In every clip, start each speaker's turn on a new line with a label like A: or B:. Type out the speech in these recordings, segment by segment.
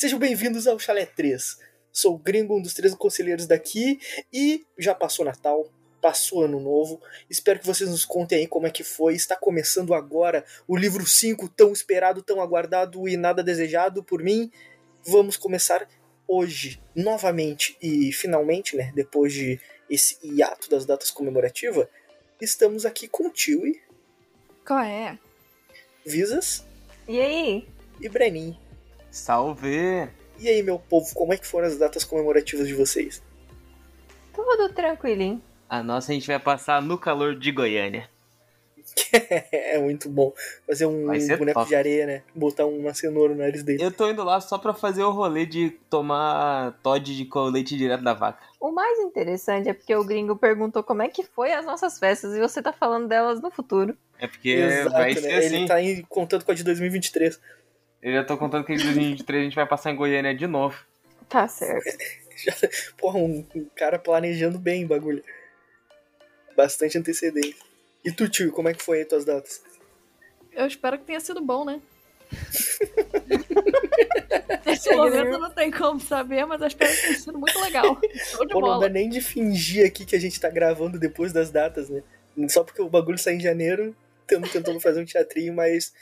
A: Sejam bem-vindos ao Chalé 3. Sou o Gringo, um dos três conselheiros daqui, e já passou Natal, passou Ano Novo. Espero que vocês nos contem aí como é que foi. Está começando agora o livro 5, tão esperado, tão aguardado e nada desejado por mim. Vamos começar hoje, novamente e finalmente, né, depois de esse hiato das datas comemorativas, estamos aqui com o Tiwi,
B: Qual é?
A: Visas
C: E aí?
A: e Brenin.
D: Salve!
A: E aí, meu povo, como é que foram as datas comemorativas de vocês?
C: Tudo tranquilinho.
D: A nossa a gente vai passar no calor de Goiânia.
A: é muito bom. Fazer um boneco
D: top.
A: de areia, né? Botar uma cenoura no nariz dele.
D: Eu tô indo lá só pra fazer o rolê de tomar Todd de com leite direto da vaca.
C: O mais interessante é porque o gringo perguntou como é que foi as nossas festas e você tá falando delas no futuro.
D: É porque
A: Exato,
D: vai
A: né?
D: ser
A: Ele
D: assim.
A: tá aí contando com a de 2023.
D: Eu já tô contando que em 2023 a gente vai passar em Goiânia de novo.
C: Tá certo.
A: Porra, um, um cara planejando bem o bagulho. Bastante antecedente. E tu, tio, como é que foi aí tuas datas?
B: Eu espero que tenha sido bom, né? Nesse momento não tem como saber, mas eu espero que tenha sido muito legal. Show de
A: Pô, não dá
B: bola.
A: nem de fingir aqui que a gente tá gravando depois das datas, né? Só porque o bagulho sai em janeiro, estamos tentando fazer um teatrinho, mas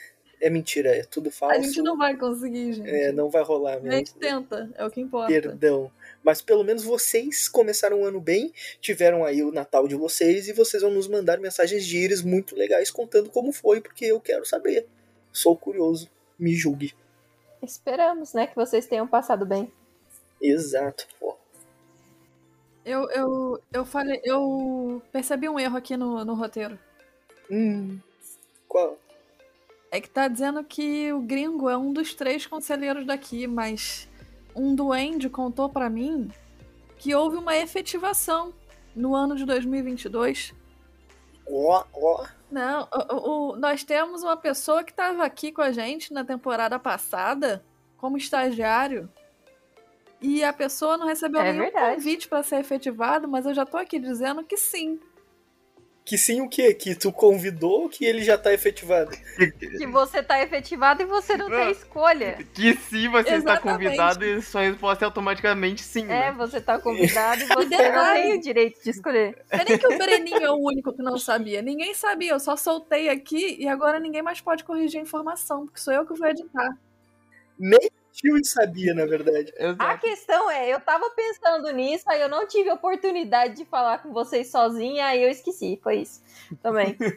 A: é mentira, é tudo falso.
B: A gente não vai conseguir, gente.
A: É, não vai rolar
B: A
A: mesmo.
B: gente tenta, é o que importa.
A: Perdão. Mas pelo menos vocês começaram o ano bem, tiveram aí o Natal de vocês e vocês vão nos mandar mensagens de íris muito legais contando como foi, porque eu quero saber. Sou curioso. Me julgue.
C: Esperamos, né, que vocês tenham passado bem.
A: Exato. Pô.
B: Eu, eu, eu falei, eu percebi um erro aqui no, no roteiro.
A: Hum. Qual?
B: É que tá dizendo que o gringo é um dos três conselheiros daqui, mas um duende contou pra mim que houve uma efetivação no ano de 2022.
A: Ó, ó.
B: Não, o- o- o- nós temos uma pessoa que estava aqui com a gente na temporada passada como estagiário. E a pessoa não recebeu
C: É
B: nenhum
C: verdade.
B: convite para ser efetivado, mas eu já tô aqui dizendo que sim.
A: Que sim o quê? Que tu convidou ou que ele já tá efetivado?
C: Que você tá efetivado e você não tem
D: Não.
C: escolha.
D: Que se você está convidado, e sua resposta é automaticamente sim.
C: É,
D: né?
C: você tá convidado e você não tem o direito de escolher.
B: É nem que o Breninho é o único que não sabia. Ninguém sabia, eu só soltei aqui e agora ninguém mais pode corrigir a informação, porque sou eu que vou editar.
A: Nem o tio sabia, na verdade.
D: Exato.
C: A questão é, eu tava pensando nisso, aí eu não tive oportunidade de falar com vocês sozinha, aí eu esqueci. Foi isso. Também.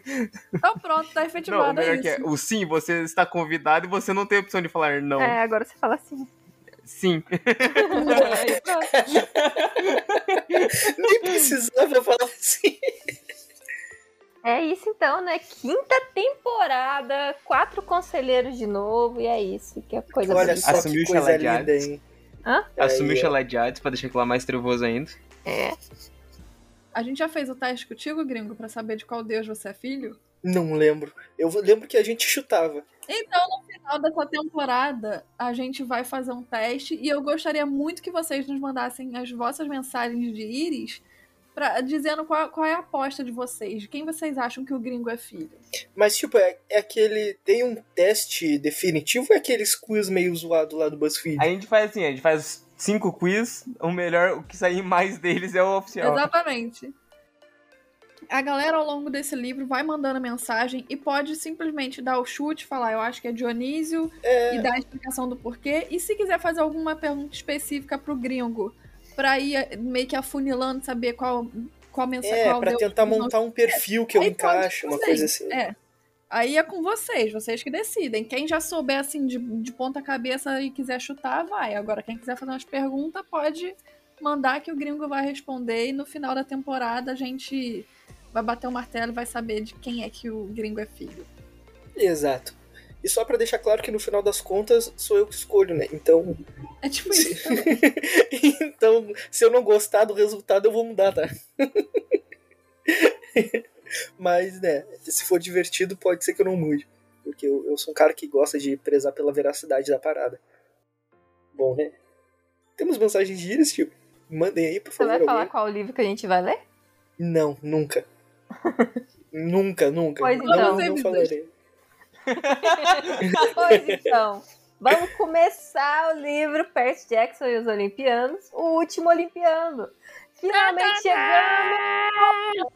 B: Então pronto, tá
D: Não, o
B: efetivado, é
D: melhor
B: isso.
D: que é, o sim, você está convidado e você não tem opção de falar não.
C: É, agora você fala.
D: Sim.
C: Pronto.
A: Nem precisava falar assim.
C: É isso então, né? Quinta temporada, quatro conselheiros de novo, e é isso. Que é coisa
A: Olha
C: bonita.
D: Assumiu
A: que
D: o
A: coisa linda, hein?
C: Hã?
D: Assumiu o chalé de Hades pra deixar aquilo lá mais trevoso ainda.
C: É.
B: A gente já fez o teste contigo, gringo, pra saber de qual deus você é filho?
A: Não lembro. Eu lembro que a gente chutava.
B: Então, no final dessa temporada, a gente vai fazer um teste e eu gostaria muito que vocês nos mandassem as vossas mensagens de íris pra, dizendo qual, qual é a aposta de vocês, de quem vocês acham que o gringo é filho.
A: Mas, tipo, é, é aquele. Tem um teste definitivo ou é aqueles quiz meio zoado lá do BuzzFeed?
D: A gente faz assim, a gente faz cinco quiz, o melhor, o que sair mais deles é o oficial.
B: Exatamente. A galera ao longo desse livro vai mandando mensagem e pode simplesmente dar o chute, falar eu acho que é Dionísio
A: É.
B: e dar a explicação do porquê. E se quiser fazer alguma pergunta específica pro gringo, pra ir eh, meio que afunilando, saber qual, qual mensagem.
A: É,
B: qual
A: pra tentar montar um perfil que eu encaixo, uma coisa assim.
B: É. Aí é com vocês, vocês que decidem. Quem já souber assim de, de ponta cabeça e quiser chutar, vai. Agora, quem quiser fazer umas perguntas, pode mandar que o gringo vai responder e no final da temporada a gente vai bater o martelo e vai saber de quem é que o gringo é filho.
A: Exato. E só pra deixar claro que no final das contas sou eu que escolho, né? Então.
B: É tipo isso.
A: então, se eu não gostar do resultado, eu vou mudar, tá? Mas, né, se for divertido, pode ser que eu não mude. Porque eu, eu sou um cara que gosta de prezar pela veracidade da parada. Bom, né? Temos mensagens de íris, tio? Mandem aí, por
C: Você
A: favor.
C: vai falar
A: alguém.
C: qual livro que a gente vai ler?
A: Não, nunca. nunca, nunca.
C: Pois
A: não,
C: então.
A: não falarei.
C: pois então. Vamos começar o livro Percy Jackson e os Olimpianos, o último Olimpiano. Finalmente chegamos!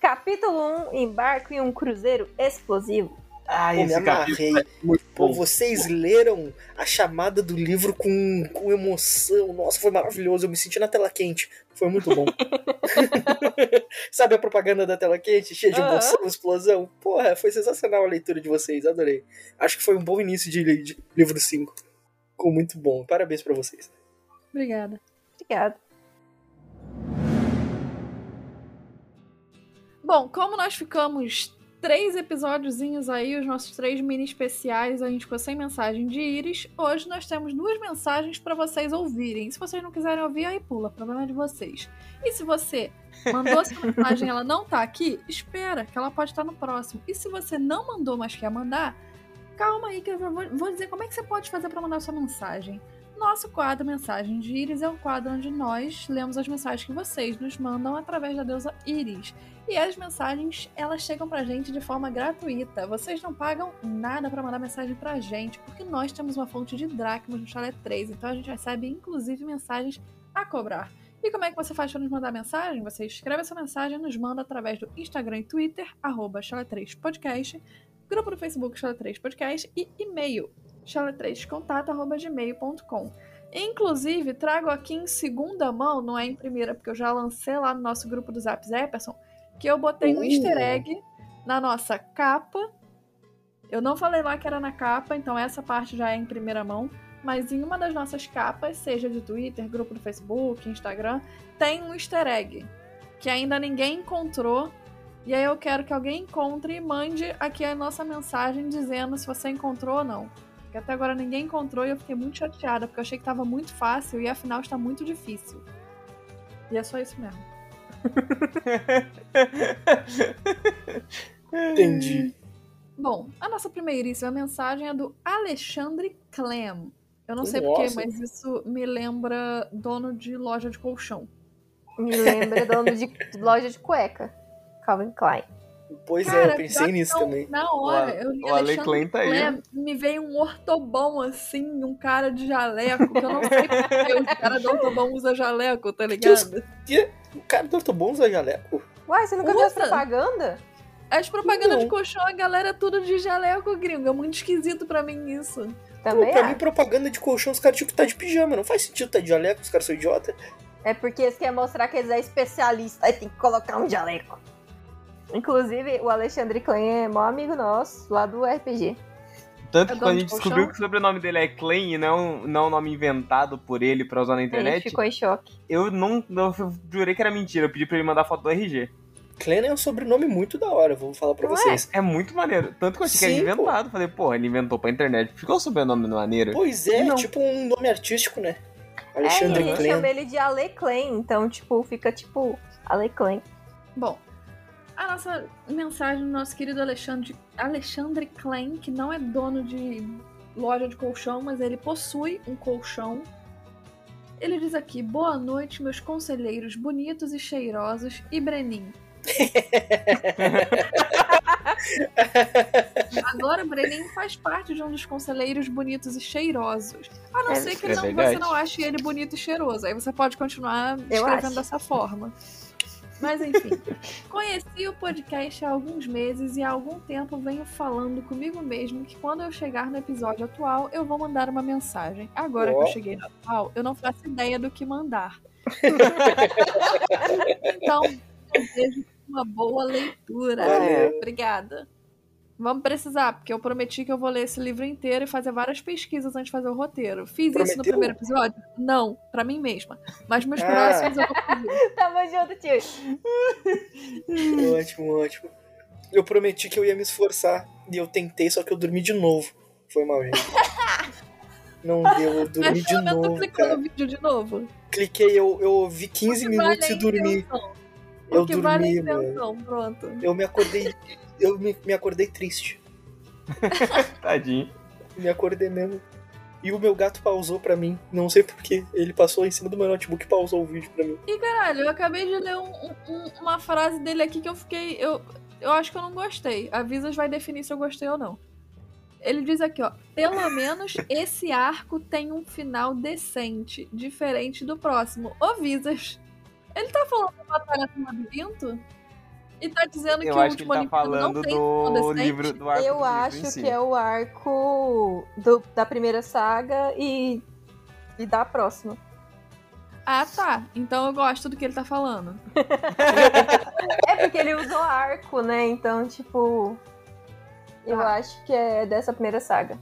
C: Capítulo 1, embarco em um cruzeiro explosivo.
D: Ai,
A: Pô, me
D: esse capítulo
A: amarrei.
D: é muito
A: Pô, vocês leram a chamada do livro com, com emoção. Nossa, foi maravilhoso. Eu me senti na tela quente. Foi muito bom. Sabe a propaganda da tela quente? Cheia de emoção, explosão? Porra, foi sensacional a leitura de vocês. Adorei. Acho que foi um bom início de, de livro 5. Ficou muito bom. Parabéns pra vocês.
B: Obrigada.
C: Obrigada.
B: Bom, como nós ficamos três episódiozinhos aí, os nossos três mini especiais, a gente ficou sem mensagem de Iris. Hoje nós temos duas mensagens pra vocês ouvirem. Se vocês não quiserem ouvir, aí pula, problema de vocês. E se você mandou essa mensagem e ela não tá aqui, espera, que ela pode estar no próximo. E se você não mandou, mas quer mandar, calma aí que eu vou, vou dizer como é que você pode fazer pra mandar sua mensagem. Nosso quadro Mensagem de Iris é um quadro onde nós lemos as mensagens que vocês nos mandam através da deusa Iris. E as mensagens, elas chegam pra gente de forma gratuita. Vocês não pagam nada pra mandar mensagem pra gente, porque nós temos uma fonte de dracmas no Chalé 3, então a gente recebe inclusive mensagens a cobrar. E como é que você faz para nos mandar mensagem? Você escreve essa mensagem e nos manda através do Instagram e Twitter, arroba Chalé3podcast, grupo do Facebook Chalé 3 Podcast e e-mail chalé3contato.gmail.com. Inclusive, trago aqui em segunda mão, não é em primeira, porque eu já lancei lá no nosso grupo do Zap Zepperson, que eu botei um
A: Uh.
B: easter egg na nossa capa. Eu não falei lá que era na capa, então essa parte já é em primeira mão. Mas em uma das nossas capas, seja de Twitter, grupo do Facebook, Instagram, tem um easter egg que ainda ninguém encontrou. E aí eu quero que alguém encontre e mande aqui a nossa mensagem dizendo se você encontrou ou não. Porque até agora ninguém encontrou e eu fiquei muito chateada, porque eu achei que tava muito fácil e afinal está muito difícil. E é só isso mesmo.
A: Entendi.
B: Bom, a nossa primeiríssima mensagem é do Alexandre Clem. Eu não sei porquê, mas isso me lembra dono de loja de colchão.
C: Me lembra dono de loja de cueca. Calvin Klein.
A: Pois é,
B: Cara,
A: eu pensei
B: que
A: nisso
B: não,
A: também.
B: Na hora, eu li
D: o Ale
B: Alexandre
D: Klein tá aí,
B: me veio um ortobão assim, um cara de jaleco, que eu não sei porque o cara do ortobão usa jaleco, tá ligado?
A: O cara do Ortobon usa jaleco?
C: Uai, você nunca viu as
B: Usa.
C: propaganda?
B: As propagandas
A: Não.
B: de colchão, a galera é tudo de jaleco, gringo. É muito esquisito pra mim isso.
A: Pô,
C: Também
A: pra
C: acho.
A: mim, propaganda de colchão, os caras tinham que estar de pijama. Não faz sentido estar de jaleco, os caras são idiota.
C: É porque eles querem mostrar que eles é especialista. Aí tem que colocar um jaleco. Inclusive, o Alexandre Klein é maior amigo nosso, lá do RPG.
D: Tanto
B: É
D: que quando a gente
B: colchão?
D: descobriu que o sobrenome dele é Klein e não, não um nome inventado por ele pra usar na
C: A gente
D: internet,
C: ficou em choque.
D: eu não, eu jurei que era mentira. Eu pedi pra ele mandar foto do RG.
A: Clan é um sobrenome muito da hora, vou falar pra
C: Não é?
A: vocês.
D: É muito maneiro. Tanto que eu achei que
A: Sim,
D: era
A: pô.
D: inventado. Falei, porra, ele inventou pra internet. Ficou o sobrenome maneiro.
A: Pois é,
D: Não.
A: tipo um nome artístico, né?
C: É, e a
A: Alexandre
C: gente
A: Clan.
C: chama ele de Ale Klein, então, tipo, fica tipo Ale Klein.
B: Bom, a nossa mensagem do nosso querido Alexandre, Alexandre Klein, que não é dono de loja de colchão, mas ele possui um colchão. Ele diz aqui: Boa noite, meus conselheiros bonitos e cheirosos e Brenin. Agora, o Brenin faz parte de um dos conselheiros bonitos e cheirosos. A não
C: É-
B: ser que
D: é
B: não- você não ache ele bonito e cheiroso. Aí você pode continuar escrevendo dessa forma. Mas enfim, conheci o podcast há alguns meses e há algum tempo venho falando comigo mesmo que quando eu chegar no episódio atual, eu vou mandar uma mensagem. Agora que
A: Ó.
B: eu cheguei no atual, eu não faço ideia do que mandar. então, eu desejo uma boa leitura.
A: Valeu.
B: Obrigada. Vamos precisar, porque eu prometi que eu vou ler esse livro inteiro e fazer várias pesquisas antes de fazer o roteiro. Fiz isso no
A: Prometeu?
B: primeiro episódio? Não, pra mim mesma. Mas meus
A: Ah.
B: próximos eu vou fazer.
C: Tamo junto, tio.
A: Ótimo, ótimo. Eu prometi que eu ia me esforçar e eu tentei, só que eu dormi de novo. Foi mal, gente. Não deu, eu dormi
B: Mas
A: de
B: menos tu
A: novo,
B: clicou
A: cara.
B: no vídeo de novo.
A: Cliquei, eu, eu ouvi 15
B: Que
A: minutos
B: vale
A: e dormi.
B: intenção.
A: Eu
B: que vale
A: dormi, mano.
B: intenção, pronto.
A: Eu me acordei. Eu me, me acordei triste.
D: Tadinho.
A: Me acordei mesmo. E o meu gato pausou pra mim. Não sei porquê. Ele passou em cima do meu notebook e pausou o vídeo pra mim.
B: E caralho, eu acabei de ler um- um- uma frase dele aqui que eu fiquei. Eu, eu acho que eu não gostei. A Visas vai definir se eu gostei ou não. Ele diz aqui, ó. Pelo menos esse arco tem um final decente, diferente do próximo. Ô, Visas, ele tá falando da Batalha do Labirinto? E tá dizendo
D: Eu
B: que o
D: acho que
B: último
D: ele tá
B: Olimpiano não
D: falando
B: tem
D: do
B: decente?
D: livro do arco do
C: Eu
D: livro em
C: acho
D: si.
C: que é o arco do- da primeira saga e, e da próxima.
B: Ah, tá. Então eu gosto do que ele tá falando.
C: É porque ele usou arco, né? Então, tipo. Eu
B: Tá.
C: acho que é dessa primeira saga.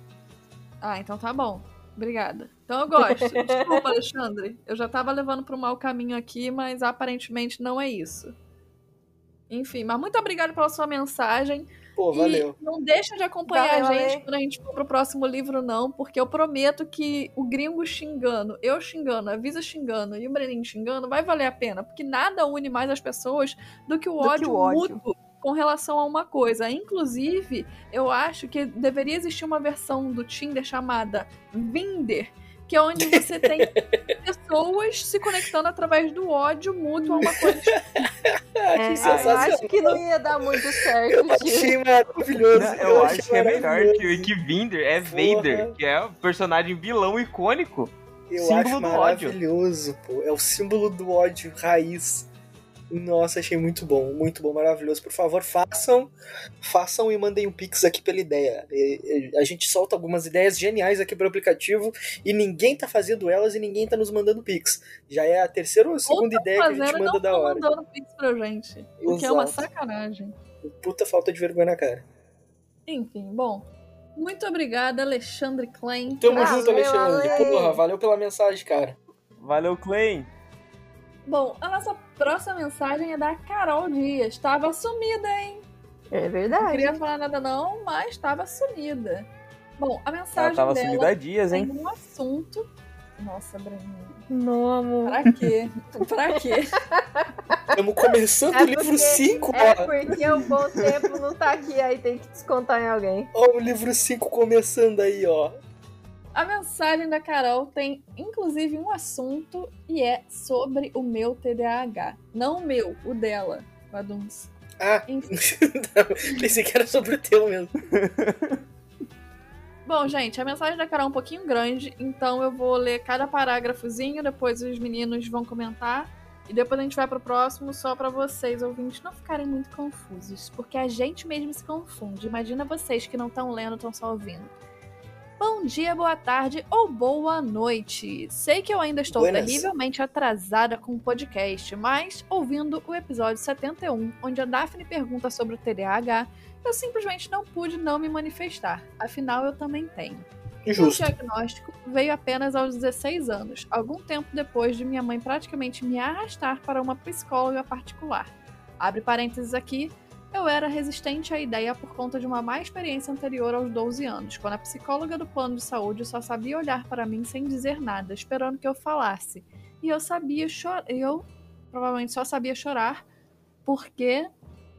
B: Ah, então tá bom. Obrigada. Então eu gosto. Desculpa, Alexandre. Eu já tava levando pro mau caminho aqui, mas aparentemente não é isso. Enfim, mas muito obrigada pela sua mensagem.
A: Pô,
B: E
A: valeu.
B: não deixa de acompanhar
C: Valeu,
B: a gente
C: valeu.
B: quando a gente for pro próximo livro, não, porque eu prometo que o gringo xingando, eu xingando, a Visa xingando e o Breninho xingando vai valer a pena, porque nada une mais as pessoas do que o,
C: Do que
B: ódio,
C: o ódio.
B: mútuo com relação a uma coisa. Inclusive, eu acho que deveria existir uma versão do Tinder chamada Vinder, que é onde você tem pessoas se conectando através do ódio mútuo a uma coisa
C: É,
A: que
C: eu
A: sensacional.
C: acho que não ia dar muito certo,
A: Eu achei maravilhoso.
D: Não, eu
A: achei
D: acho que é melhor que o Equivinder é
A: Porra.
D: Vader, que é o personagem vilão icônico.
A: Eu
D: símbolo
A: acho
D: do ódio.
A: maravilhoso, pô. É o símbolo do ódio raiz. Nossa, achei muito bom, muito bom, maravilhoso. Por favor, façam, façam e mandem um pix aqui pela ideia. E- e- A gente solta algumas ideias geniais aqui pro aplicativo e ninguém tá fazendo elas e ninguém tá nos mandando pix. Já é a terceira ou a segunda ideia que a gente manda
B: não
A: da hora.
B: mandando pix pra gente. O que é uma sacanagem.
A: Puta falta de vergonha na cara.
B: Enfim, bom. Muito obrigada, Alexandre Klein.
A: Tamo
C: Valeu,
A: junto, Alexandre.
C: Ale.
A: Porra, valeu pela mensagem, cara.
D: Valeu, Clay.
B: Bom, a nossa próxima mensagem é da Carol Dias. Tava sumida, hein?
C: É
B: Não
C: verdade.
B: queria falar nada não, mas tava sumida. Bom, a mensagem
D: Ela tava
B: dela
D: sumida há dias,
B: tem
D: hein?
B: um assunto... Nossa, Breninho.
C: Não, amor.
B: Pra quê? pra quê?
A: Estamos começando
C: É
A: o livro
C: porque-
A: 5,
C: É porque o bom tempo não tá aqui, aí tem que descontar em alguém.
A: Ó, o livro 5 começando aí, ó.
B: A mensagem da Carol tem, inclusive, um assunto e é sobre o meu TDAH. Não o meu, o dela. Baduns.
A: Ah,
B: Enfim.
A: pensei que era sobre o teu mesmo.
B: Bom, gente, a mensagem da Carol é um pouquinho grande, então eu vou ler cada parágrafozinho, depois os meninos vão comentar. E depois a gente vai pro próximo, só pra vocês, ouvintes, não ficarem muito confusos. Porque a gente mesmo se confunde. Imagina vocês que não estão lendo, estão só ouvindo. Bom dia, boa tarde ou boa noite. Sei que eu ainda estou
A: Buenas.
B: terrivelmente atrasada com o podcast, mas ouvindo o episódio 71, onde a Daphne pergunta sobre o TDAH, eu simplesmente não pude não me manifestar. Afinal, eu também tenho. O
A: Justo.
B: diagnóstico veio apenas aos 16 anos, algum tempo depois de minha mãe praticamente me arrastar para uma psicóloga particular. Abre parênteses aqui, eu era resistente à ideia por conta de uma má experiência anterior aos 12 anos, quando a psicóloga do plano de saúde só sabia olhar para mim sem dizer nada, esperando que eu falasse. E eu sabia chorar, eu provavelmente só sabia chorar porque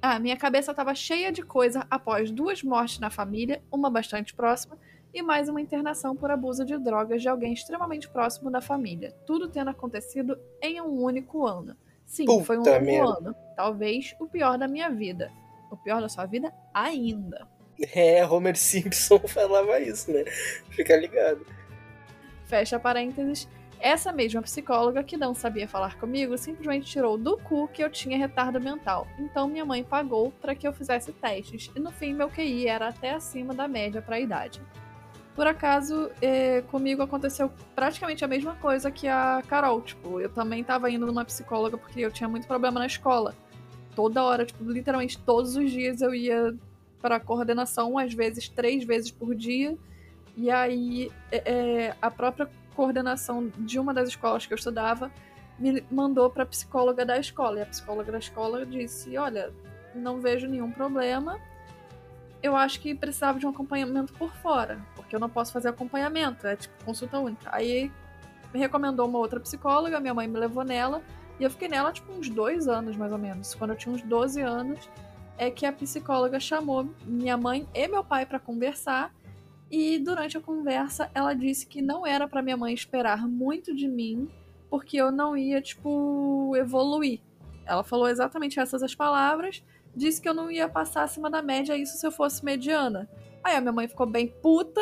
B: ah, minha cabeça estava cheia de coisa após duas mortes na família, uma bastante próxima, e mais uma internação por abuso de drogas de alguém extremamente próximo da família. Tudo tendo acontecido em um único ano. Sim,
A: Puta
B: foi um
A: merda.
B: ano. Talvez o pior da minha vida. O pior da sua vida ainda.
A: É, Homer Simpson falava isso, né? Fica ligado.
B: Fecha parênteses. Essa mesma psicóloga que não sabia falar comigo simplesmente tirou do cu que eu tinha retardo mental. Então minha mãe pagou para que eu fizesse testes e no fim meu QI era até acima da média para a idade. Por acaso, eh, comigo aconteceu praticamente a mesma coisa que a Carol. Tipo, eu também tava indo numa psicóloga porque eu tinha muito problema na escola. Toda hora, tipo, literalmente todos os dias eu ia para coordenação, às vezes três vezes por dia. E aí, é, é, a própria coordenação de uma das escolas que eu estudava me mandou para a psicóloga da escola. E a psicóloga da escola disse: Olha, não vejo nenhum problema. Eu acho que precisava de um acompanhamento por fora, porque eu não posso fazer acompanhamento, é tipo consulta única. Aí me recomendou uma outra psicóloga, minha mãe me levou nela, e eu fiquei nela tipo uns dois anos mais ou menos. Quando eu tinha uns 12 anos, é que a psicóloga chamou minha mãe e meu pai para conversar. E durante a conversa, ela disse que não era para minha mãe esperar muito de mim, porque eu não ia, tipo, evoluir. Ela falou exatamente essas as palavras, disse que eu não ia passar acima da média, isso se eu fosse mediana. Aí a minha mãe ficou bem puta,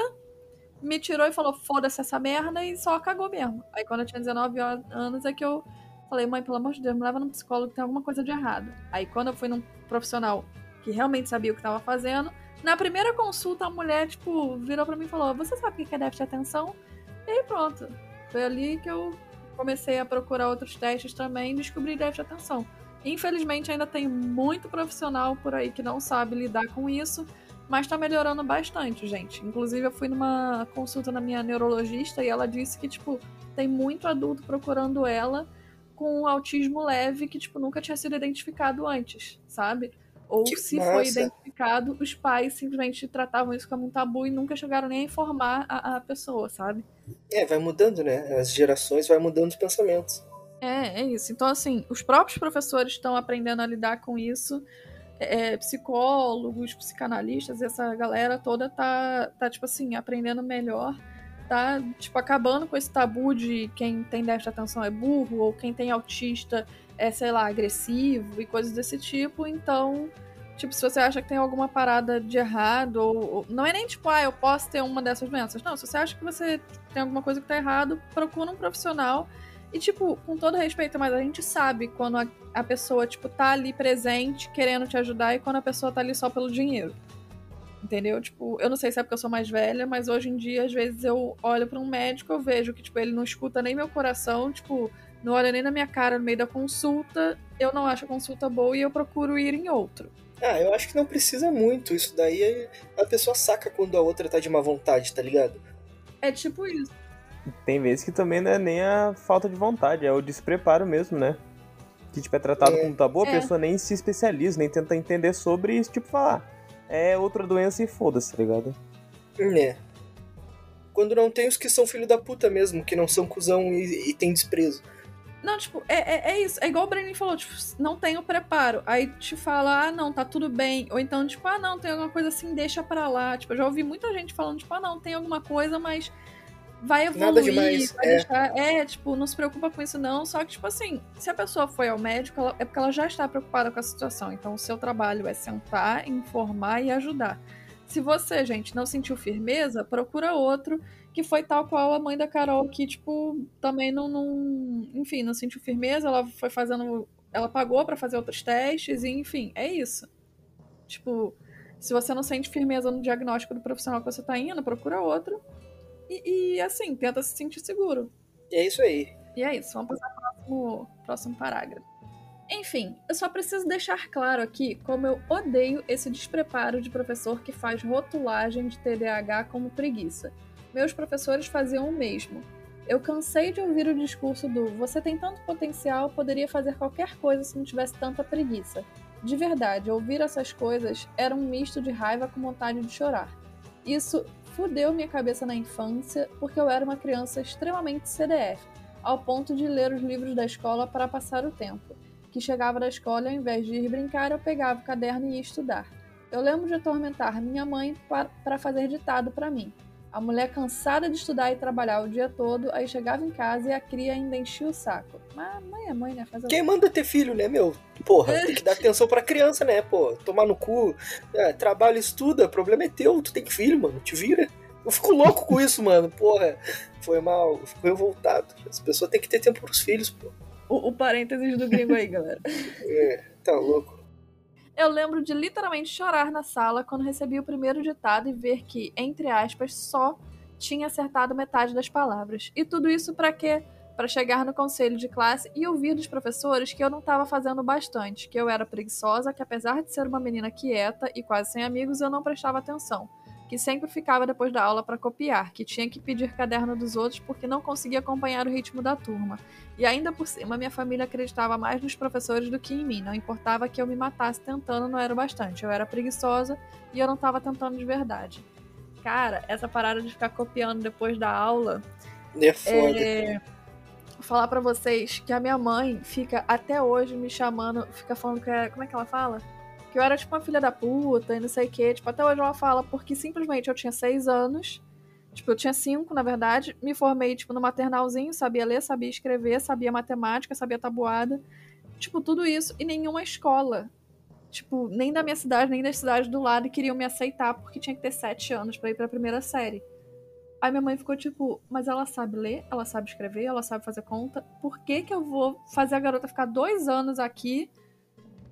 B: me tirou e falou: foda-se essa merda e só cagou mesmo. Aí quando eu tinha 19 anos é que eu falei: mãe, pelo amor de Deus, me leva num psicólogo que tem alguma coisa de errado. Aí quando eu fui num profissional que realmente sabia o que estava fazendo, na primeira consulta a mulher, tipo, virou pra mim e falou: você sabe o que é déficit de atenção? E aí pronto. Foi ali que eu comecei a procurar outros testes também e descobri déficit de atenção. Infelizmente ainda tem muito profissional por aí que não sabe lidar com isso mas tá melhorando bastante, gente. Inclusive, eu fui numa consulta na minha neurologista e ela disse que, tipo, tem muito adulto procurando ela com autismo leve que, tipo, nunca tinha sido identificado antes, sabe? Ou
A: Que
B: se
A: massa.
B: foi identificado, os pais simplesmente tratavam isso como um tabu e nunca chegaram nem a informar a, a pessoa, sabe?
A: É, vai mudando, né? As gerações vai mudando os pensamentos.
B: É, é isso. Então, assim, os próprios professores estão aprendendo a lidar com isso. É, psicólogos, psicanalistas, essa galera toda tá, tá, tipo assim, aprendendo melhor. Tá, tipo, acabando com esse tabu de quem tem déficit de atenção é burro, ou quem tem autista é, sei lá, agressivo e coisas desse tipo. Então, tipo, se você acha que tem alguma parada de errado, ou, ou- não é nem tipo, ah, eu posso ter uma dessas doenças. Não, se você acha que você tem alguma coisa que tá errado, procura um profissional. E, tipo, com todo respeito, mas a gente sabe quando a, a pessoa, tipo, tá ali presente, querendo te ajudar, e quando a pessoa tá ali só pelo dinheiro. Entendeu? Tipo, eu não sei se é porque eu sou mais velha, mas hoje em dia, às vezes, eu olho pra um médico, eu vejo que, tipo, ele não escuta nem meu coração, tipo, não olha nem na minha cara no meio da consulta, eu não acho a consulta boa e eu procuro ir em outro.
A: Ah, eu acho que não precisa muito. Isso daí a pessoa saca quando a outra tá de má vontade, tá ligado?
B: É tipo isso.
D: Tem vezes que também não é nem a falta de vontade, é o despreparo mesmo, né? Que, tipo, é tratado
A: É.
D: como tabu, a
B: É.
D: pessoa nem se especializa, nem tenta entender sobre e, tipo, falar. É outra doença e foda-se, tá ligado?
A: Né. Quando não tem os que são filho da puta mesmo, que não são cuzão e, e tem desprezo.
B: Não, tipo, é, é, é isso. É igual o Brenin falou, tipo, não tem o preparo. Aí te fala, ah, não, tá tudo bem. Ou então, tipo, ah, não, tem alguma coisa assim, deixa pra lá. Tipo, eu já ouvi muita gente falando, tipo, ah, não, tem alguma coisa, mas vai evoluir.
A: Nada demais,
B: vai
A: é.
B: deixar. É, tipo, não se preocupa com isso, não. Só que, tipo assim, se a pessoa foi ao médico, ela- é porque ela já está preocupada com a situação. Então, o seu trabalho é sentar, informar e ajudar. Se você, gente, não sentiu firmeza, procura outro que foi tal qual a mãe da Carol, que, tipo, também não, não. Enfim, não sentiu firmeza, ela foi fazendo. Ela pagou pra fazer outros testes, e enfim, é isso. Tipo, se você não sente firmeza no diagnóstico do profissional que você tá indo, procura outro. E, e, assim, tenta se sentir seguro.
A: E é isso aí.
B: E é isso, vamos passar pro próximo, próximo parágrafo. Enfim, eu só preciso deixar claro aqui como eu odeio esse despreparo de professor que faz rotulagem de TDAH como preguiça. Meus professores faziam o mesmo. Eu cansei de ouvir o discurso do você tem tanto potencial, poderia fazer qualquer coisa se não tivesse tanta preguiça. De verdade, ouvir essas coisas era um misto de raiva com vontade de chorar. Isso fudeu minha cabeça na infância porque eu era uma criança extremamente CDF, ao ponto de ler os livros da escola para passar o tempo. Que chegava da escola ao invés de ir brincar, eu pegava o caderno e ia estudar. Eu lembro de atormentar minha mãe pa- para fazer ditado para mim. A mulher cansada de estudar e trabalhar o dia todo, aí chegava em casa e a cria ainda enchia o saco. Mas mãe é mãe, né? Faz
A: Quem manda ter filho, né, meu? Porra, tem que dar atenção pra criança, né, pô? Tomar no cu. É, trabalha, estuda, problema é teu. Tu tem filho, mano, te vira. Eu fico louco com isso, mano. Porra, foi mal, eu fico revoltado. As pessoas têm que ter tempo pros filhos, pô.
B: o, o parênteses do gringo aí, galera.
A: É, tá louco.
B: Eu lembro de literalmente chorar na sala quando recebi o primeiro ditado e ver que, entre aspas, só tinha acertado metade das palavras. E tudo isso pra quê? Pra chegar no conselho de classe e ouvir dos professores que eu não estava fazendo bastante, que eu era preguiçosa, que apesar de ser uma menina quieta e quase sem amigos, eu não prestava atenção, que sempre ficava depois da aula pra copiar, que tinha que pedir caderno dos outros porque não conseguia acompanhar o ritmo da turma. E ainda por cima, minha família acreditava mais nos professores do que em mim. Não importava que eu me matasse tentando, não era o bastante. Eu era preguiçosa e eu não tava tentando de verdade. Cara, essa parada de ficar copiando depois da aula.
A: É foda.
B: É... Falar pra vocês que a minha mãe fica até hoje me chamando, fica falando que é. Como é que ela fala? Que eu era tipo uma filha da puta e não sei o quê. Tipo, até hoje ela fala porque simplesmente eu tinha seis anos. Tipo, eu tinha cinco, na verdade. Me formei, tipo, no maternalzinho, sabia ler, sabia escrever, sabia matemática, sabia tabuada. Tipo, tudo isso. E nenhuma escola, tipo, nem da minha cidade, nem das cidades do lado, queriam me aceitar porque tinha que ter sete anos pra ir pra primeira série. Aí minha mãe ficou tipo, mas ela sabe ler, ela sabe escrever, ela sabe fazer conta. Por que que eu vou fazer a garota ficar dois anos aqui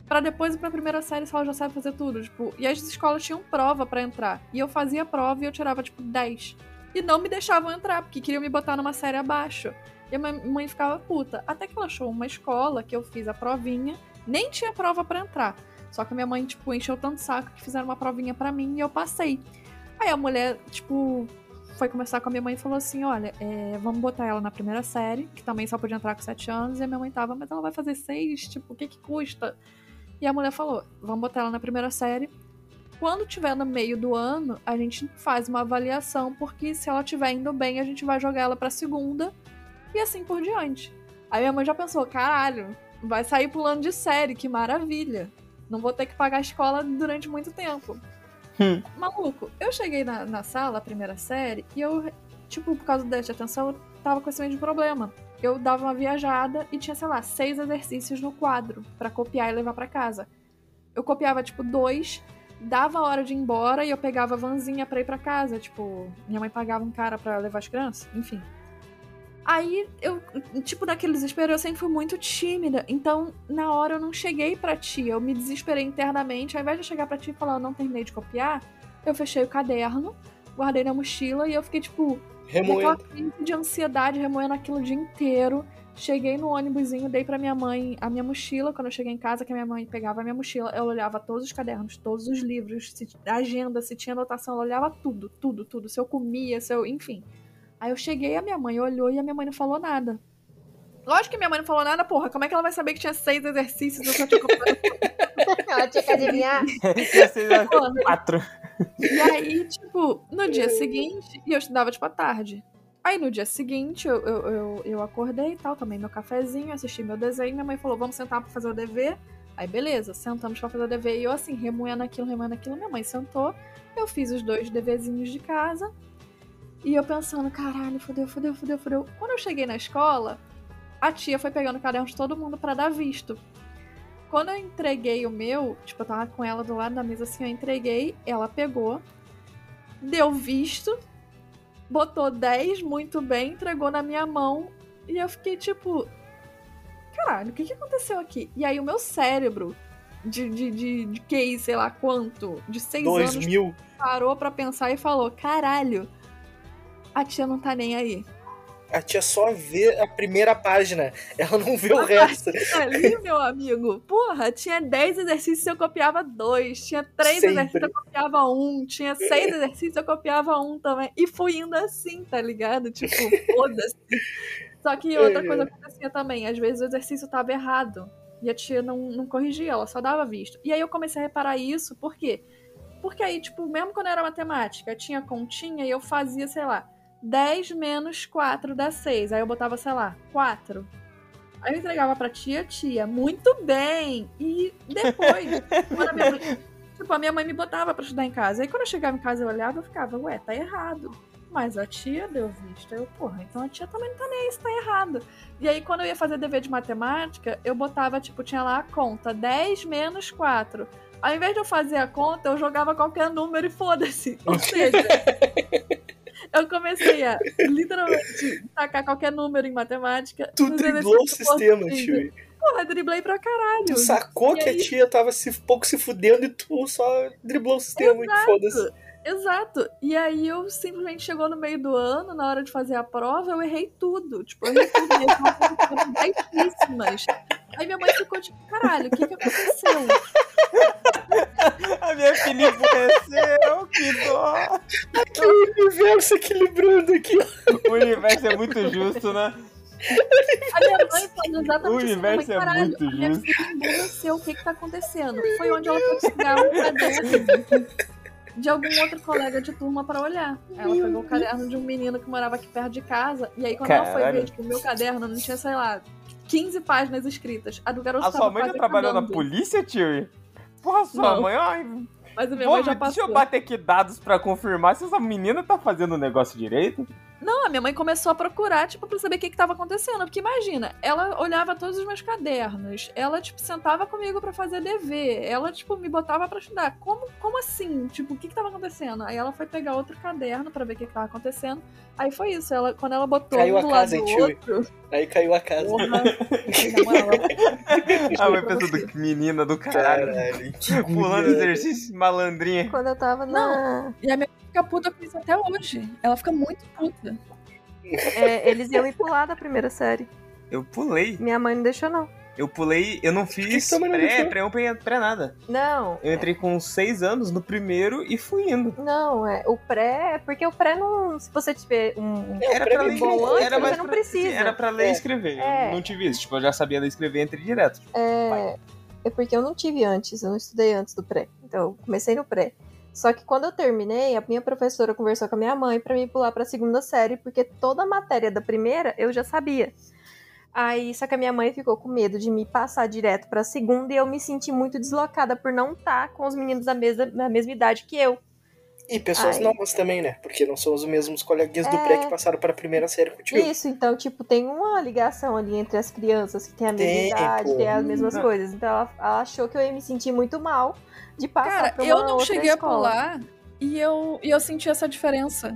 B: pra depois ir pra primeira série se ela já sabe fazer tudo? Tipo, e as escolas tinham prova pra entrar. E eu fazia prova e eu tirava, tipo, 10. E não me deixavam entrar, porque queriam me botar numa série abaixo. E a minha mãe ficava puta. Até que ela achou uma escola que eu fiz a provinha. Nem tinha prova pra entrar. Só que a minha mãe, tipo, encheu tanto saco que fizeram uma provinha pra mim e eu passei. Aí a mulher, tipo, foi conversar com a minha mãe e falou assim: Olha, é, vamos botar ela na primeira série, que também só podia entrar com 7 anos. E a minha mãe tava, mas ela vai fazer 6, tipo, o que que custa? E a mulher falou: Vamos botar ela na primeira série. Quando tiver no meio do ano, a gente faz uma avaliação, porque se ela estiver indo bem, a gente vai jogar ela pra segunda e assim por diante. Aí minha mãe já pensou: caralho, vai sair pulando de série, que maravilha. Não vou ter que pagar a escola durante muito tempo.
D: Hum.
B: Maluco, eu cheguei na, na sala, a primeira série, e eu, tipo, por causa do déficit de atenção, eu tava com esse mesmo problema. Eu dava uma viajada e tinha, sei lá, seis exercícios no quadro pra copiar e levar pra casa. Eu copiava, tipo, dois, dava a hora de ir embora e eu pegava a vanzinha pra ir pra casa. Tipo, minha mãe pagava um cara pra levar as crianças, enfim. Aí eu, tipo, naquele desespero, eu sempre fui muito tímida. Então, na hora eu não cheguei pra tia. Eu me desesperei internamente. Ao invés de chegar pra tia e falar, eu não terminei de copiar, eu fechei o caderno, guardei na mochila e eu fiquei, tipo,
A: Remoendo.
B: crise de ansiedade, remoendo aquilo o dia inteiro. Cheguei no ônibusinho, dei pra minha mãe a minha mochila. Quando eu cheguei em casa, que a minha mãe pegava a minha mochila, eu olhava todos os cadernos, todos os livros, se, a agenda, se tinha anotação, ela olhava tudo, tudo, tudo. Se eu comia, se eu. Enfim. Aí eu cheguei, a minha mãe olhou e a minha mãe não falou nada. Lógico que minha mãe não falou nada, porra. Como é que ela vai saber que tinha seis exercícios? Eu só tinha
C: Ela tinha que adivinhar.
D: Ia ser quatro.
B: E aí, tipo, no dia seguinte, e eu estudava, tipo, à tarde. Aí no dia seguinte, eu, eu, eu, eu acordei e tal, tomei meu cafezinho, assisti meu desenho. Minha mãe falou: vamos sentar pra fazer o dever. Aí, beleza, sentamos pra fazer o dever. E eu, assim, remoendo aquilo, remoendo aquilo. Minha mãe sentou, eu fiz os dois deverzinhos de casa. E eu pensando: caralho, fodeu, fodeu, fodeu, fodeu. Quando eu cheguei na escola, a tia foi pegando o caderno de todo mundo pra dar visto. Quando eu entreguei o meu, tipo, eu tava com ela do lado da mesa assim, eu entreguei, ela pegou, deu visto, botou 10 muito bem, entregou na minha mão e eu fiquei tipo, caralho, o que, que aconteceu aqui? E aí o meu cérebro, de, de, de, de QI, sei lá quanto, de 6
A: Dois
B: anos,
A: mil.
B: parou pra pensar e falou, caralho, a tia não tá nem aí.
A: A tia só vê a primeira página. Ela não vê o resto.
B: Ali, meu amigo, porra, tinha 10 exercícios eu copiava dois, tinha 3
A: Sempre.
B: exercícios eu copiava um, tinha 6 exercícios eu copiava um também. E fui indo assim, tá ligado? Tipo, foda-se. Só que outra coisa acontecia também, às vezes o exercício tava errado. E a tia não, não corrigia, ela só dava visto. E aí eu comecei a reparar isso, por quê? Porque aí, tipo, mesmo quando era matemática, tinha continha e eu fazia, sei lá, 10 menos 4 dá 6. Aí eu botava, sei lá, 4. Aí eu entregava pra tia, tia, muito bem. E depois, quando a minha mãe, tipo, a minha mãe me botava pra estudar em casa. Aí quando eu chegava em casa eu olhava, eu ficava, ué, tá errado. Mas a tia deu visto. Aí eu, porra, então a tia também não tá nem aí, isso tá errado. E aí quando eu ia fazer dever de matemática, eu botava, tipo, tinha lá a conta, 10 menos 4. Ao invés de eu fazer a conta, eu jogava qualquer número e foda-se. Ou seja, eu comecei a literalmente tacar qualquer número em matemática.
A: Tu driblou o sistema, tio.
B: Porra, driblei pra caralho.
A: Tu sacou
B: E
A: que a
B: aí-
A: tia tava se, pouco se fudendo e tu só driblou o sistema e foda-se.
B: Exato. E aí eu simplesmente chegou no meio do ano, na hora de fazer a prova, eu errei tudo. Tipo, eu errei tudo. E as foram baixíssimas. Aí minha mãe ficou tipo, caralho, o que que aconteceu?
D: A minha filha enfureceu, que dó.
A: Que universo equilibrando aqui.
D: O universo é muito justo, né?
B: A minha mãe falou
D: O
B: exatamente isso.
D: universo
B: Minha
D: é
B: caralho,
D: muito
B: a minha
D: justo.
B: filha emburreceu, o que que tá acontecendo? Foi onde ela foi pegar um caderno de algum outro colega de turma pra olhar. Ela pegou o caderno de um menino que morava aqui perto de casa, e aí quando ela foi
D: Caralho.
B: ver, tipo, o meu caderno não tinha, sei lá, 15 páginas escritas. A do garoto
D: A sua mãe já trabalhou na
B: acabando.
D: polícia, tio? Porra, sua
B: Não.
D: mãe, ai,
B: Mas a minha
D: vou-
B: mãe já
D: deixa
B: passou.
D: eu bater aqui dados pra confirmar se essa menina tá fazendo o negócio direito.
B: Não, a minha mãe começou a procurar, tipo, pra saber o que que tava acontecendo. Porque imagina, ela olhava todos os meus cadernos, ela, tipo, sentava comigo pra fazer dever, ela, tipo, me botava pra estudar. Como, como assim? Tipo, o que que tava acontecendo? Aí ela foi pegar outro caderno pra ver o que que tava acontecendo. Aí foi isso, ela, quando ela botou
A: Caiu
B: um
A: a
B: do
A: casa,
B: lado do outro...
A: Aí caiu a casa.
B: Porra,
D: Ah, mas pensando que menina do caralho.
A: Caralho,
D: Pulando exercício, malandrinha.
C: Quando eu tava na.
B: E a minha mãe fica puta com isso até hoje. Ela fica muito puta.
C: É, eles iam me pular da primeira série.
D: Eu pulei.
C: Minha mãe não deixou, não.
D: Eu pulei, eu não fiz pré, pré, pré, pré nada.
C: Não.
D: Eu entrei com 6 anos no primeiro e fui indo.
C: Não, é. O pré. Porque o pré não. Se você tiver um.
A: É,
D: Era
A: pra mim
D: ler,
C: bom antes,
D: era
C: você não
D: pra-
C: precisa.
D: Era pra ler e
A: É.
D: escrever.
C: É.
D: Eu não tive isso. Tipo, eu já sabia ler e escrever, entrei direto.
C: É, é porque eu não tive antes, eu não estudei antes do pré. Então, eu comecei no pré. Só que quando eu terminei, a minha professora conversou com a minha mãe pra me pular pra segunda série, porque toda a matéria da primeira eu já sabia. Aí, só que a minha mãe ficou com medo de me passar direto pra segunda e eu me senti muito deslocada por não estar com os meninos da mesma, da mesma idade que eu.
A: E pessoas
C: Ai.
A: novas também, né? Porque não são os mesmos coleguinhas do
C: É.
A: pré que passaram pra primeira série contigo.
C: Isso, então, tipo, tem uma ligação ali entre as crianças que têm a mesma
A: Tem,
C: idade, têm as mesmas
D: Hum.
C: coisas. Então, ela, ela achou que eu ia me sentir muito mal de passar
B: Cara,
C: pra uma
B: eu não
C: outra
B: cheguei
C: escola.
B: a pular e eu, e eu senti essa diferença.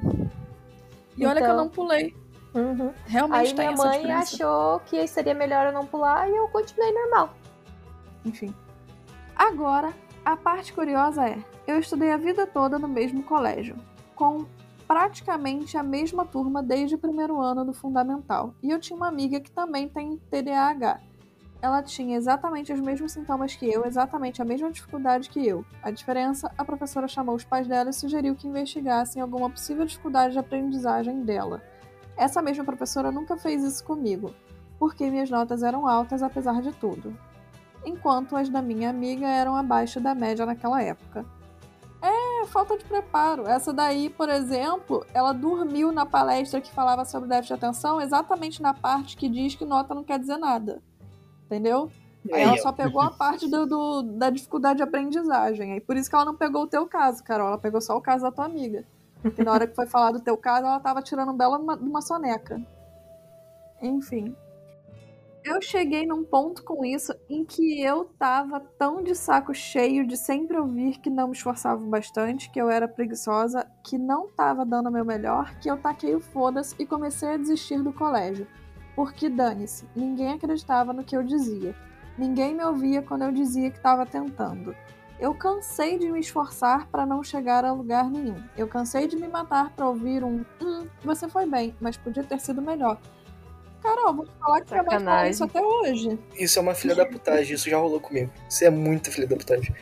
B: E olha que eu
C: Então.
B: não pulei.
C: Uhum.
B: Realmente
C: Aí
B: tem
C: minha
B: essa
C: mãe
B: diferença.
C: achou que seria melhor eu não pular e eu continuei normal.
B: Enfim. Agora, a parte curiosa é: eu estudei a vida toda no mesmo colégio, com praticamente a mesma turma desde o primeiro ano do fundamental. E eu tinha uma amiga que também tem TDAH. Ela tinha exatamente os mesmos sintomas que eu, exatamente a mesma dificuldade que eu. A diferença, a professora chamou os pais dela e sugeriu que investigassem alguma possível dificuldade de aprendizagem dela. Essa mesma professora nunca fez isso comigo, porque minhas notas eram altas apesar de tudo enquanto as da minha amiga eram abaixo da média naquela época. É, falta de preparo. Essa daí, por exemplo, ela dormiu na palestra que falava sobre déficit de atenção exatamente na parte que diz que nota não quer dizer nada. Entendeu? Aí ela só pegou a parte do, do- da dificuldade de aprendizagem. Aí por isso que ela não pegou o teu caso, Carol. Ela pegou só o caso da tua amiga. E na hora que foi falar do teu caso, ela tava tirando um belo uma, uma soneca. Enfim. Eu cheguei num ponto com isso em que eu tava tão de saco cheio de sempre ouvir que não me esforçava bastante, que eu era preguiçosa, que não tava dando o meu melhor, que eu taquei o foda-se e comecei a desistir do colégio. Porque dane-se, ninguém acreditava no que eu dizia. Ninguém me ouvia quando eu dizia que estava tentando. Eu cansei de me esforçar para não chegar a lugar nenhum. Eu cansei de me matar para ouvir um hum, você foi bem, mas podia ter sido melhor. Carol, vou te falar que
C: Sacanagem.
B: isso até hoje.
A: Isso é uma filha da putagem, isso já rolou comigo. Isso é muita filha da putagem.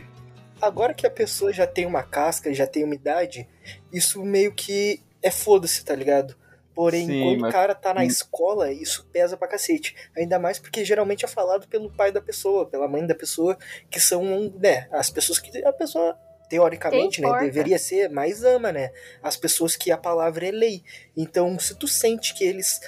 A: Agora que a pessoa já tem uma casca, já tem uma idade, isso meio que é foda-se, tá ligado? Porém,
D: Sim,
A: quando
D: mas-
A: o cara tá na
D: Hum.
A: escola, isso pesa pra cacete. Ainda mais porque geralmente é falado pelo pai da pessoa, pela mãe da pessoa, que são, né, as pessoas que a pessoa, teoricamente, né, deveria ser, mais ama, né? As pessoas que a palavra é lei. Então, se tu sente que eles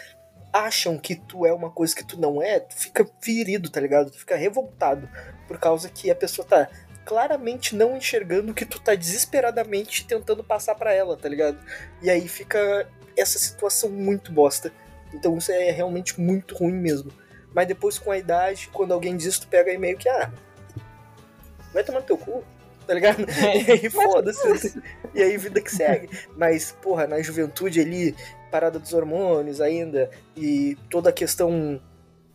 A: acham que tu é uma coisa que tu não é, tu fica ferido, tá ligado? Tu fica revoltado por causa que a pessoa tá claramente não enxergando o que tu tá desesperadamente tentando passar pra ela, tá ligado? E aí fica essa situação muito bosta. Então isso é realmente muito ruim mesmo. Mas depois com a idade, quando alguém diz, tu pega aí meio que, ah, vai tomar no teu cu, tá ligado? E aí foda-se. E aí vida que segue. Mas, porra, na juventude ali, parada dos hormônios ainda, e toda a questão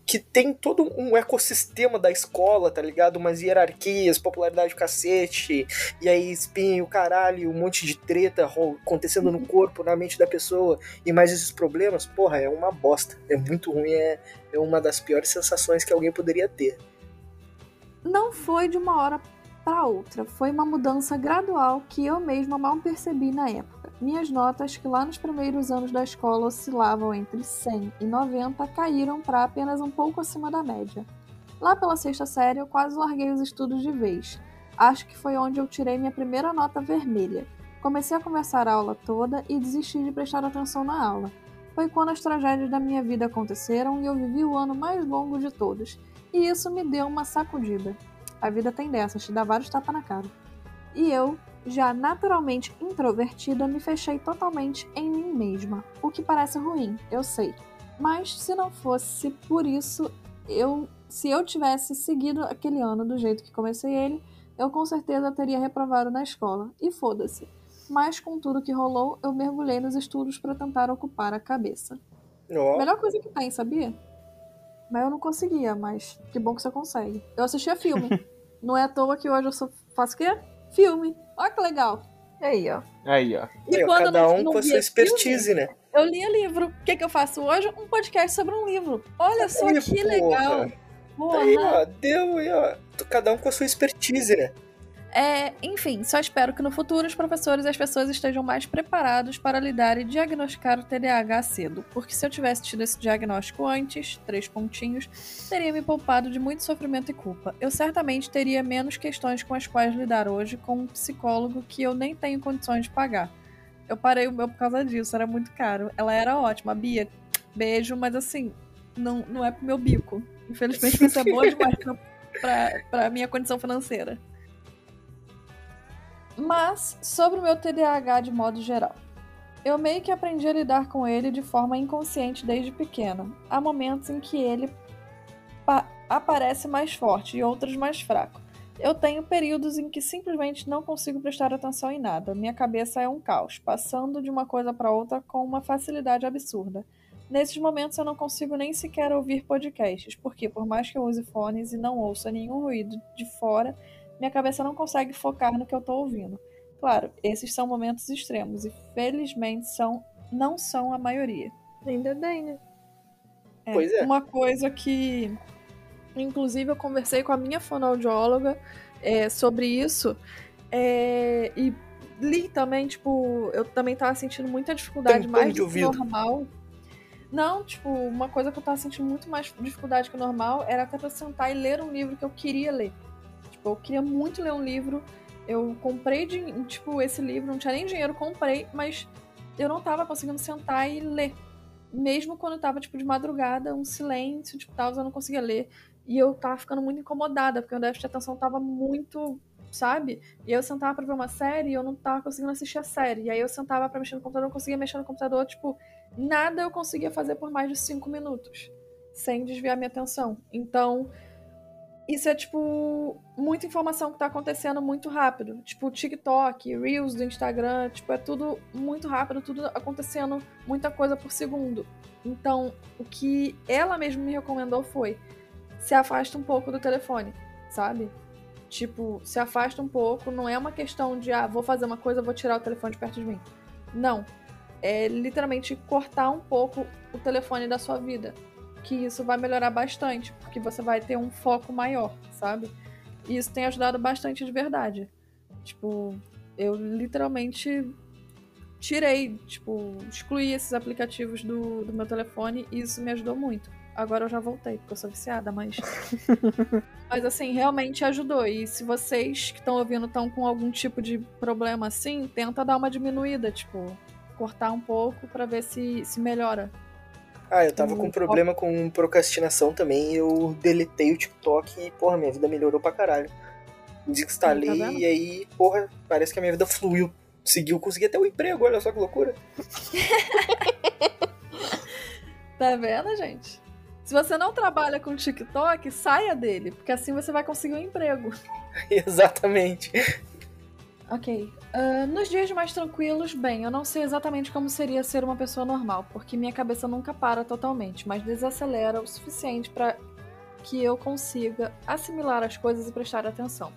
A: que tem todo um ecossistema da escola, tá ligado? Umas hierarquias, popularidade do cacete, e aí espinho, caralho, um monte de treta acontecendo no corpo, na mente da pessoa, e mais esses problemas, porra, é uma bosta. É muito ruim, é, é uma das piores sensações que alguém poderia ter.
B: Não foi de uma hora para outra, foi uma mudança gradual que eu mesma mal percebi na época. Minhas notas, que lá nos primeiros anos da escola oscilavam entre 100 e 90, caíram para apenas um pouco acima da média. Lá pela sexta série, eu quase larguei os estudos de vez. Acho que foi onde eu tirei minha primeira nota vermelha. Comecei a conversar a aula toda e desisti de prestar atenção na aula. Foi quando as tragédias da minha vida aconteceram e eu vivi o ano mais longo de todos. E isso me deu uma sacudida. A vida tem dessas, te dá vários tapas na cara. E eu, já naturalmente introvertida, me fechei totalmente em mim mesma. O que parece ruim, eu sei. Mas se não fosse por isso, eu se eu tivesse seguido aquele ano do jeito que comecei ele, eu com certeza teria reprovado na escola. E foda-se. Mas com tudo que rolou, eu mergulhei nos estudos para tentar ocupar a cabeça.
A: Ó,
B: Melhor coisa que tem, sabia? Mas eu não conseguia, mas que bom que você consegue. Eu assistia filme. não é à toa que hoje eu sou, faço o quê? Filme. Olha que legal.
C: Aí, ó.
D: Aí, ó.
B: E
A: Aí,
B: quando
A: cada um com a sua expertise,
B: filme,
A: né?
B: Eu lia livro. O que, que eu faço hoje? Um podcast sobre um livro. Olha só
A: Aí,
B: que
A: porra.
B: legal. Porra.
A: Aí, ó, deu aí, ó. Cada um com a sua expertise, né?
B: É, enfim, só espero que no futuro os professores e as pessoas estejam mais preparados para lidar e diagnosticar o TDAH cedo, porque se eu tivesse tido esse diagnóstico antes, três pontinhos, teria me poupado de muito sofrimento e culpa. Eu certamente teria menos questões com as quais lidar hoje com um psicólogo que eu nem tenho condições de pagar. Eu parei o meu por causa disso, era muito caro. Ela era ótima, Bia, beijo, mas assim, não, não é pro meu bico. Infelizmente você é boa demais pra, pra, pra minha condição financeira. Mas, sobre o meu TDAH de modo geral. Eu meio que aprendi a lidar com ele de forma inconsciente desde pequena. Há momentos em que ele pa- aparece mais forte e outros mais fraco. Eu tenho períodos em que simplesmente não consigo prestar atenção em nada. Minha cabeça é um caos, passando de uma coisa para outra com uma facilidade absurda. Nesses momentos eu não consigo nem sequer ouvir podcasts, porque por mais que eu use fones e não ouça nenhum ruído de fora, minha cabeça não consegue focar no que eu tô ouvindo. Claro, esses são momentos extremos e felizmente são não são a maioria.
C: Ainda bem, né?
B: É,
A: Pois é.
B: Uma coisa que, inclusive, eu conversei com a minha fonoaudióloga é, sobre isso é, e li também, tipo, eu também tava sentindo muita dificuldade mais do que normal. Não, tipo, uma coisa que eu tava sentindo muito mais dificuldade que o normal era até pra sentar e ler um livro que eu queria ler. Tipo, eu queria muito ler um livro. Eu comprei, de, tipo, esse livro, não tinha nem dinheiro, comprei, mas eu não tava conseguindo sentar e ler. Mesmo quando tava, tipo, de madrugada, um silêncio, tipo, tal, eu não conseguia ler. E eu tava ficando muito incomodada, porque o déficit de atenção tava muito, sabe? E eu sentava pra ver uma série e eu não tava conseguindo assistir a série. E aí eu sentava pra mexer no computador, eu não conseguia mexer no computador, tipo, nada eu conseguia fazer por mais de cinco minutos. Sem desviar minha atenção. Então, isso é, tipo, muita informação que tá acontecendo muito rápido. Tipo, TikTok, Reels do Instagram, tipo, é tudo muito rápido, tudo acontecendo, muita coisa por segundo. Então, o que ela mesma me recomendou foi se afasta um pouco do telefone, sabe? Tipo, se afasta um pouco, não é uma questão de, ah, vou fazer uma coisa, vou tirar o telefone de perto de mim. Não. É literalmente cortar um pouco o telefone da sua vida que isso vai melhorar bastante, porque você vai ter um foco maior, sabe? E isso tem ajudado bastante de verdade. Tipo, eu literalmente tirei, tipo, excluí esses aplicativos do, do meu telefone e isso me ajudou muito. Agora eu já voltei, porque eu sou viciada, mas. mas assim, realmente ajudou. E se vocês que estão ouvindo estão com algum tipo de problema assim, tenta dar uma diminuída, tipo, cortar um pouco pra ver se, se melhora.
A: Ah, eu tava com problema com procrastinação também. Eu deletei o TikTok e, porra, minha vida melhorou pra caralho. Desinstalei
B: Tá
A: e aí, porra, parece que a minha vida fluiu. Seguiu, consegui até o emprego, olha só que loucura.
B: Tá vendo, gente? Se você não trabalha com TikTok, saia dele, porque assim você vai conseguir um emprego.
A: Exatamente.
B: Ok. Ah, nos dias mais tranquilos, bem, eu não sei exatamente como seria ser uma pessoa normal, porque minha cabeça nunca para totalmente, mas desacelera o suficiente para que eu consiga assimilar as coisas e prestar atenção.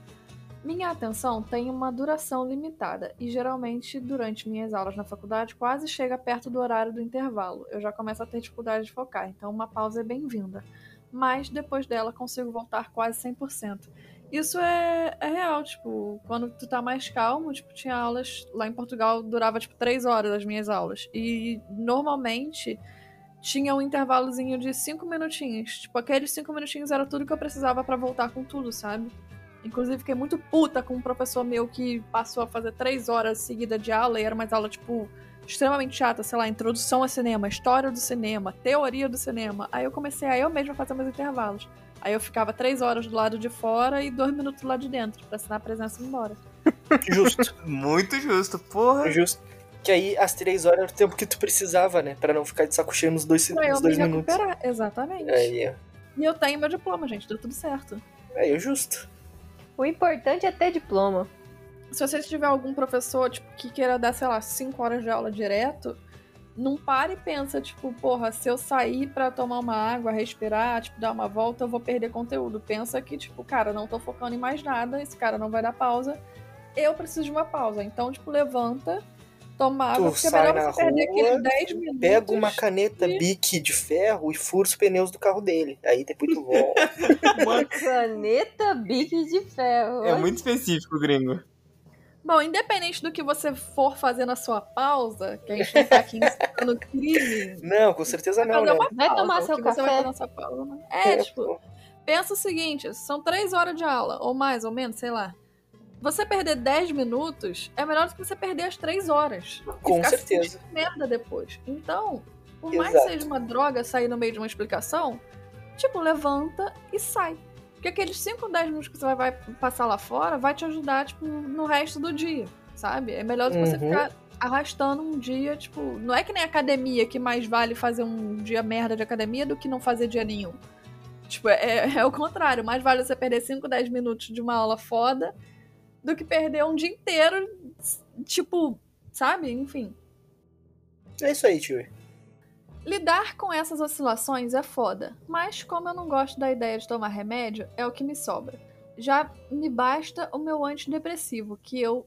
B: Minha atenção tem uma duração limitada e geralmente durante minhas aulas na faculdade quase chega perto do horário do intervalo. Eu já começo a ter dificuldade de focar, então uma pausa é bem-vinda. Mas depois dela consigo voltar quase 100%. Isso é, é real, tipo, quando tu tá mais calmo, tipo, tinha aulas lá em Portugal, durava tipo três horas as minhas aulas. E normalmente tinha um intervalozinho de cinco minutinhos. Tipo, aqueles cinco minutinhos era tudo que eu precisava pra voltar com tudo, sabe? Inclusive, fiquei muito puta com um professor meu que passou a fazer três horas seguidas de aula e era mais aula, tipo, extremamente chata, sei lá, introdução ao cinema, história do cinema, teoria do cinema. Aí eu comecei a eu mesma fazer meus intervalos. Aí eu ficava três horas do lado de fora e dois minutos do lado de dentro, pra assinar a presença e ir embora.
A: Justo,
D: Muito justo, porra.
A: justo. Que aí as três horas era o tempo que tu precisava, né? Pra não ficar de saco cheio nos dois,
B: Pra eu
A: nos
B: me
A: dois minutos.
B: recuperar. Exatamente.
A: Aí, ó.
B: E eu tenho meu diploma, gente. Deu tudo certo.
A: aí é justo.
C: O importante é ter diploma.
B: Se você tiver algum professor, tipo, que queira dar, sei lá, 5 horas de aula direto, não para e pensa, tipo, porra, se eu sair pra tomar uma água, respirar, tipo, dar uma volta, eu vou perder conteúdo. Pensa que, tipo, cara, não tô focando em mais nada, esse cara não vai dar pausa. Eu preciso de uma pausa. Então, tipo, levanta, toma água, porque é melhor você perder
A: rua,
B: aqueles 10 minutos.
A: Pega uma caneta
B: e-
A: bique de ferro e fura os pneus do carro dele. Aí depois tu volta.
D: Mano,
C: Caneta Bic de ferro.
D: é muito específico, gringo.
B: Bom, independente do que você for fazer na sua pausa, que a gente não tá aqui incitando crime,
A: não, com certeza não, né?
B: uma
C: Vai
B: pausa.
C: tomar seu
B: que você vai
C: café?
B: na sua pausa, né? É, tipo, pensa o seguinte, são três horas de aula, ou mais, ou menos, sei lá. Você perder 10 minutos é melhor do que você perder as três horas. E
A: Com certeza.
B: merda depois. Então, por mais que seja uma droga sair no meio de uma explicação, tipo, levanta e sai. Porque aqueles 5, 10 minutos que você vai, vai passar lá fora vai te ajudar, tipo, no resto do dia, sabe? É melhor do que você
A: Uhum.
B: ficar arrastando um dia, tipo, não é que nem academia que mais vale fazer um dia merda de academia do que não fazer dia nenhum. Tipo, é, é o contrário. Mais vale você perder 5, 10 minutos de uma aula foda do que perder um dia inteiro, tipo, sabe? Enfim.
A: É isso aí, tio.
B: Lidar com essas oscilações é foda, mas como eu não gosto da ideia de tomar remédio, é o que me sobra. Já me basta o meu antidepressivo, que eu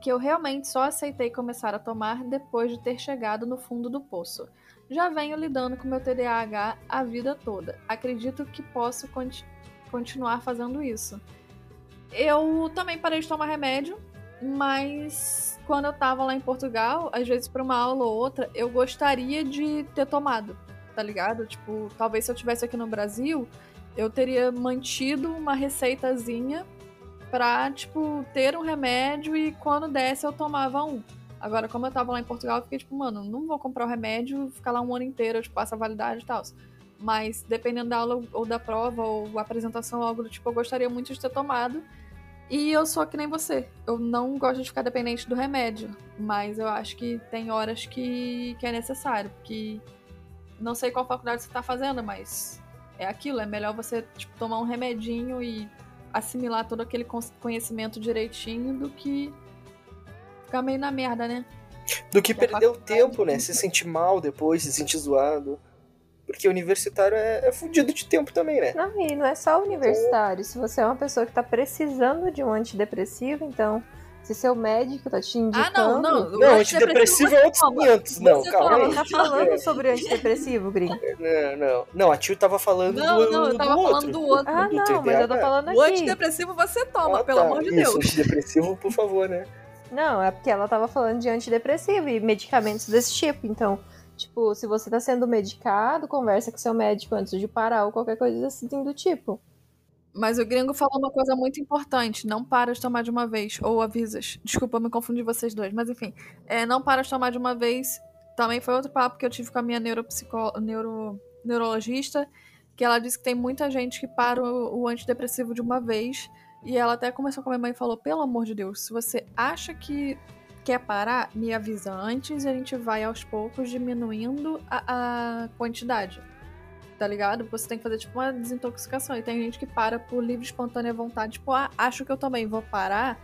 B: que eu realmente só aceitei começar a tomar depois de ter chegado no fundo do poço. Já venho lidando com meu TDAH a vida toda. Acredito que posso conti- continuar fazendo isso. Eu também parei de tomar remédio, mas quando eu tava lá em Portugal, às vezes pra uma aula ou outra, eu gostaria de ter tomado, tá ligado? Tipo, talvez se eu tivesse aqui no Brasil, eu teria mantido uma receitazinha pra, tipo, ter um remédio e quando desse eu tomava um. Agora, como eu tava lá em Portugal, eu fiquei tipo, mano, não vou comprar o remédio, ficar lá um ano inteiro, tipo, passa a validade e tal. Mas dependendo da aula ou da prova ou apresentação ou algo do tipo, eu gostaria muito de ter tomado. E eu sou que nem você. Eu não gosto de ficar dependente do remédio. Mas eu acho que tem horas que, que é necessário. Porque não sei qual faculdade você tá fazendo, mas é aquilo. É melhor você tipo, tomar um remedinho e assimilar todo aquele conhecimento direitinho do que ficar meio na merda, né?
A: Do que perder o tempo, né? Se sentir mal depois, se sentir zoado. Porque universitário é, é fudido de tempo também, né?
C: Não, e não é só universitário. Se você é uma pessoa que tá precisando de um antidepressivo, então, se seu médico tá te indicando...
B: Ah, não, não. O
A: Não, antidepressivo é outros
B: toma.
A: 500. Não,
B: Você
A: calma
B: toma,
A: aí.
C: Tá falando sobre antidepressivo, Gringo.
A: Não, não. Não, a tio tava falando
B: Não,
A: do,
B: não, eu
A: do
B: tava
A: outro.
B: falando do outro.
C: Ah,
A: Do
C: não, mas eu tô
A: TDAH.
C: falando
B: O
C: aqui.
B: antidepressivo você toma,
A: Ah,
B: pelo
A: tá.
B: amor de
A: Isso,
B: Deus.
A: antidepressivo, por favor, né?
C: Não, é porque ela tava falando de antidepressivo e medicamentos desse tipo. Então, tipo, se você tá sendo medicado, conversa com seu médico antes de parar ou qualquer coisa assim do tipo.
B: Mas o gringo falou uma coisa muito importante: não para de tomar de uma vez. Ou avisas. Desculpa, eu me confundi vocês dois. Mas enfim, é, não para de tomar de uma vez. Também foi outro papo que eu tive com a minha neuropsico... neuro... neurologista. Que ela disse que tem muita gente que para o, o antidepressivo de uma vez. E ela até começou com a minha mãe e falou: pelo amor de Deus, se você acha que quer parar, me avisa antes e a gente vai aos poucos diminuindo a, a quantidade tá ligado? Você tem que fazer, tipo, uma desintoxicação. E tem gente que para por livre, espontânea vontade. Tipo, ah, acho que eu também vou parar.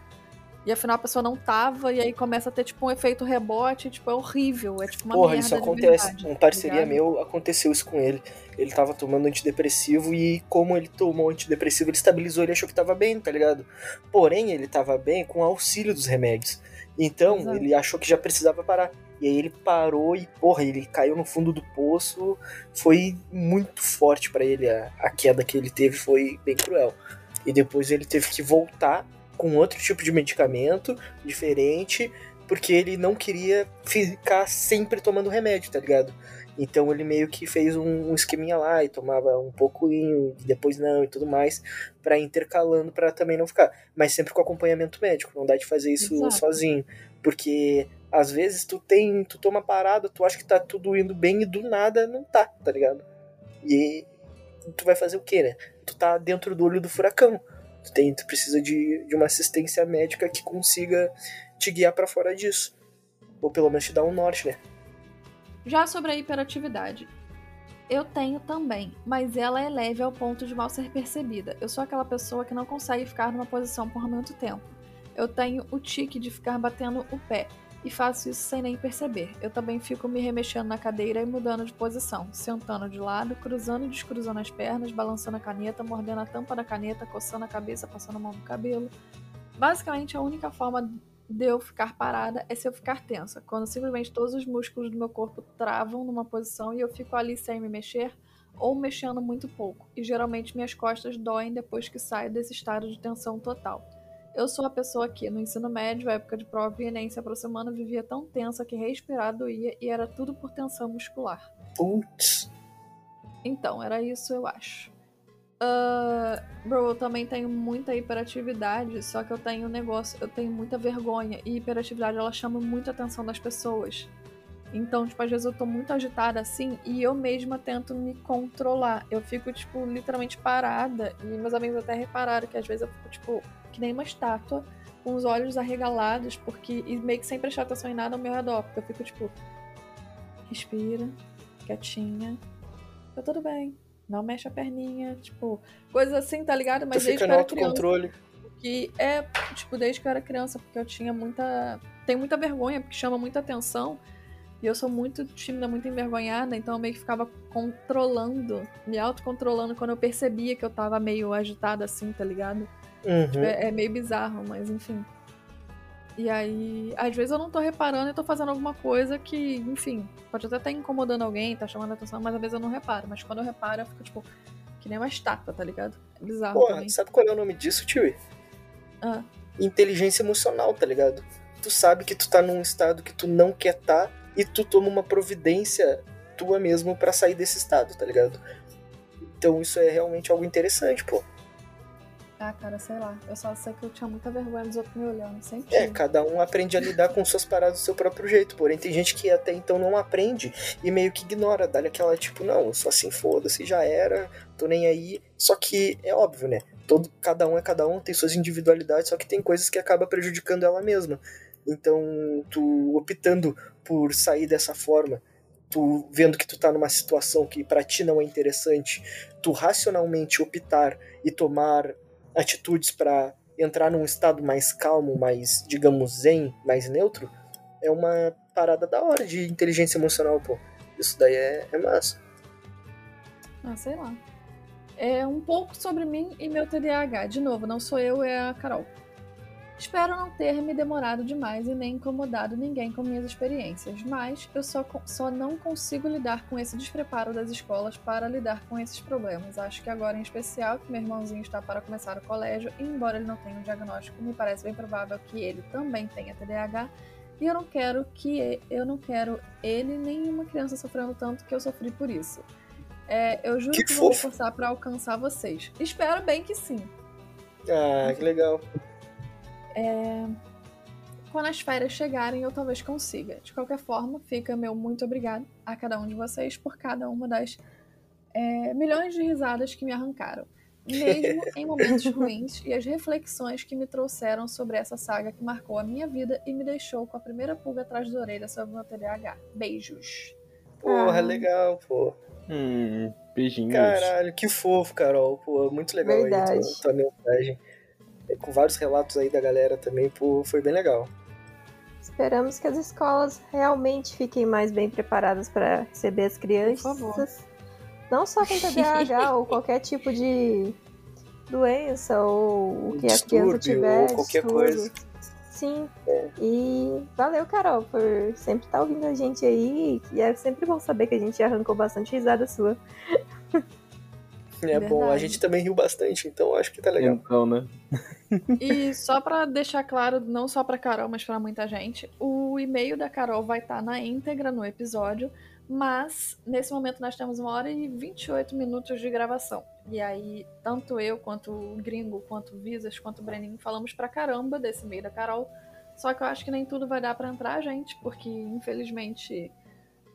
B: E afinal a pessoa não tava. E aí começa a ter, tipo, um efeito rebote. Tipo, é horrível. É tipo uma
A: Porra, isso acontece.
B: verdade,
A: um
B: tá
A: parceria
B: ligado?
A: meu aconteceu isso com ele. Ele tava tomando antidepressivo e como ele tomou antidepressivo, ele estabilizou, ele achou que tava bem, tá ligado? Porém, ele tava bem com o auxílio dos remédios. Então,
B: Exato.
A: ele achou que já precisava parar. E aí ele parou e, porra, ele caiu no fundo do poço. Foi muito forte pra ele. A, a queda que ele teve foi bem cruel. E depois ele teve que voltar com outro tipo de medicamento diferente, porque ele não queria ficar sempre tomando remédio, tá ligado? Então ele meio que fez um, um esqueminha lá e tomava um pouco e depois não e tudo mais, pra ir intercalando pra também não ficar. Mas sempre com acompanhamento médico, não dá de fazer isso
B: Exato.
A: sozinho. Porque às vezes tu tem, tu toma parada, tu acha que tá tudo indo bem e do nada não tá, tá ligado? E tu vai fazer o quê, né? Tu tá dentro do olho do furacão. Tu, tem, tu precisa de, de uma assistência médica que consiga te guiar para fora disso. Ou pelo menos te dar um norte, né?
B: Já sobre a hiperatividade. Eu tenho também, mas ela é leve ao ponto de mal ser percebida. Eu sou aquela pessoa que não consegue ficar numa posição por muito tempo. Eu tenho o tique de ficar batendo o pé e faço isso sem nem perceber. Eu também fico me remexendo na cadeira e mudando de posição, sentando de lado, cruzando e descruzando as pernas, balançando a caneta, mordendo a tampa da caneta, coçando a cabeça, passando a mão no cabelo. Basicamente, a única forma de eu ficar parada é se eu ficar tensa, quando simplesmente todos os músculos do meu corpo travam numa posição e eu fico ali sem me mexer ou mexendo muito pouco, e geralmente minhas costas doem depois que saio desse estado de tensão total. Eu sou a pessoa que, no ensino médio, época de prova e Enem se aproximando, vivia tão tensa que respirar doía e era tudo por tensão muscular.
A: Putz.
B: Então, era isso, eu acho. Uh, bro, eu também tenho muita hiperatividade, só que eu tenho um negócio, eu tenho muita vergonha. E hiperatividade ela chama muita atenção das pessoas. Então, tipo, às vezes eu tô muito agitada assim e eu mesma tento me controlar. Eu fico, tipo, literalmente parada. E meus amigos até repararam que às vezes eu fico, tipo, que nem uma estátua, com os olhos arregalados, porque. E meio que sem prestar atenção em nada ao meu redor. Porque eu fico, tipo, respira, quietinha. Tá tudo bem não mexe a perninha, tipo, coisas assim, tá ligado? Mas
A: tu
B: desde que eu era criança. Que é, tipo, desde que eu era criança, porque eu tinha muita. Tenho muita vergonha, porque chama muita atenção. E eu sou muito tímida, muito envergonhada, então eu meio que ficava controlando, me autocontrolando quando eu percebia que eu tava meio agitada assim, tá ligado?
A: Uhum.
B: Tipo, é, é meio bizarro, mas enfim. E aí, às vezes eu não tô reparando e tô fazendo alguma coisa que, enfim, pode até estar incomodando alguém, tá chamando a atenção, mas às vezes eu não reparo. Mas quando eu reparo, eu fico, tipo, que nem uma estátua, tá ligado? É bizarro
A: Porra,
B: também.
A: sabe qual é o nome disso, tio?
B: Ah,
A: Inteligência emocional, tá ligado? Tu sabe que tu tá num estado que tu não quer tá e tu toma uma providência tua mesmo pra sair desse estado, tá ligado? Então isso é realmente algo interessante, pô.
B: Ah, cara, sei lá. Eu só sei que eu tinha muita vergonha dos outros me olhando, sempre.
A: É, cada um aprende a lidar com suas paradas do seu próprio jeito. Porém, tem gente que até então não aprende e meio que ignora, dá aquela tipo, não, eu sou assim, foda-se, já era, tô nem aí. Só que é óbvio, né? Todo, cada um é cada um, tem suas individualidades, só que tem coisas que acaba prejudicando ela mesma. Então, tu optando por sair dessa forma, tu vendo que tu tá numa situação que pra ti não é interessante, tu racionalmente optar e tomar atitudes pra entrar num estado mais calmo, mais, digamos, zen, mais neutro, é uma parada da hora de inteligência emocional, pô. Isso daí é, é massa.
B: Ah, sei lá. É um pouco sobre mim e meu TDAH. De novo, não sou eu, é a Carol. Espero não ter me demorado demais e nem incomodado ninguém com minhas experiências, mas eu só, só não consigo lidar com esse despreparo das escolas para lidar com esses problemas. Acho que agora, em especial, que meu irmãozinho está para começar o colégio, e embora ele não tenha um diagnóstico, me parece bem provável que ele também tenha TDAH, e eu não quero que eu não quero ele nem uma criança sofrendo tanto que eu sofri por isso. É, eu juro
A: Que
B: que, vou forçar para alcançar vocês. Espero bem que sim.
A: Ah, que legal.
B: Quando as férias chegarem, eu talvez consiga. De qualquer forma, fica meu muito obrigado a cada um de vocês por cada uma das é, milhões de risadas que me arrancaram. Mesmo em momentos ruins e as reflexões que me trouxeram sobre essa saga que marcou a minha vida e me deixou com a primeira pulga atrás da orelha sobre o meu TDAH. Beijos.
A: Porra,
C: Ah.
A: legal, pô.
D: Hum, beijinhos.
A: Caralho, que fofo, Carol. Pô, muito legal aí
C: Verdade.
A: tua, tua mensagem. É, Com vários relatos aí da galera também, pô, foi bem legal.
C: Esperamos que as escolas realmente fiquem mais bem preparadas para receber as crianças.
B: favor.
C: Não só com TDAH ou qualquer tipo de doença ou o que a criança
A: Distúrbio
C: tiver.
A: ou qualquer
C: distúrbio.
A: coisa.
C: Sim. E valeu, Carol, por sempre estar ouvindo a gente aí. E é sempre bom saber que a gente arrancou bastante risada sua.
A: É bom, a
B: Verdade.
A: gente também riu bastante, então acho que tá legal.
D: Então, né?
B: E só pra deixar claro, não só pra Carol, mas pra muita gente, o e-mail da Carol vai estar na íntegra no episódio, mas nesse momento nós temos uma hora e 28 minutos de gravação. E aí, tanto eu, quanto o Gringo, quanto o Visas, quanto o Breninho falamos pra caramba desse e-mail da Carol. Só que eu acho que nem tudo vai dar pra entrar, gente, porque infelizmente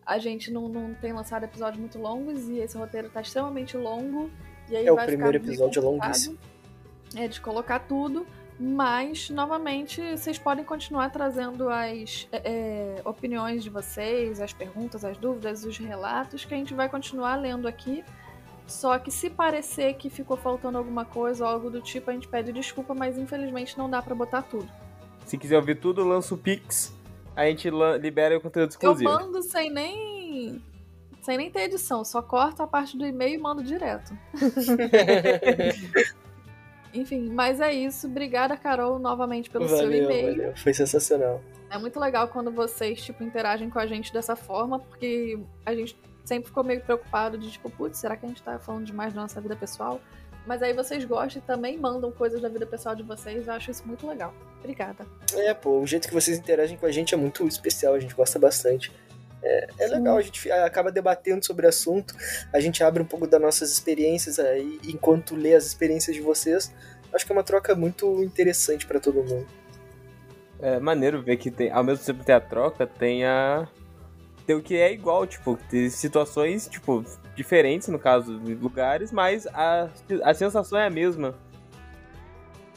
B: a gente não, não tem lançado episódios muito longos e esse roteiro tá extremamente longo. E aí
A: É, o
B: vai
A: primeiro
B: ficar
A: episódio é longuíssimo.
B: é de colocar tudo, mas novamente vocês podem continuar trazendo as é, é, opiniões de vocês, as perguntas, as dúvidas, os relatos que a gente vai continuar lendo aqui. Só que se parecer que ficou faltando alguma coisa ou algo do tipo, a gente pede desculpa, mas infelizmente não dá para botar tudo.
D: Se quiser ouvir tudo, lança o Pix. A gente libera o conteúdo exclusivo.
B: Eu mando sem nem sem nem ter edição, só corto a parte do e-mail e mando direto. Enfim, mas é isso. Obrigada, Carol, novamente pelo
A: valeu,
B: seu e-mail.
A: Valeu. Foi sensacional.
B: É muito legal quando vocês, tipo, interagem com a gente dessa forma, porque a gente sempre ficou meio preocupado de, tipo, putz, será que a gente tá falando demais da nossa vida pessoal? Mas aí vocês gostam e também mandam coisas da vida pessoal de vocês. Eu acho isso muito legal. Obrigada.
A: É, pô, o jeito que vocês interagem com a gente é muito especial, a gente gosta bastante. É, é legal, a gente acaba debatendo sobre o assunto, a gente abre um pouco das nossas experiências aí, enquanto lê as experiências de vocês. Acho que é uma troca muito interessante para todo mundo.
D: É maneiro ver que tem, ao mesmo tempo que tem a troca, tem a. Tem o que é igual, tipo, situações, tipo, diferentes, no caso, lugares, mas a, a sensação é a mesma.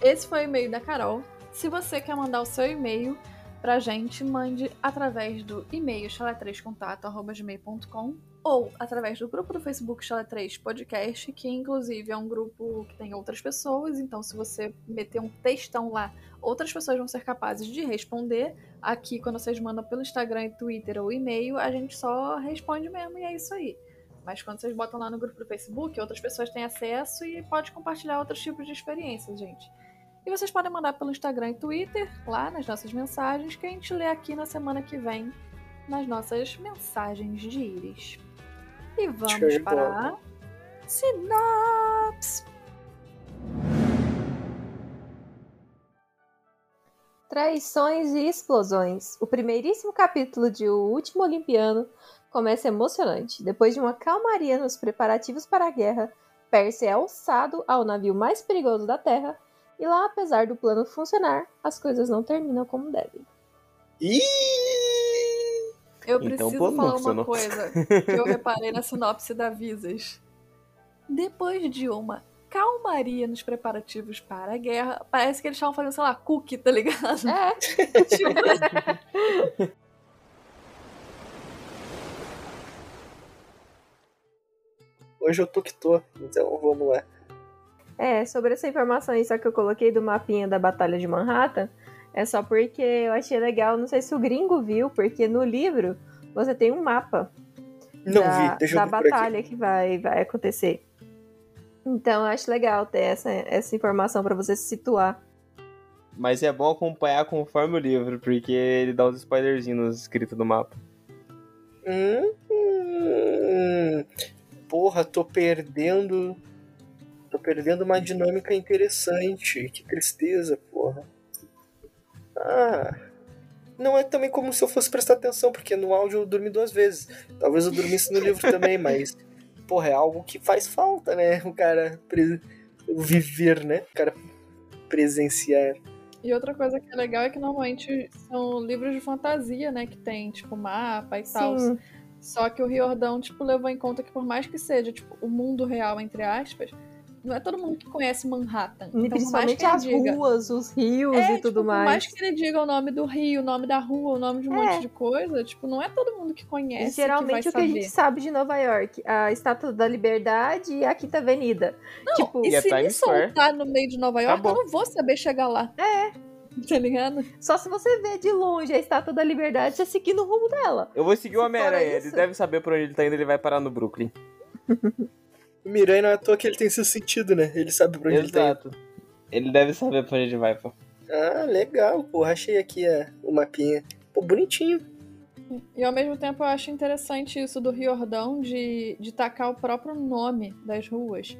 B: Esse foi o e-mail da Carol. Se você quer mandar o seu e-mail, pra gente, mande através do e-mail chalé3contato.gmail.com ou através do grupo do Facebook Chalé 3 Podcast, que inclusive é um grupo que tem outras pessoas, então se você meter um textão lá, outras pessoas vão ser capazes de responder. Aqui, quando vocês mandam pelo Instagram, Twitter ou e-mail, a gente só responde mesmo e é isso aí. Mas quando vocês botam lá no grupo do Facebook, outras pessoas têm acesso e pode compartilhar outros tipos de experiências, gente. E vocês podem mandar pelo Instagram e Twitter, lá nas nossas mensagens, que a gente lê aqui na semana que vem, nas nossas mensagens de íris. E vamos para sinopse!
C: Traições e explosões. O primeiríssimo capítulo de O Último Olimpiano começa emocionante. Depois de uma calmaria nos preparativos para a guerra, Percy é alçado ao navio mais perigoso da Terra e lá, apesar do plano funcionar, as coisas não terminam como devem.
A: Ih!
B: Eu então, preciso falar uma coisa que eu reparei na sinopse da Visas. Depois de uma calmaria nos preparativos para a guerra, parece que eles estavam fazendo, sei lá, cookie, tá ligado?
C: É.
B: tipo...
A: Hoje eu tô que tô, então vamos lá.
C: É, sobre essa informação aí só que eu coloquei do mapinha da Batalha de Manhattan, é só porque eu achei legal, não sei se o gringo viu, porque no livro você tem um mapa
A: não
C: da,
A: vi, deixa
C: da
A: eu
C: batalha que vai, vai acontecer. Então eu acho legal ter essa, essa informação para você se situar.
D: Mas é bom acompanhar conforme o livro, porque ele dá uns spoilerzinhos escritos no mapa.
A: Hum, hum, porra, tô perdendo Tô perdendo uma dinâmica interessante. Que tristeza, porra. Ah. Não é também como se eu fosse prestar atenção, porque no áudio eu dormi duas vezes. Talvez eu dormisse no livro também, mas. Porra, é algo que faz falta, né? O cara pre... viver, né? O cara presenciar.
B: E outra coisa que é legal é que normalmente são livros de fantasia, né? Que tem, tipo, mapa e tal. Só que o Riordão, tipo, levou em conta que por mais que seja, tipo, o mundo real, entre aspas, não é todo mundo que conhece Manhattan.
C: E
B: então,
C: principalmente as
B: diga,
C: ruas, os rios
B: é,
C: e tudo
B: tipo,
C: mais.
B: Por mais que ele diga o nome do rio, o nome da rua, o nome de um
C: É.
B: monte de coisa, tipo, não é todo mundo que conhece.
C: E geralmente
B: que
C: o que a gente sabe de Nova York, a Estátua da Liberdade e a Quinta Avenida.
B: Não,
C: tipo,
B: e
D: E
B: se me soltar no meio de Nova York,
D: Acabou.
B: eu não vou saber chegar lá.
C: É.
B: Tá ligado?
C: só se você vê de longe a Estátua da Liberdade, você seguir no rumo dela.
D: Eu vou seguir o Homem-Aranha, ele deve saber por onde ele tá indo, ele vai parar no Brooklyn.
A: O Miranha não é à toa que ele tem esse sentido, né? Ele sabe pra onde ele tá.
D: Exato. Ele deve saber pra onde ele vai, pô.
A: Ah, legal, porra. Achei aqui a, o mapinha. Pô, bonitinho.
B: E ao mesmo tempo eu acho interessante isso do Riordão de, de tacar o próprio nome das ruas.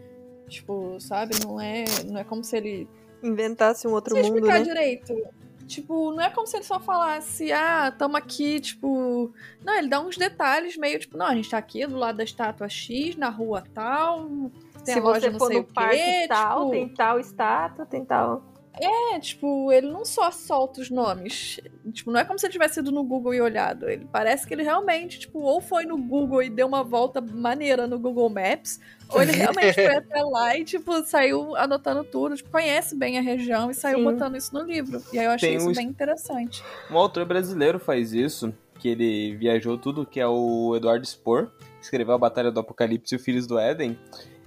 B: Tipo, sabe? Não é, não é como se ele
C: Inventasse um outro
B: Deixa eu
C: mundo,
B: explicar
C: né?
B: direito. Tipo, não é como se ele só falasse, ah, tamo aqui, tipo. Não, ele dá uns detalhes meio, tipo, não, a gente tá aqui do lado da estátua X, na rua tal. Tem
C: Se você for no
B: o quê,
C: parque tal,
B: tipo,
C: tem tal estátua, tem tal.
B: É, tipo, ele não só solta os nomes. Tipo, não é como se ele tivesse ido no Google e olhado. Ele parece que ele realmente, tipo, ou foi no Google e deu uma volta maneira no Google Maps, ou ele realmente foi até lá e, tipo, saiu anotando tudo, tipo, conhece bem a região e saiu
C: Sim.
B: botando isso no livro. E aí eu achei
D: Tem
B: isso
D: um-
B: bem interessante.
D: Um autor brasileiro faz isso, que ele viajou tudo, que é o Eduardo Spohr, que escreveu A Batalha do Apocalipse e o Filhos do Éden.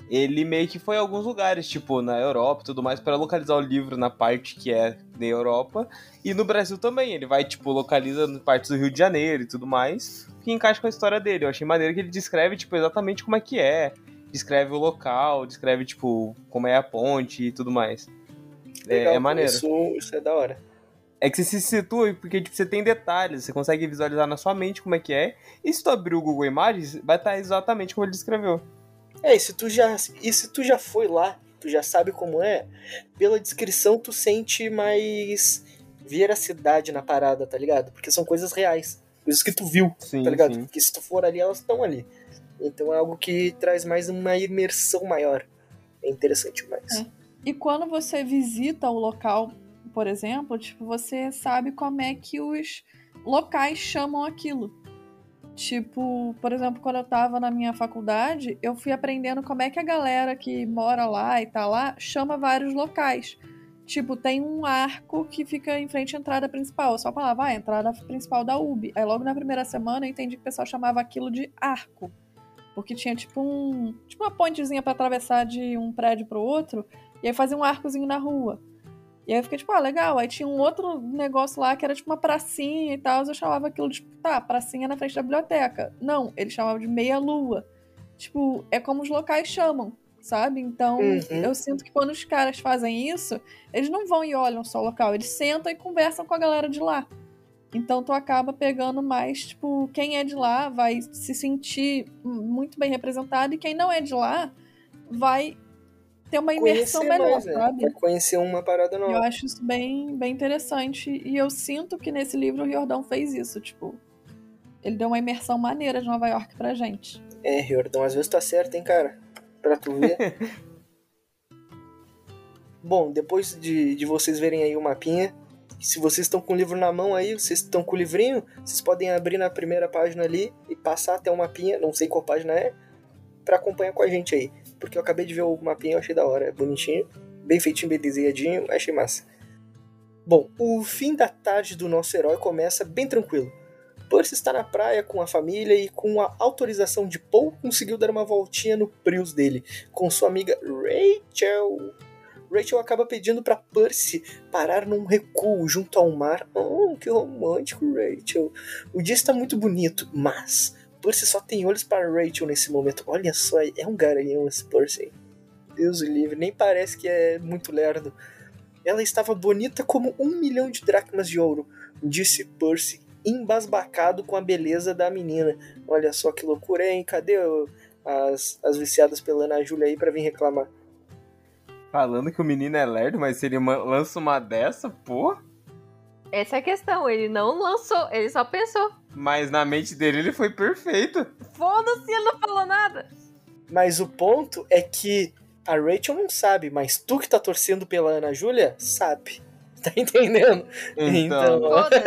D: Ele meio que foi a alguns lugares, tipo na Europa e tudo mais, para localizar o livro na parte que é da Europa. E no Brasil também, ele vai, tipo, localiza partes do Rio de Janeiro e tudo mais, que encaixa com a história dele. Eu achei maneiro que ele descreve, tipo, exatamente como é que é. Descreve o local, descreve, tipo, como é a ponte e tudo mais. É,
A: Legal,
D: é maneiro.
A: Isso, isso é da hora.
D: É que você se situa, porque tipo, você tem detalhes, você consegue visualizar na sua mente como é que é. E se tu abrir o Google Imagens, vai estar exatamente como ele descreveu.
A: É, e se tu já, e se tu já foi lá, tu já sabe como é, pela descrição tu sente mais veracidade na parada, tá ligado? Porque são coisas reais, coisas que tu viu,
D: Sim,
A: tá ligado?
D: sim.
A: Porque se tu for ali, elas estão ali. Então é algo que traz mais uma imersão maior. É interessante mais.
B: É. E quando você visita o local, por exemplo, tipo, você sabe como é que os locais chamam aquilo. Tipo, por exemplo, quando eu tava na minha faculdade, eu fui aprendendo como é que a galera que mora lá e tá lá chama vários locais. Tipo, tem um arco que fica em frente à entrada principal. Eu só falava, ah, a entrada principal da UB. Aí logo na primeira semana eu entendi que o pessoal chamava aquilo de arco. Porque tinha tipo um. Tipo uma pontezinha pra atravessar de um prédio pro outro. E aí fazia um arcozinho na rua. E aí eu fiquei tipo, ah, legal. Aí tinha um outro negócio lá que era tipo uma pracinha e tal. Eu chamava aquilo de, tipo, tá, pracinha na frente da biblioteca. Não, ele chamava de meia-lua. Tipo, é como os locais chamam, sabe? Então,
A: Uhum.
B: eu sinto que quando os caras fazem isso, eles não vão e olham só o local. Eles sentam e conversam com a galera de lá. Então tu acaba pegando mais, tipo, quem é de lá vai se sentir muito bem representado e quem não é de lá vai ter uma imersão
A: Conhecer
B: melhor,
A: mais, né?
B: sabe?
A: Vai conhecer uma parada
B: Eu
A: nova.
B: acho isso bem, bem interessante. E eu sinto que nesse livro o Riordão fez isso, tipo. Ele deu uma imersão maneira de Nova York pra gente.
A: É, Riordão, às vezes tá certo, hein, cara? Pra tu ver. Bom, depois de, de vocês verem aí o mapinha, se vocês estão com o livro na mão aí, vocês estão com o livrinho, vocês podem abrir na primeira página ali e passar até o mapinha, não sei qual página é, pra acompanhar com a gente aí. Porque eu acabei de ver o mapinha, achei da hora, é bonitinho, bem feitinho, bem desenhadinho, achei massa. Bom, o fim da tarde do nosso herói começa bem tranquilo. Percy está na praia com a família e, com a autorização de Paul, conseguiu dar uma voltinha no Prius dele, com sua amiga Rachel. Rachel acaba pedindo para Percy parar num recuo junto ao mar. Oh, que romântico, Rachel. O dia está muito bonito, mas Percy só tem olhos para Rachel nesse momento. Olha só, é um garanhão esse Percy. Deus o livre, nem parece que é muito lerdo. Ela estava bonita como um milhão de dracmas de ouro, disse Percy, embasbacado com a beleza da menina. Olha só que loucura, hein? Cadê as, as viciadas pela Ana Júlia aí pra vir reclamar?
D: Falando que o menino é lerdo, mas se ele lança uma dessa, pô.
C: Essa é a questão, ele não lançou, ele só pensou.
D: Mas na mente dele ele foi perfeito.
C: Foda-se, ele não falou nada.
A: Mas o ponto é que a Rachel não sabe, mas tu que tá torcendo pela Ana Júlia, sabe. Tá entendendo?
D: Então,
C: Foda-se.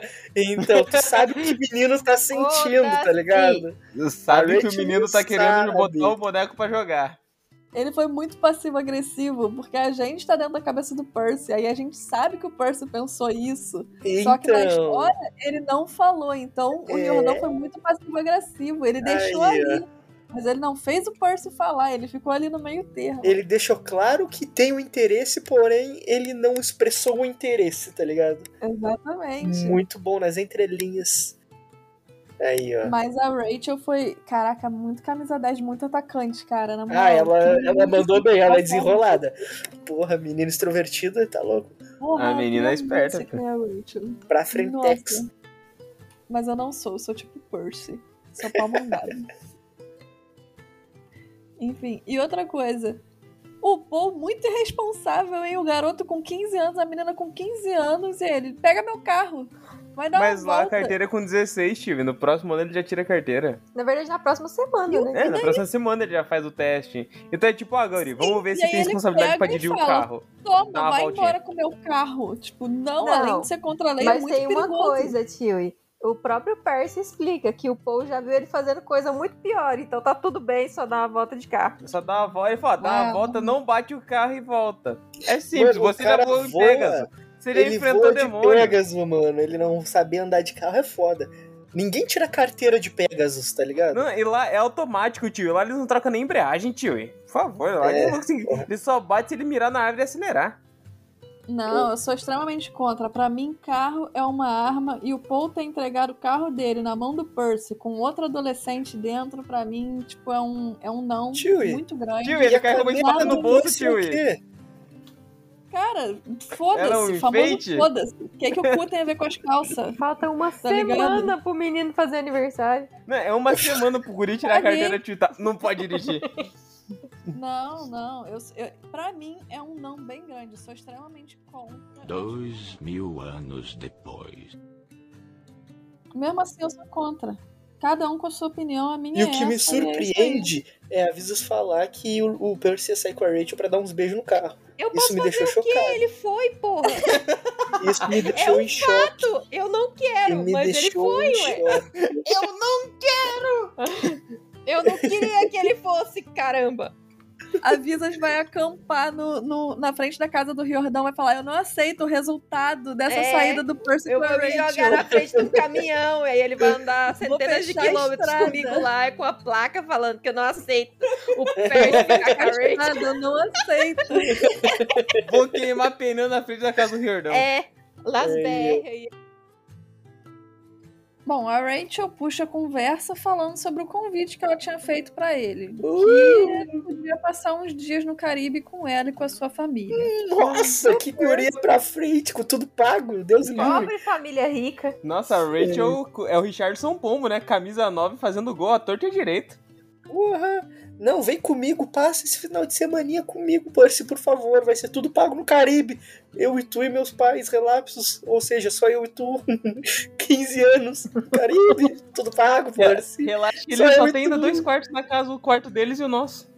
A: Então, tu sabe o que o menino tá sentindo, tá ligado?
D: sabe
A: A
D: que o menino tá
A: não
D: querendo
A: sabe.
D: botar o boneco pra jogar.
B: Ele foi muito passivo-agressivo, porque a gente tá dentro da cabeça do Percy, aí a gente sabe que o Percy pensou isso. Só que na
A: Então,
B: história ele não falou, então o
A: É.
B: Riordão foi muito passivo-agressivo. Ele deixou ali. Mas ele não fez o Percy falar, ele ficou ali no meio termo.
A: ele deixou claro que tem o interesse, porém ele não expressou o interesse, tá ligado?
B: Exatamente.
A: Muito bom nas entrelinhas. Aí, ó.
B: Mas a Rachel foi, caraca, muito camisa 10, muito atacante, cara. Na moral,
A: Ah, ela, ela mandou bem, ela é desenrolada. Porra, menina extrovertida, tá louco.
B: Porra,
D: A menina é esperta,
B: quem é a Rachel.
A: Pra frentex.
B: Nossa. Mas eu não sou, eu sou tipo Percy. Sou pau mandado. Enfim, e outra coisa. O Paul muito irresponsável, hein? O garoto com 15 anos, a menina com 15 anos, e ele, pega meu carro. Vai dar
D: Mas
B: uma
D: lá a
B: volta.
D: carteira é com 16, Steve. No próximo ano ele já tira a carteira.
C: Na verdade, na próxima semana, né?
D: É, na próxima semana ele já faz o teste. Então é tipo, ah, Gauri, vamos ver
B: e
D: se tem responsabilidade pra
B: e
D: dirigir o carro.
B: Toma,
D: uma
B: vai
D: voltinha.
B: embora com o meu carro. Tipo, não,
C: Não,
B: além de ser contra a lei, é
C: Mas
B: muito
C: tem uma
B: perigoso.
C: coisa, tio. O próprio Percy explica que o Paul já viu ele fazendo coisa muito pior, então tá tudo bem só dar uma volta de carro.
D: Só dá uma volta, ele fala, dá uma volta, não bate o carro e volta. É simples,
A: Mano,
D: você já voou em
A: voa,
D: Pegasus.
A: Ele
D: enfrentou
A: voa
D: o
A: de
D: demônio.
A: Pegasus, mano. Ele não saber andar de carro é foda. Ninguém tira carteira de Pegasus, tá ligado?
D: Não, e lá é automático, tio. Lá eles não trocam nem embreagem, tio. Por favor, lá
A: É,
D: ele, ele só bate se ele mirar na árvore e acelerar.
B: Não, eu sou extremamente contra. Pra mim, carro é uma arma e o Paul ter entregado o carro dele na mão do Percy com outro adolescente dentro, pra mim, tipo, é um, é um não
A: Chewie.
B: muito grande.
D: Tio, ele carrega uma espada no bolso,
A: quê?
B: Cara, foda-se,
D: um
B: famoso foda-se. O que, que o cu tem a ver com as calças?
C: Falta uma
B: Tá ligado?
C: semana pro menino fazer aniversário.
D: Não, é uma semana pro guri tirar a carteira, tio. Tá, não pode dirigir.
B: Não, não. Eu, eu, pra mim, é um não bem grande. Eu sou extremamente contra.
E: Dois mil anos depois.
B: Mesmo assim, eu sou contra. Cada um com a sua opinião, a minha
A: E
B: é
A: o que me
B: essa, e é
A: surpreende é a Visas falar que o, o Percy ia sair com a Rachel pra dar uns beijos no carro.
F: Eu
A: Isso
F: posso
A: me
F: fazer
A: deixou
F: o quê?
A: chocado.
F: Ele foi, porra.
A: Isso me deixou
F: um
A: em choque.
F: Tu, Eu não quero, mas ele foi, ué.
A: choque.
F: Eu não quero! Eu não queria que ele fosse, caramba.
B: A Visas vai acampar no, no- na frente da casa do Riordão, vai falar: Eu não aceito o resultado dessa
F: É,
B: saída do Percy
F: Eu
B: com a
F: vou me jogar na frente do caminhão, aí ele vai andar centenas de quilômetros comigo lá com a placa falando que eu não aceito o Percy ficar com a Rachel.
B: Nada, eu não aceito.
D: Vou queimar pneu na frente da casa do Riordão.
F: É, Las
A: É,
F: BR aí.
B: Bom, a Rachel puxa a conversa falando sobre o convite que ela tinha feito pra ele.
A: Uh!
B: Que ele podia passar uns dias no Caribe com ela e com a sua família.
A: Nossa, que guria pra frente, com tudo pago. Deus livre.
C: Pobre família rica.
D: Nossa, a Rachel é o Richardson Pombo, né? Camisa 9 fazendo gol à torta e à direita.
A: Não, vem comigo, passa esse final de semaninha comigo, Percy, por favor. Vai ser tudo pago no Caribe. Eu e tu e meus pais, relapsos. Ou seja, só eu e tu. 15 anos. Caribe, tudo pago, Percy.
D: Relaxa que
A: Só
D: só tem ainda
A: tu.
D: dois quartos na casa, o quarto deles e o nosso.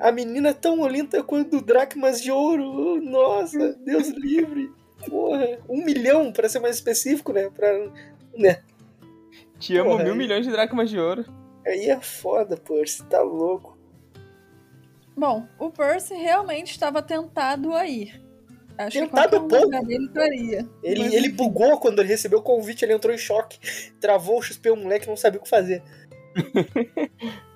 A: A menina é tão lenta quanto dracmas de ouro. Nossa, Deus livre. Porra, um milhão, pra ser mais específico, né? Pra... né?
D: Te amo
A: Porra,
D: mil
A: aí.
D: milhões de dracmas de ouro.
A: Aí é foda, Percy, tá louco.
B: Bom, o Percy realmente estava tentado a ir. Acho
A: Tentado
B: que um
A: pouco.
B: dele estaria.
A: Ele,
B: Mas,
A: ele bugou quando ele recebeu o convite, ele entrou em choque. Travou o XP, o moleque não sabia o que fazer.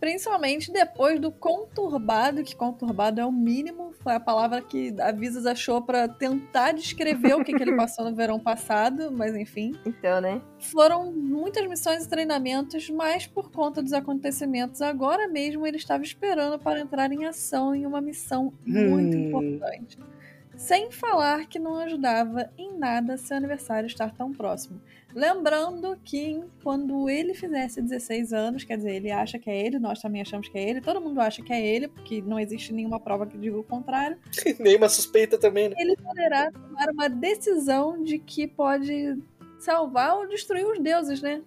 B: Principalmente depois do conturbado, que conturbado é o mínimo, foi a palavra que a Visas achou pra tentar descrever o que, que ele passou no verão passado, mas enfim.
C: Então, né?
B: Foram muitas missões e treinamentos, mas por conta dos acontecimentos, agora mesmo ele estava esperando para entrar em ação em uma missão muito
A: Hum.
B: importante. Sem falar que não ajudava em nada seu aniversário estar tão próximo. Lembrando que quando ele fizesse 16 anos, quer dizer, ele acha que é ele, nós também achamos que é ele, todo mundo acha que é ele, porque não existe nenhuma prova que diga o contrário
A: Nenhuma suspeita também, né?
B: ele poderá tomar uma decisão de que pode salvar ou destruir os deuses, né?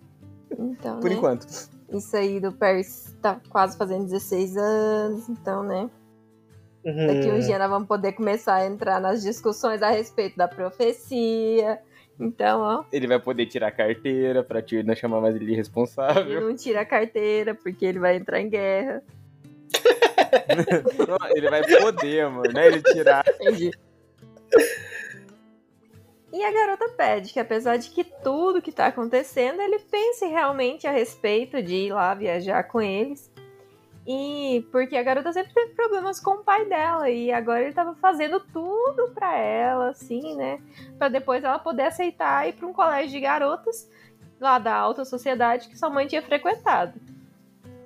C: Então,
D: Por
C: né?
D: enquanto.
C: Isso aí do Percy tá quase fazendo 16 anos, então, né? Daqui
A: Hum.
C: uns dias nós vamos poder começar a entrar nas discussões a respeito da profecia. Então, ó,
D: Ele vai poder tirar a carteira pra tio não chamar mais ele de
C: ele
D: responsável.
C: não tira a carteira porque ele vai entrar em guerra.
D: Ele vai poder, amor, não é ele tirar.
C: Entendi. E a garota pede que, apesar de que tudo que tá acontecendo, ele pense realmente a respeito de ir lá viajar com eles. E porque a garota sempre teve problemas com o pai dela e agora ele tava fazendo tudo pra ela, assim, né? Pra depois ela poder aceitar ir pra um colégio de garotas lá da alta sociedade que sua mãe tinha frequentado.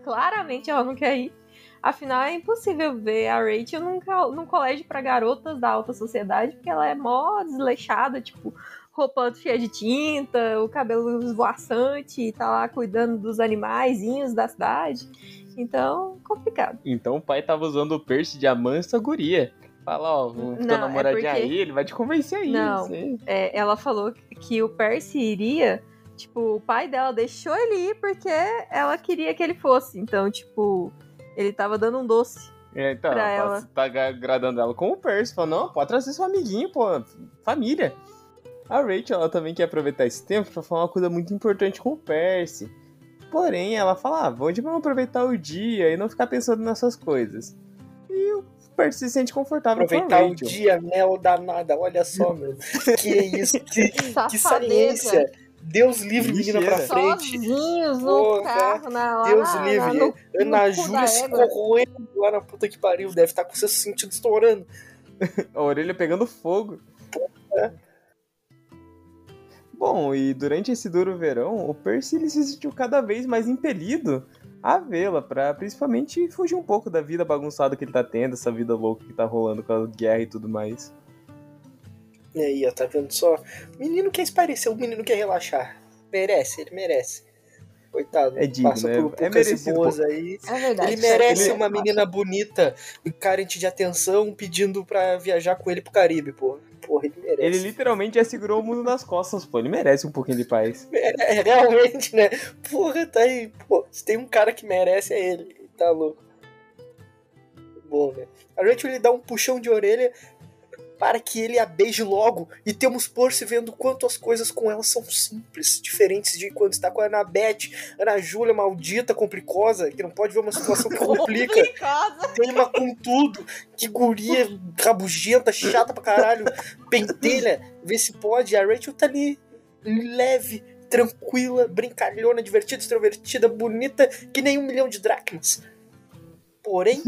C: Claramente ela não quer ir. Afinal, é impossível ver a Rachel num, num colégio pra garotas da alta sociedade, porque ela é mó desleixada, tipo, roupa cheia de tinta, o cabelo esvoaçante, tá lá cuidando dos animaizinhos da cidade. Então, complicado.
D: Então o pai tava usando o Percy de amansa guria. Fala, ó, teu
C: Não, é
D: namoradinho
C: porque-
D: aí, ele vai te convencer aí.
C: Não. É, ela falou que o Percy iria. Tipo, o pai dela deixou ele ir porque ela queria que ele fosse. Então, tipo, ele tava dando um doce.
D: É, então,
C: Pra
D: ela
C: ela.
D: tá agradando ela com o Percy. Falou, não, pode trazer seu amiguinho, pô, família. A Rachel, ela também quer aproveitar esse tempo pra falar uma coisa muito importante com o Percy. Porém, ela fala, ah, vamos vamos aproveitar o dia e não ficar pensando nessas coisas. E o Percy se sente confortável
A: Aproveitar
D: com
A: o
D: Rachel.
A: dia, mel danada. Olha só, meu. Que isso, que, que saliência. Deus livre, menina pra
D: Ligeira.
A: frente.
C: Sozinhos no
A: Porra,
C: carro, na, lá
A: Deus
C: na,
A: livre.
C: na- no,
A: Ana
C: no
A: Júlia se corroendo lá na puta que pariu. Deve estar com o seu sentido estourando.
D: A orelha pegando fogo. Bom, e durante esse duro verão, o Percy ele se sentiu cada vez mais impelido a vê-la, pra principalmente fugir um pouco da vida bagunçada que ele tá tendo, essa vida louca que tá rolando com a guerra e tudo mais.
A: E aí, ó, tá vendo só? O menino quer esparecer, o menino quer relaxar. Merece, ele merece. Coitado.
D: É digno,
A: passa
D: né?
A: por
D: É
A: poucas
D: merecido,
A: e boas aí.
C: É verdade.
A: Ele merece
D: Ele-
A: uma menina bonita e carente de atenção pedindo pra viajar com ele pro Caribe, pô. Porra, ele merece.
D: Ele literalmente já segurou o mundo nas costas, pô. Ele merece um pouquinho de paz.
A: É, realmente, né? Porra, tá aí. Pô, se tem um cara que merece, é ele. Tá louco. Bom, né? A Rachel ele dá um puxão de orelha para que ele a beije logo. E temos Percy vendo quanto as coisas com ela são simples, diferentes de quando está com a Anabeth, Ana Júlia maldita, complicosa, que não pode ver uma situação que complica. Teima com tudo. Que guria rabugenta, chata pra caralho. Pentelha. Vê se pode. A Rachel tá ali, leve, tranquila, brincalhona, divertida, extrovertida, bonita, que nem um milhão de dracmas. Porém.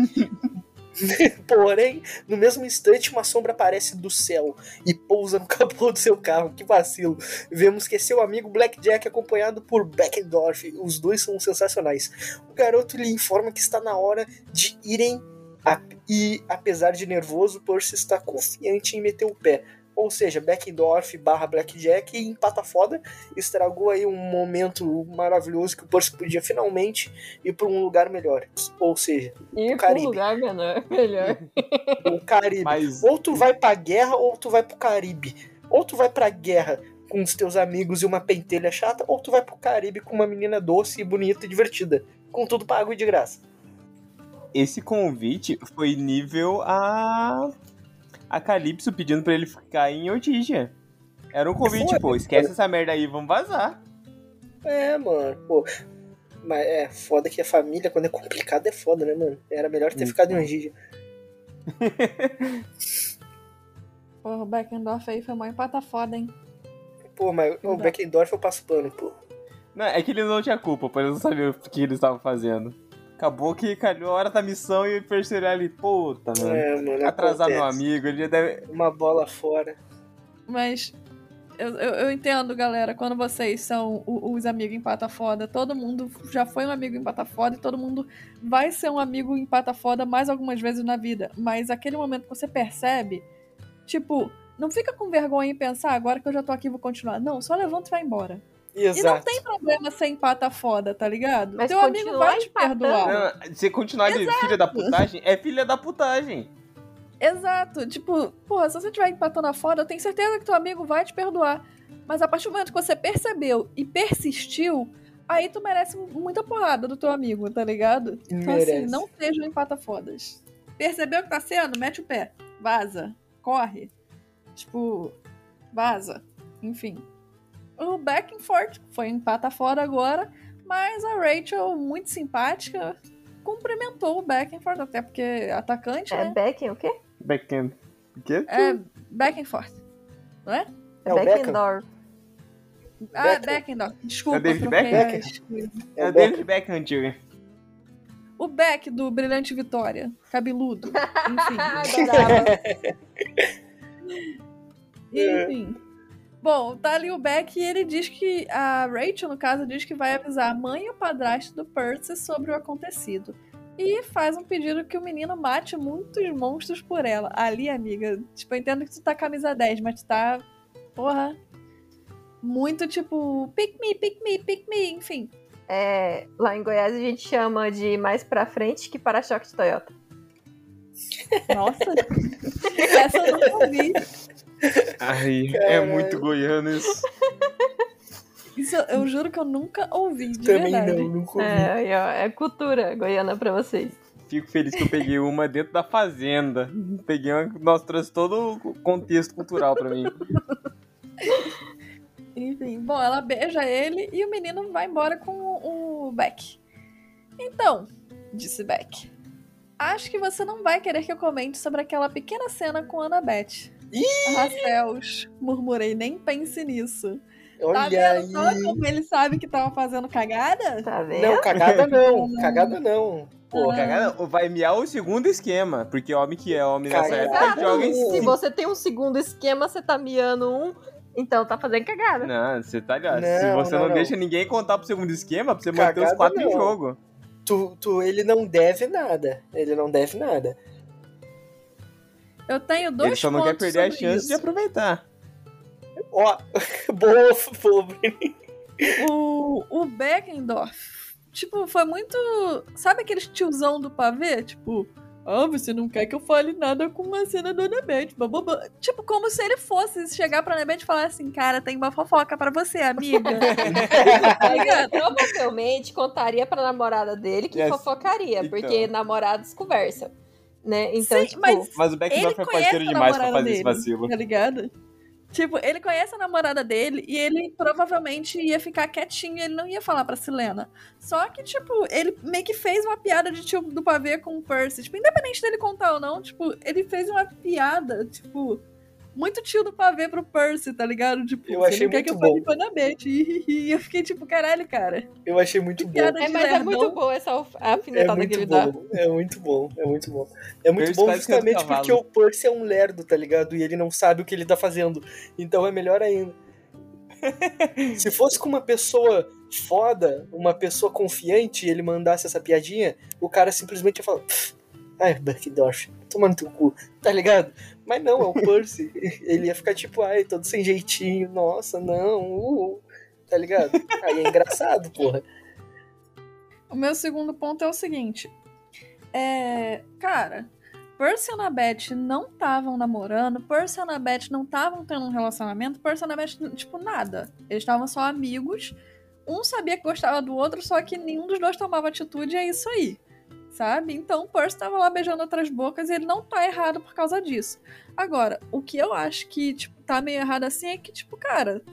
A: Porém, no mesmo instante, uma sombra aparece do céu e pousa no capô do seu carro. Que vacilo. Vemos que é seu amigo Blackjack, acompanhado por Beckendorf. Os dois são sensacionais. O garoto lhe informa que está na hora de irem a- e, apesar de nervoso, Percy está confiante em meter o pé. Ou seja, Beckendorf barra Blackjack e empata foda. Estragou aí um momento maravilhoso que o Percy podia finalmente ir para um lugar melhor. Ou seja,
C: Ir pra
A: Caribe.
C: um lugar menor, melhor.
A: o Caribe.
D: Mas
A: Ou tu vai pra guerra ou tu vai pro Caribe. Ou tu vai pra guerra com os teus amigos e uma pentelha chata, ou tu vai pro Caribe com uma menina doce, bonita e divertida. Com tudo pago e de graça.
D: esse convite foi nível a. A Calypso pedindo pra ele ficar em Ortigia. Era um convite,
A: Foi,
D: pô, esquece essa merda aí, vamos vazar.
A: É, mano, pô. Mas é foda que a família, quando é complicado, é foda, né, mano? Era melhor ter
D: Hum.
A: ficado em Orgígia.
B: Porra, o Beckendorf aí foi mó empata foda, hein?
A: Pô, mas o. Beckendorf eu passo pano, pô.
D: Não, é que ele não tinha culpa, pô, ele não sabia o que eles estavam fazendo. Acabou que calhou a hora da missão e percebeu ali, puta, mano.
A: É, mano.
D: Atrasar meu
A: acontece.
D: amigo, ele já deve.
A: Uma bola fora.
B: Mas eu, eu, eu entendo, galera, quando vocês são os amigos empata foda, todo mundo já foi um amigo empata foda e todo mundo vai ser um amigo empata foda mais algumas vezes na vida. Mas aquele momento que você percebe, tipo, não fica com vergonha em pensar, "Ah, agora que eu já tô aqui, vou continuar. Não, só levanta e vai embora. E não
A: Exato.
B: tem problema ser empata foda, tá ligado?
C: Mas
B: Teu amigo vai te
C: empatando.
B: perdoar.
D: Não, se continuar de filha da putagem, é filha da putagem.
B: Exato. Tipo, porra, se você estiver empatando a foda, eu tenho certeza que teu amigo vai te perdoar. Mas a partir do momento que você percebeu e persistiu, aí tu merece muita porrada do teu amigo, tá ligado? Então, assim,
A: Merece.
B: não sejam empata-fodas. Percebeu que tá sendo? Mete o pé. Vaza. Corre. Tipo, vaza. Enfim. O Beckford foi empata fora agora, mas a Rachel, muito simpática, cumprimentou o Beckford, até porque é atacante,
C: É
B: né?
C: Becken o quê?
D: Backhand. O quê?
B: É Beckford. Não é?
A: É Beckham?
C: Beckendorf.
B: Ah. Beckendorf. Desculpa,
D: É David
B: as-
D: É
A: o
D: o David Beckham, tio.
B: O Beck do Brilhante Vitória. Cabeludo. Enfim. Enfim. Bom, tá ali o Beck e ele diz que. A Rachel, no caso, diz que vai avisar a mãe e o padrasto do Percy sobre o acontecido. E faz um pedido que o menino mate muitos monstros por ela. Ali, amiga, tipo, eu entendo que tu tá camisa 10, mas tu tá. Porra. Muito tipo. Pick me, pick me, pick me, enfim.
C: É, lá em Goiás a gente chama de mais pra frente que para-choque de Toyota.
B: Nossa, essa eu não ouvi.
D: Ai, é muito goiano isso.
B: Isso eu, eu juro que eu nunca ouvi, de
A: Também
B: verdade.
A: não, nunca ouvi.
C: É, aí, ó, é cultura goiana pra vocês.
D: Fico feliz que eu peguei uma dentro da fazenda. Peguei uma que nós trouxe todo o contexto cultural pra mim.
B: Enfim, bom, ela beija ele e o menino vai embora com o, o Beck. Então, disse Beck, acho que você não vai querer que eu comente sobre aquela pequena cena com Annabeth. Ah, céus, murmurei, nem pense nisso. Tá
A: Olha
B: vendo só como ele sabe que tava fazendo cagada?
C: Tá vendo?
A: Não, cagada não. Cagada não. Pô,
B: Ah.
D: Cagada, vai miar o segundo esquema, porque homem que é homem nessa
A: Cagada.
D: época
C: Exato.
D: joga em
C: Se você tem um segundo esquema, você tá miando um, então tá fazendo cagada.
D: Não, você tá ligado. Se você
A: não,
D: não,
A: não.
D: deixa ninguém contar pro segundo esquema, pra você manter
A: Cagada
D: os quatro em
A: não.
D: jogo.
A: tu, tu, ele não deve nada. Ele não deve nada.
B: Eu tenho dois
D: Ele só não quer perder a chance
B: isso.
D: de aproveitar.
A: Ó, boa, boa, Bruno.
B: O, o Beckendorf, tipo, foi muito. Sabe aqueles tiozão do pavê? Tipo, ah, você não quer que eu fale nada com uma cena da Annabeth. bababá." Tipo, como se ele fosse chegar pra Annabeth e falar assim: cara, tem uma fofoca pra você, amiga.
C: Provavelmente contaria pra namorada dele que
D: Yes.
C: fofocaria,
D: Então.
C: porque namorados conversam. Né? Então,
B: Sim,
C: tipo,
B: mas
D: Mas o
B: ele
D: Beckendorf é
B: conhece
D: parceiro
B: a
D: demais pra
B: namorada
D: fazer esse
B: dele,
D: vacilo.
B: tá ligado? Tipo, ele conhece a namorada dele e ele provavelmente ia ficar quietinho, ele não ia falar pra Silena. Só que, tipo, ele meio que fez uma piada de tio do pavê com o Percy. Tipo, independente dele contar ou não, tipo, ele fez uma piada, tipo, muito tio do pavê pro Percy, tá ligado? Tipo,
A: Eu
B: você
A: achei
B: não quer que eu
A: muito
B: fale
A: bom.
B: com a Annabeth. E eu fiquei tipo, caralho, cara.
A: Eu achei muito bom.
B: piada
C: é, mas é muito boa essa alf-
A: É
C: alfinetada que ele
A: muito
C: dá.
A: bom, é muito bom, é muito bom. É muito
D: Percy
A: bom justamente porque o Percy é um lerdo, tá ligado? E ele não sabe o que ele tá fazendo. Então é melhor ainda. Se fosse com uma pessoa foda, uma pessoa confiante, e ele mandasse essa piadinha, o cara simplesmente ia falar. "Pff, Ai, Backdorf, toma no teu cu, tá ligado? Mas não, é o Percy. ele ia ficar tipo, ai, todo sem jeitinho, nossa, não, uh, tá ligado? Aí é engraçado, porra.
B: O meu segundo ponto é o seguinte. É. Cara, Percy e Annabeth não estavam namorando, Percy e Annabeth não estavam tendo um relacionamento, Percy e Annabeth, tipo, nada. Eles estavam só amigos. Um sabia que gostava do outro, só que nenhum dos dois tomava atitude, e é isso aí. Sabe? Então o Percy tava lá beijando outras bocas e ele não tá errado por causa disso. Agora, o que eu acho que, tipo, tá meio errado assim é que, tipo, cara,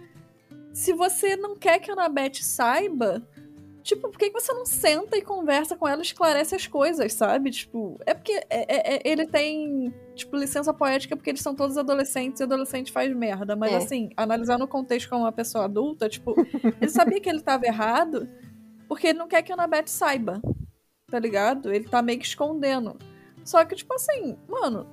B: se você não quer que a Annabeth saiba, Tipo, por que que você não senta e conversa com ela e esclarece as coisas, sabe? Tipo, é porque é- é- é- ele tem, tipo, licença poética porque eles são todos adolescentes e adolescente faz merda. Mas,
C: É.
B: assim, analisando o contexto como uma pessoa adulta, tipo, ele sabia que ele tava errado porque ele não quer que a Annabeth saiba, tá ligado? Ele tá meio que escondendo. Só que, tipo assim, mano,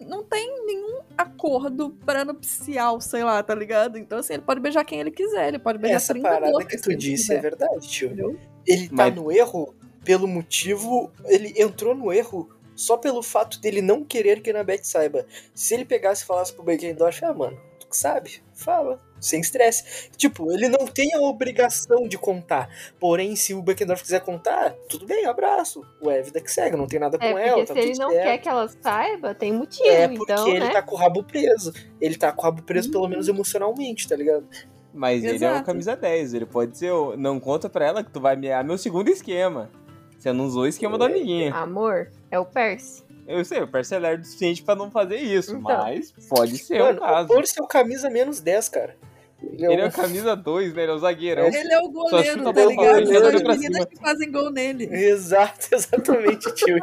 B: não tem nenhum acordo pré-nupcial, sei lá, tá ligado? Então, assim, ele pode beijar quem ele quiser, ele pode beijar
A: Essa
B: 30
A: parada que tu disse é verdade, tio.
B: entendeu?
A: Ele tá
D: Mas-
A: no erro pelo motivo. Ele entrou no erro só pelo fato dele não querer que a Annabeth saiba. Se ele pegasse e falasse pro Beckendorf, ah, mano, tu que sabe, fala, sem estresse. Tipo, ele não tem a obrigação de contar. Porém, se o Beckendorf quiser contar, tudo bem, abraço. O é vida que segue, não tem nada com
C: É,
A: ela,
C: se
A: tá
C: ele
A: tudo
C: não
A: certo.
C: quer que ela saiba, tem motivo,
A: É porque
C: então,
A: ele
C: né?
A: tá com o rabo preso. Ele tá com o rabo preso, pelo menos emocionalmente, tá ligado?
D: Mas ele é
B: Exato.
D: camisa 10, ele pode ser. Não conta pra ela que tu vai mear meu segundo esquema. Você não usou o esquema da amiguinha.
C: Amor, é o Percy.
D: Eu sei, o Percy é o suficiente pra não fazer isso,
C: Então.
D: mas pode ser
A: Mano,
D: o caso.
A: Percy é o camisa menos 10, cara. Ele é,
D: Ele é o camisa 2, velho, é o zagueirão.
B: Ele é o goleiro, tá
A: bola
B: ligado? as meninas
D: cima.
B: que fazem gol nele.
A: Exato, exatamente, tio.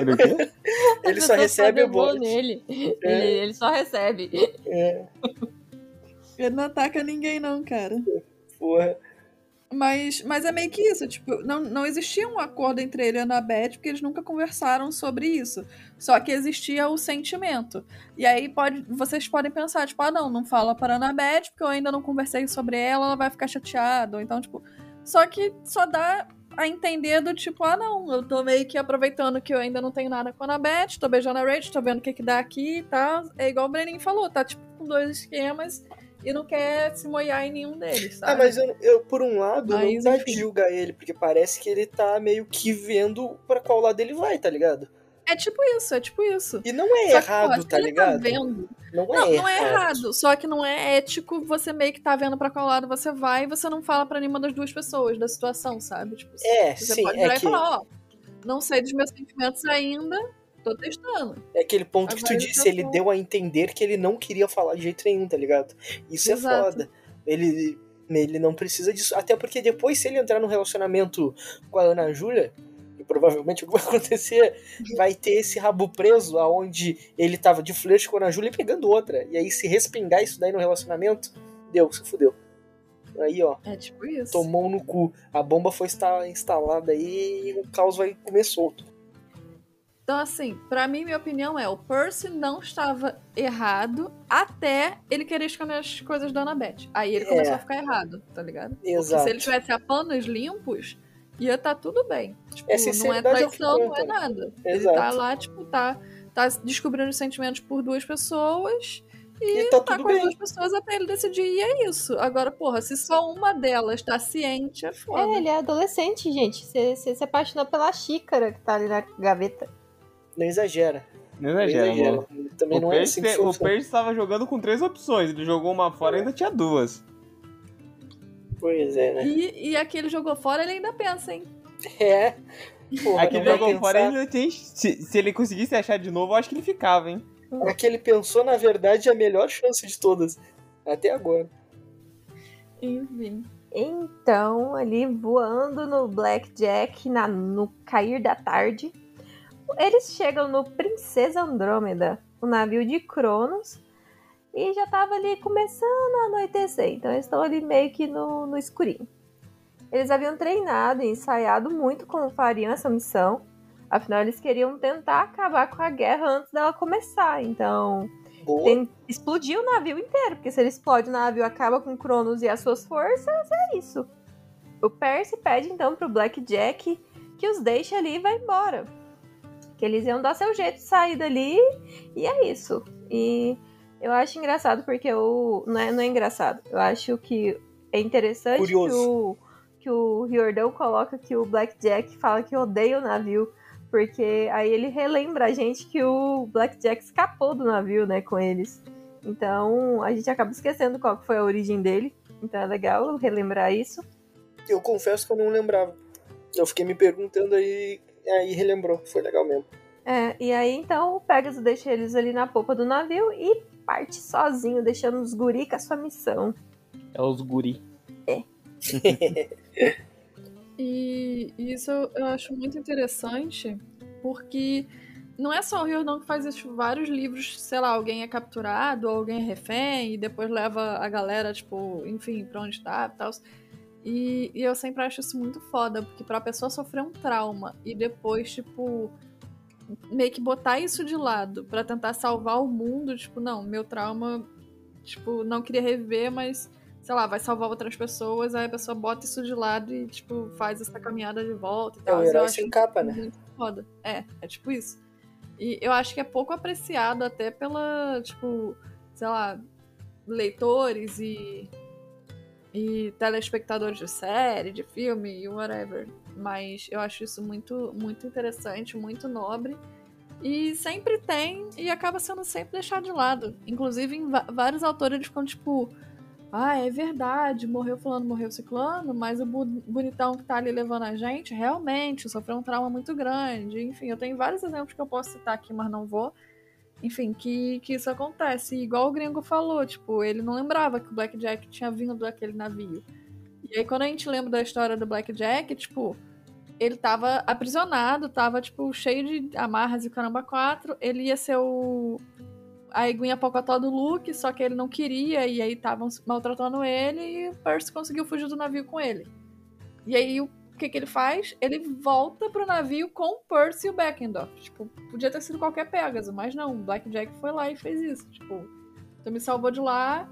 D: Ele o quê?
A: Ele só recebe o bola.
C: nele.
A: É.
C: Ele, ele só recebe.
A: É,
B: Ele não ataca ninguém, não, cara.
A: porra.
B: Mas, mas é meio que isso, tipo, não, não existia um acordo entre ele e a Annabeth, porque eles nunca conversaram sobre isso. Só que existia o sentimento. E aí pode, vocês podem pensar, tipo, ah, não, não fala para a Annabeth, porque eu ainda não conversei sobre ela, ela vai ficar chateada. Então, tipo. Só que só dá a entender do tipo, ah, não, eu tô meio que aproveitando que eu ainda não tenho nada com a Annabeth, tô beijando a Rachel, tô vendo o que que dá aqui e tal. É igual o Breninho falou, tá tipo com dois esquemas. E não quer se moiar em nenhum deles, sabe?
A: Ah, mas eu, eu, por um lado,
B: Mas,
A: não julgar ele, porque parece que ele tá meio que vendo pra qual lado ele vai, tá ligado?
B: É tipo isso, é tipo isso.
A: E não é
B: Só que,
A: errado,
B: porra, se
A: tá
B: ele
A: ligado?
B: vendo
A: Não é
B: Não,
A: errado.
B: não é errado. Só que não é ético você meio que tá vendo pra qual lado você vai e você não fala pra nenhuma das duas pessoas da situação, sabe? Tipo,
A: É,
B: você
A: sim,
B: pode
A: é
B: virar e
A: que,
B: falar, ó, não sei dos meus sentimentos ainda, tô testando.
A: é aquele ponto que tu disse, ele deu a entender que ele não queria falar de jeito nenhum, tá ligado? Isso
B: Exato.
A: é foda. Ele, ele não precisa disso. Até porque depois, se ele entrar num relacionamento com a Ana Júlia, que provavelmente o que vai acontecer, vai ter esse rabo preso aonde ele tava de flerte com a Ana Júlia e pegando outra. E aí, se respingar isso daí no relacionamento, deu, se fudeu. Aí, ó,
B: É tipo isso.
A: tomou no cu. A bomba foi estar instalada aí e o caos vai comer solto.
B: Então, assim, pra mim, minha opinião é: o Percy não estava errado até ele querer esconder as coisas da Annabeth. Aí ele
A: É.
B: começou a ficar errado, tá ligado? Porque
A: Exato.
B: se ele tivesse a panos limpos, ia tá tudo bem. Tipo,
A: É,
B: não é
A: é
B: traição, não é nada. Ele
A: Exato.
B: tá lá, tipo, tá, tá descobrindo os sentimentos por duas pessoas. E,
A: E tá
B: tá
A: tudo
B: com as
A: bem.
B: duas pessoas até ele decidir, e é isso. Agora, porra, se só uma delas tá ciente, é foda.
C: É, ele é adolescente, gente. Você se apaixonou pela xícara que tá ali na gaveta.
A: Não exagera.
D: Não
A: Não
D: exagera,
A: exagera.
D: amor.
A: Também
D: O
A: não é
D: Percy,
A: assim que
D: o
A: funciona.
D: Percy tava jogando com três opções. Ele jogou uma fora e ainda tinha duas.
A: Pois é, né?
B: E, e aquele jogou fora, ele ainda pensa, hein?
A: É. Porra,
D: Aquele
A: não
D: jogou
A: pensar.
D: fora ainda tem. Se, se ele conseguisse achar de novo, eu acho que ele ficava, hein?
A: Aquele pensou, na verdade, a melhor chance de todas. Até agora.
B: Enfim.
C: Então, ali voando no Blackjack na, no cair da tarde, eles chegam no Princesa Andrômeda, o navio de Cronos, e já tava ali começando a anoitecer. Então, eles estão ali meio que no, no escurinho. Eles haviam treinado e ensaiado muito como fariam essa missão. Afinal, eles queriam tentar acabar com a guerra antes dela começar. Então, tem, explodir o navio inteiro, porque se ele explode o navio acaba com Cronos e as suas forças, é isso. O Percy pede então pro Blackjack que os deixe ali e vá embora. Que eles iam dar seu jeito de sair dali e é isso. E eu acho engraçado porque o. Não é, não é engraçado. Eu acho que é interessante que
A: Curioso.
C: o, que o Riordão coloca que o Blackjack fala que odeia o navio. Porque aí ele relembra a gente que o Blackjack escapou do navio, né, com eles. Então a gente acaba esquecendo qual que foi a origem dele. Então é legal relembrar isso.
A: Eu confesso que eu não lembrava. Eu fiquei me perguntando aí, aí relembrou. Foi legal mesmo.
C: É, e aí então o Pegasus deixa eles ali na popa do navio e parte sozinho, deixando os guri com a sua missão.
D: É os guri.
B: E isso eu acho muito interessante, porque não é só o Riordão que faz isso, vários livros, sei lá, alguém é capturado, ou alguém é refém, e depois leva a galera, tipo, enfim, pra onde tá e tal. E, e eu sempre acho isso muito foda, porque pra pessoa sofrer um trauma e depois, tipo, meio que botar isso de lado pra tentar salvar o mundo, tipo, não, meu trauma, tipo, não queria reviver, mas sei lá, vai salvar outras pessoas, aí a pessoa bota isso de lado e, tipo, faz essa caminhada de volta e
A: É
B: tal.
A: o
B: Eu
A: herói sem capa, né?
B: muito foda. É, é tipo isso. E eu acho que é pouco apreciado até pela, tipo, sei lá, leitores e, e telespectadores de série, de filme e whatever. Mas eu acho isso muito, muito interessante, muito nobre. E sempre tem, e acaba sendo sempre deixado de lado. Inclusive, em vários autores eles ficam tipo. Ah, é verdade, morreu fulano, morreu ciclano, mas o bonitão que tá ali levando a gente, realmente, sofreu um trauma muito grande. Enfim, eu tenho vários exemplos que eu posso citar aqui, mas não vou. Enfim, que, que isso acontece. E igual o gringo falou, tipo, ele não lembrava que o Blackjack tinha vindo daquele navio. E aí, quando a gente lembra da história do Blackjack, tipo, ele tava aprisionado, tava, tipo, cheio de amarras e caramba quatro. Ele ia ser o. A iguinha pocotó do Luke, só que ele não queria, e aí estavam maltratando ele, e o Percy conseguiu fugir do navio com ele. E aí, o que que ele faz? Ele volta pro navio com o Percy e o Beckendorf. Tipo, podia ter sido qualquer Pegasus, mas não, o Blackjack foi lá e fez isso. Tipo, tu me salvou de lá,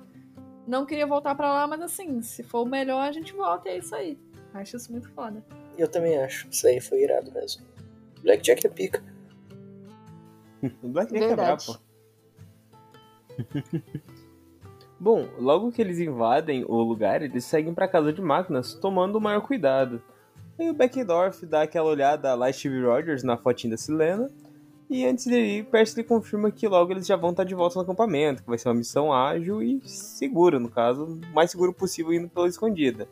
B: não queria voltar pra lá, mas assim, se for o melhor, a gente volta e é isso aí. Acho isso muito foda.
A: Eu também acho. Isso aí foi irado mesmo. Blackjack é pica.
D: O Blackjack é brabo,
C: Verdade.
D: Bom, logo que eles invadem o lugar, eles seguem pra casa de máquinas, tomando o maior cuidado. Aí o Beckendorf dá aquela olhada lá Steve Rogers na fotinha da Silena. E antes de ir, Percy confirma que logo eles já vão estar de volta no acampamento, que vai ser uma missão ágil e segura, no caso, o mais seguro possível indo pela escondida.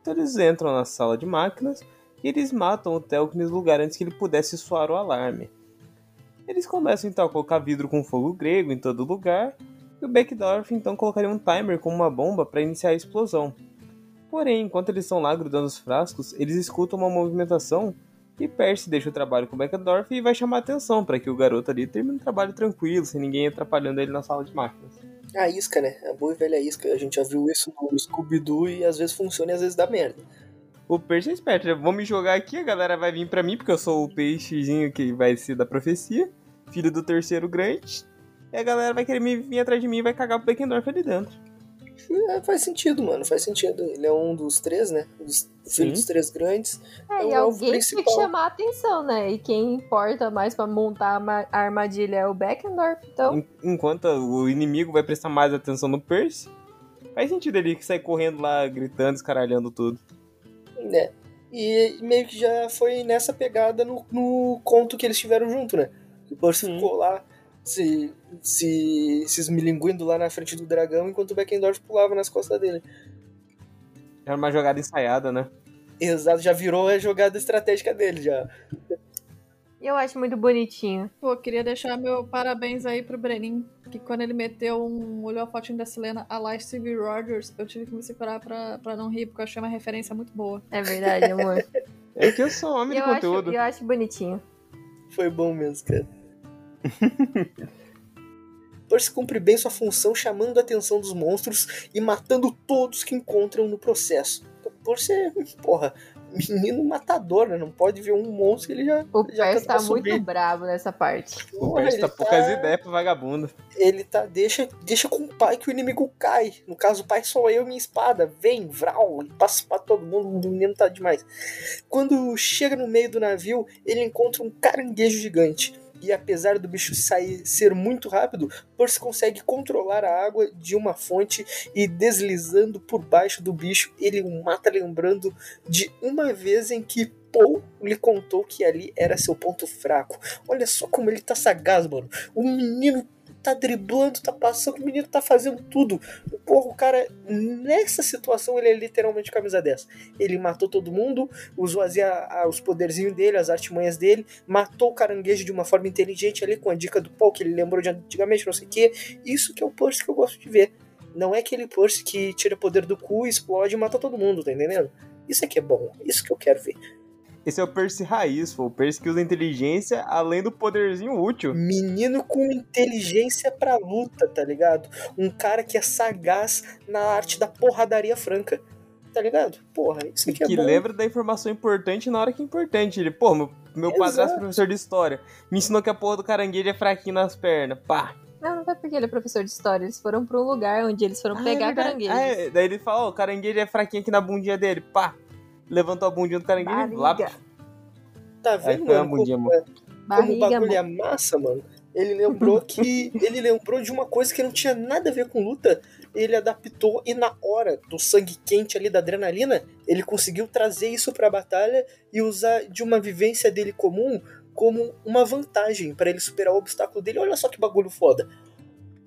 D: Então eles entram na sala de máquinas e eles matam o Telk nesse lugar antes que ele pudesse soar o alarme. Eles começam então a colocar vidro com fogo grego em todo lugar, e o Beckdorf então colocaria um timer com uma bomba para iniciar a explosão. Porém, enquanto eles estão lá grudando os frascos, eles escutam uma movimentação e Percy deixa o trabalho com o Beckdorf e vai chamar atenção para que o garoto ali termine o trabalho tranquilo, sem ninguém atrapalhando ele na sala de máquinas.
A: A isca, né? A boa e velha isca. A gente já viu isso no Scooby-Doo e às vezes funciona e às vezes dá merda.
D: O Percy é esperto, já vou me jogar aqui, a galera vai vir para mim, porque eu sou o peixezinho que vai ser da profecia, filho do terceiro grande, e a galera vai querer me vir atrás de mim e vai cagar pro Beckendorf ali dentro.
A: É, faz sentido, mano, faz sentido. Ele é um dos três, né? Dos filhos dos três grandes.
C: É,
A: É o
C: e alguém tem que
A: principal.
C: chamar a atenção, né? E quem importa mais pra montar a ma- a armadilha é o Beckendorf, então.
D: En- Enquanto o inimigo vai prestar mais atenção no Percy, faz sentido ele sair correndo lá, gritando, escaralhando tudo.
A: né? E meio que já foi nessa pegada no, no conto que eles tiveram junto, né? O Percy
D: Sim.
A: ficou lá se, se, se esmilinguindo lá na frente do dragão enquanto o Beckendorf pulava nas costas dele.
D: Era uma jogada ensaiada, né?
A: Exato, já virou a jogada estratégica dele já.
C: Eu acho muito bonitinho.
B: Pô, queria deixar meu parabéns aí pro Brenin, que quando ele meteu um. olhou a fotinha da Selena a lá Steve Rogers, eu tive que me separar pra, pra não rir, porque eu achei uma referência muito boa.
C: É verdade, amor.
D: É que eu sou homem
C: E
D: de
C: eu, acho,
D: conteúdo.
C: eu acho bonitinho.
A: Foi bom mesmo, cara. Percy cumpre bem sua função chamando a atenção dos monstros e matando todos que encontram no processo. Então, Percy é, porra, menino matador, né? Não pode ver um monstro que ele já,
C: O
A: já
C: Percy tá muito
A: subir.
C: bravo nessa parte.
D: O
A: Porra,
D: Percy tá poucas ideias pro vagabundo.
A: Ele tá. Deixa, deixa com o pai que o inimigo cai. No caso, o pai sou eu, minha espada. Vem, vral, e passa pra todo mundo. O menino tá demais. Quando chega no meio do navio, ele encontra um caranguejo gigante. E apesar do bicho sair ser muito rápido, Percy consegue controlar a água de uma fonte e deslizando por baixo do bicho, ele o mata lembrando de uma vez em que Paul lhe contou que ali era seu ponto fraco. Olha só como ele tá sagaz, mano. O menino tá driblando, tá passando, o menino tá fazendo tudo. Porra, o cara, nessa situação, ele é literalmente camisa 10. Ele matou todo mundo, usou as, a- os poderzinhos dele, as artimanhas dele, matou o caranguejo de uma forma inteligente ali, com a dica do Paul, que ele lembrou de antigamente, não sei o quê. Isso que é o Percy que eu gosto de ver. Não é aquele Percy que tira poder do cu, explode e mata todo mundo, tá entendendo? Isso é que é bom, isso que eu quero ver.
D: Esse é o Percy raiz, pô. O Percy que usa inteligência além do poderzinho útil.
A: Menino com inteligência pra luta, tá ligado? Um cara que é sagaz na arte da porradaria franca. Tá ligado? Porra, isso aqui é
D: que
A: bom.
D: lembra da informação importante na hora que é importante. Ele, pô, meu, meu padrasto é professor de história. Me ensinou que a porra do caranguejo é fraquinho nas pernas. Pá.
C: Não, não foi porque ele é professor de história. Eles foram pra um lugar onde eles foram
D: Ah, é
C: pegar
D: verdade.
C: caranguejos.
D: Ah, é. Daí ele fala, ó, o caranguejo é fraquinho aqui na bundinha dele. Pá. Levantou a bundinha do caranguejo e lá.
C: Barriga.
A: Tá vendo, mano?
D: bundinha,
A: Como,
D: mano.
A: como o
C: Barriga,
A: bagulho é massa, mano. Ele lembrou que. ele lembrou de uma coisa que não tinha nada a ver com luta. Ele adaptou e na hora do sangue quente ali da adrenalina, ele conseguiu trazer isso pra batalha e usar de uma vivência dele comum como uma vantagem pra ele superar o obstáculo dele. Olha só que bagulho foda.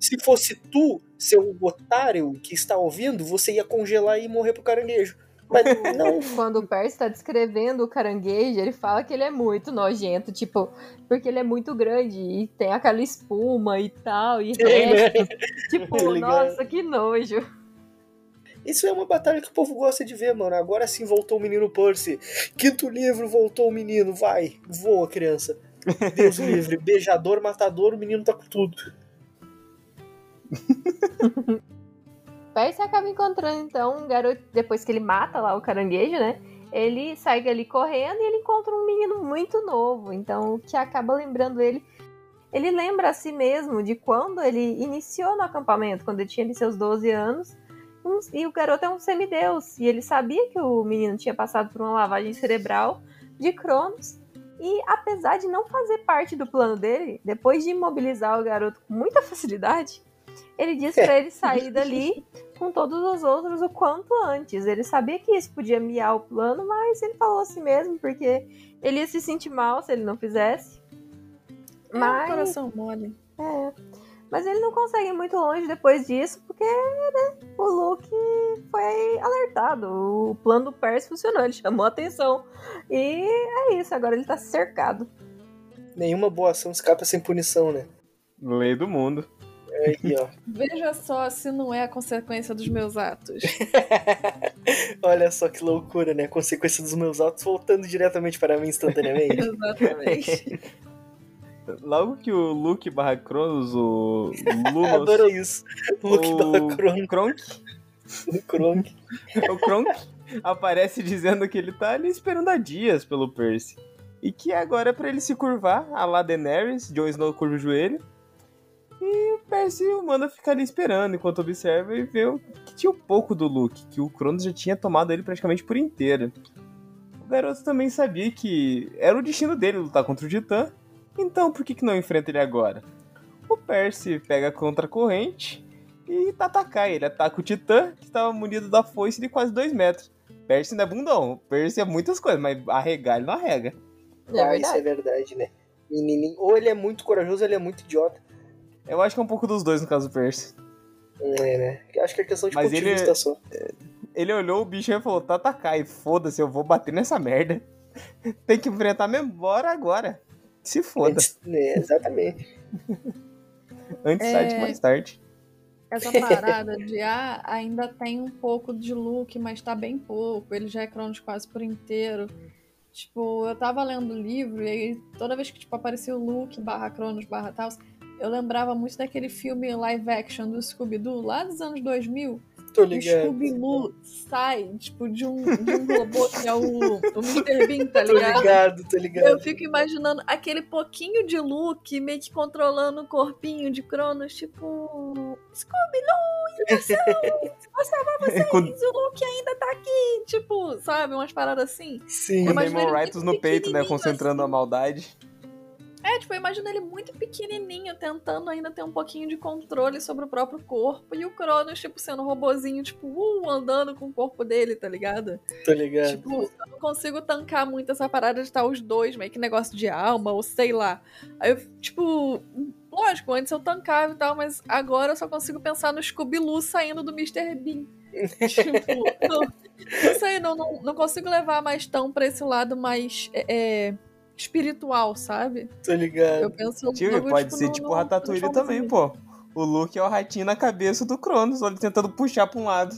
A: Se fosse tu, seu otário que está ouvindo, você ia congelar e morrer pro caranguejo. Mas não,
C: Quando o Percy tá descrevendo o caranguejo, ele fala que ele é muito nojento, tipo, porque ele é muito grande e tem aquela espuma e tal, e restos. Tipo,
A: ligado.
C: nossa, que nojo.
A: Isso é uma batalha que o povo gosta de ver, mano. Agora sim voltou o menino Percy. Quinto livro, voltou o menino. Vai, voa, criança. Deus livre. Beijador, matador, o menino tá com tudo.
C: Percy acaba encontrando, então, um garoto, depois que ele mata lá o caranguejo, né? Ele sai ali correndo e ele encontra um menino muito novo. Então, o que acaba lembrando ele. Ele lembra a si mesmo de quando ele iniciou no acampamento, quando ele tinha seus 12 anos. Um- E o garoto é um semideus. E ele sabia que o menino tinha passado por uma lavagem cerebral de Cronos. E apesar de não fazer parte do plano dele, depois de imobilizar o garoto com muita facilidade, ele disse pra ele sair dali com todos os outros o quanto antes. Ele sabia que isso podia miar o plano, mas ele falou assim mesmo, porque ele ia se sentir mal se ele não fizesse.
B: É um
C: Mas,
B: coração mole.
C: é, mas ele não consegue ir muito longe depois disso, porque né, o Luke foi alertado. O plano do Percy funcionou, ele chamou a atenção. E é isso, agora ele tá cercado.
A: Nenhuma boa ação escapa sem punição, né?
D: Lei do mundo.
A: Aí, ó.
B: Veja só se não é a consequência dos meus atos.
A: Olha só que loucura, né? A consequência dos meus atos voltando diretamente para mim instantaneamente.
B: Exatamente.
D: Logo que o Luke barra Cronos, o Lumos,
A: Adoro isso. Luke
D: o
A: barra Kronk,
D: Kronk,
A: Kronk.
D: o Kronk aparece dizendo que ele tá ali esperando há dias pelo Percy. E que agora é pra ele se curvar, a lá Daenerys, Jon Snow curva o joelho. E o Percy manda ficar ali esperando enquanto observa e vê que tinha um pouco do Luke, que o Cronos já tinha tomado ele praticamente por inteiro. O garoto também sabia que era o destino dele lutar contra o Titã, então por que, que não enfrenta ele agora? O Percy pega a contra-corrente e atacar ele. Ataca o Titã, que estava munido da foice de quase 2 metros. Percy não é bundão. Percy é muitas coisas, mas arregar ele não arrega.
C: É
A: ah, isso é verdade, né? Menininho. Ou ele é muito corajoso ou ele é muito idiota.
D: Eu acho que é um pouco dos dois no caso do Percy.
A: É, né? Eu Acho que é questão de
D: Mas
A: ponto de
D: ele-
A: vista só.
D: Ele olhou o bicho e falou: tá atacar, e foda-se, eu vou bater nessa merda. Tem que enfrentar mesmo, bora agora. Se foda.
A: Antes- é, exatamente.
D: Antes
B: É.
D: tarde, mais tarde.
B: Essa parada de ah, ainda tem um pouco de Luke, mas tá bem pouco. Ele já é Cronos quase por inteiro. Tipo, eu tava lendo o livro e aí toda vez que tipo, aparecia o Luke barra Cronos barra tal, eu lembrava muito daquele filme live action do Scooby-Doo lá dos anos 2000.
A: Tô
B: que o
A: ligado.
B: Scooby-Doo sai, tipo, de um, de um robô que é o, o Mr. Bean, tá
A: Tô
B: ligado?
A: ligado, tô
B: Eu
A: ligado.
B: fico imaginando aquele pouquinho de Luke meio que controlando o corpinho de Cronos, tipo. Scooby-Doo! Vou salvar vocês! O Luke ainda tá aqui! Tipo, sabe? Umas paradas assim.
A: Sim.
D: Damon
B: ele
D: Rightus
B: muito
D: no peito, né?
B: pequenininho
D: Concentrando
B: assim.
D: a maldade.
B: É, tipo, eu imagino ele muito pequenininho, tentando ainda ter um pouquinho de controle sobre o próprio corpo. E o Cronos, tipo, sendo um robozinho, tipo, uh, andando com o corpo dele, tá ligado?
A: Tô ligado.
B: Tipo, eu não consigo tancar muito essa parada de estar os dois, meio que negócio de alma, ou sei lá. Aí eu, tipo, lógico, antes eu tancava e tal, mas agora eu só consigo pensar no Scooby-Loo saindo do Mr. Bean. tipo, não, não sei, não, não, não consigo levar mais tão pra esse lado mais é, é, espiritual, sabe?
A: Tô ligado.
B: Eu penso
D: Tio,
B: logo,
D: pode ser
B: no-
D: tipo
B: no-
D: o Ratatouille também, pô. O Luke é o ratinho na cabeça do Cronos, ele tentando puxar pra um lado.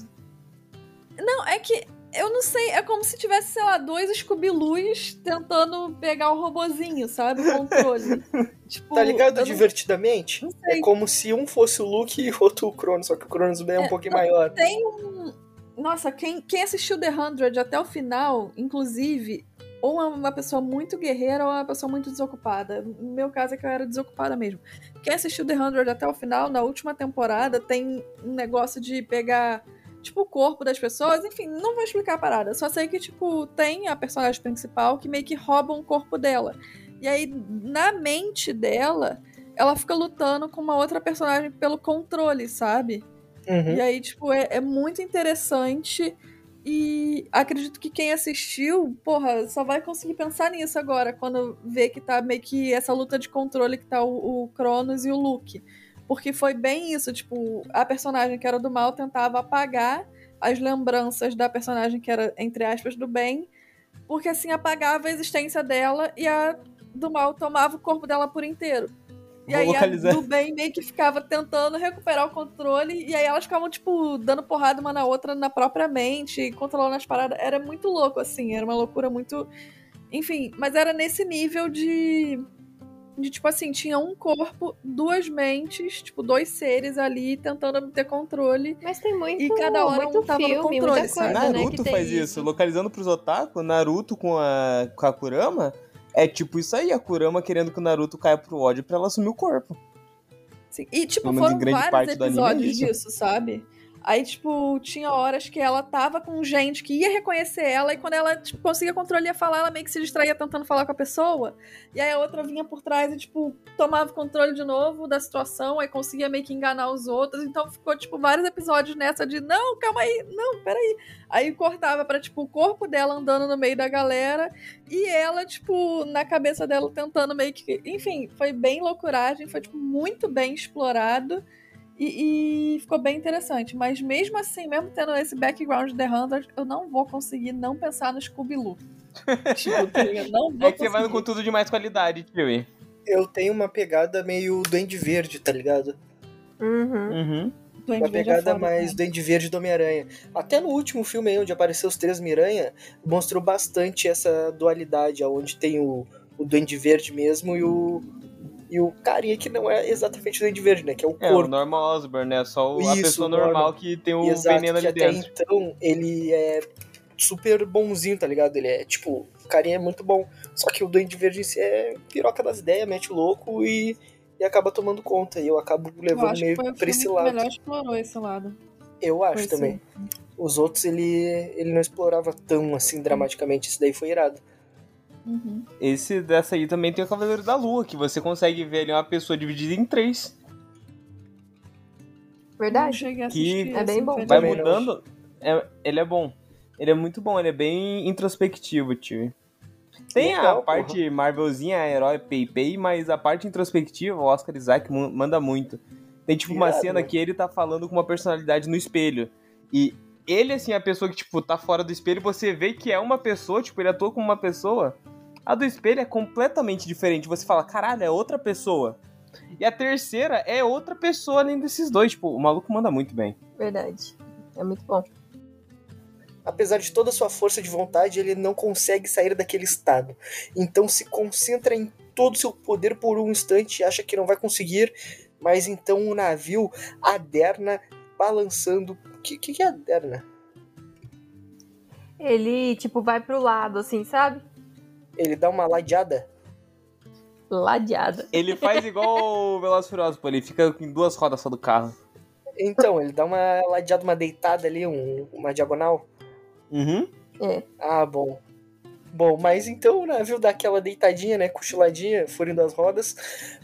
B: Não, é que eu não sei, é como se tivesse, sei lá, dois Scooby-Loos tentando pegar o robozinho, sabe? O controle. tipo,
A: Tá ligado
B: não-
A: divertidamente?
B: Não sei.
A: É como se um fosse o Luke e o outro o Cronos, só que o Cronos é um
B: É,
A: pouquinho maior.
B: Tem um. Nossa, quem, quem assistiu The 100 até o final, inclusive, ou é uma pessoa muito guerreira ou é uma pessoa muito desocupada. No meu caso é que eu era desocupada mesmo. Quem assistiu The 100 até o final, na última temporada, tem um negócio de pegar, tipo, o corpo das pessoas. Enfim, não vou explicar a parada. Só sei que, tipo, tem a personagem principal que meio que rouba um corpo dela. E aí, na mente dela, ela fica lutando com uma outra personagem pelo controle, sabe?
A: Uhum.
B: E aí, tipo, é, é muito interessante. E acredito que quem assistiu, porra, só vai conseguir pensar nisso agora, quando vê que tá meio que essa luta de controle que tá o, o Cronos e o Luke. Porque foi bem isso, tipo, a personagem que era do mal tentava apagar as lembranças da personagem que era, entre aspas, do bem, porque assim apagava a existência dela e a do mal tomava o corpo dela por inteiro. E
D: Vou
B: aí
D: localizar.
B: a do bem meio que ficava tentando recuperar o controle, e aí elas ficavam, tipo, dando porrada uma na outra na própria mente, controlando as paradas. Era muito louco, assim, era uma loucura muito. Enfim, mas era nesse nível de. De, tipo assim, tinha um corpo, duas mentes, tipo, dois seres ali tentando ter controle.
C: Mas tem muito,
B: E cada hora
C: muito
B: um tava no
C: filme,
B: controle,
C: muita
B: sabe?
C: coisa, né,
D: Naruto
C: tem
D: faz isso. Localizando pros otaku, Naruto com a, com a Kurama é tipo isso aí, a Kurama querendo que o Naruto caia pro ódio pra ela assumir o corpo.
B: Sim, E, tipo,
D: em
B: foram vários
D: é
B: episódios
D: isso.
B: disso, sabe? Aí, tipo, tinha horas que ela tava com gente que ia reconhecer ela, e quando ela tipo, conseguia controle ia falar, ela meio que se distraía tentando falar com a pessoa. E aí a outra vinha por trás e, tipo, tomava controle de novo da situação, aí conseguia meio que enganar os outros. Então ficou, tipo, vários episódios nessa de não, calma aí, não, peraí. Aí cortava pra, tipo, o corpo dela andando no meio da galera e ela, tipo, na cabeça dela tentando meio que. Enfim, foi bem loucuragem, foi, tipo, muito bem explorado. E, e ficou bem interessante. Mas mesmo assim, mesmo tendo esse background de The Hunter, eu não vou conseguir não pensar no Scooby-Loo. tipo, não vou
D: É que você vai com tudo de mais qualidade, tio.
A: Eu tenho uma pegada meio Duende Verde, tá ligado?
C: Uhum.
D: Uhum.
B: Duende
A: Uma
B: Verde é
A: pegada mais
B: cara.
A: Duende Verde do Homem-Aranha. Até no último filme aí, onde apareceu os três Miranha, mostrou bastante essa dualidade, onde tem o, o Duende Verde mesmo e o, e o carinha que não é exatamente o Duende Verde, né? Que é o
D: É, o
A: corpo.
D: Norman Osborn, né? Só o- a
A: Isso,
D: pessoa normal que tem o
A: Exato,
D: veneno
A: que
D: ali
A: até
D: dentro.
A: então ele é super bonzinho, tá ligado? Ele é, tipo, o carinha é muito bom. Só que o Duende Verde em si é piroca das ideias, mete o louco e, e acaba tomando conta. E eu acabo
B: Eu
A: levando
B: que
A: meio pra esse lado.
B: melhor explorou esse lado.
A: Eu acho
B: Foi
A: também.
B: sim.
A: Os outros ele, ele não explorava tão assim dramaticamente. Esse daí foi irado.
B: Uhum.
D: Esse dessa aí também tem o Cavaleiro da Lua, que você consegue ver ali uma pessoa dividida em três.
C: Verdade.
B: a
D: Que
C: é bem bom.
D: Vai mudando. É, ele é bom. Ele é muito bom, ele é bem introspectivo, tio. Tem
A: Legal,
D: a parte Marvelzinha, herói pei mas a parte introspectiva, o Oscar Isaac manda muito. Tem tipo uma
A: Irado,
D: cena
A: né?
D: que ele tá falando com uma personalidade no espelho. E ele, assim, a pessoa que, tipo, tá fora do espelho, você vê que é uma pessoa, tipo, ele atua como uma pessoa. A do espelho é completamente diferente. Você fala, caralho, é outra pessoa. E a terceira é outra pessoa além desses dois. Tipo, o maluco manda muito bem.
C: Verdade. É muito bom.
A: Apesar de toda a sua força de vontade, ele não consegue sair daquele estado. Então se concentra em todo o seu poder por um instante e acha que não vai conseguir. Mas então o navio aderna balançando. O que, que, que é aderna?
C: Ele, tipo, vai pro lado, assim, sabe?
A: Ele dá uma ladeada?
C: Ladeada.
D: Ele faz igual o Velozes e Furiosos, pô. Ele fica em duas rodas só do carro.
A: Então, ele dá uma ladeada, uma deitada ali, um- uma diagonal.
D: Uhum.
A: Ah, bom. Bom, mas então o navio dá aquela deitadinha, né? Cochiladinha, furindo as rodas,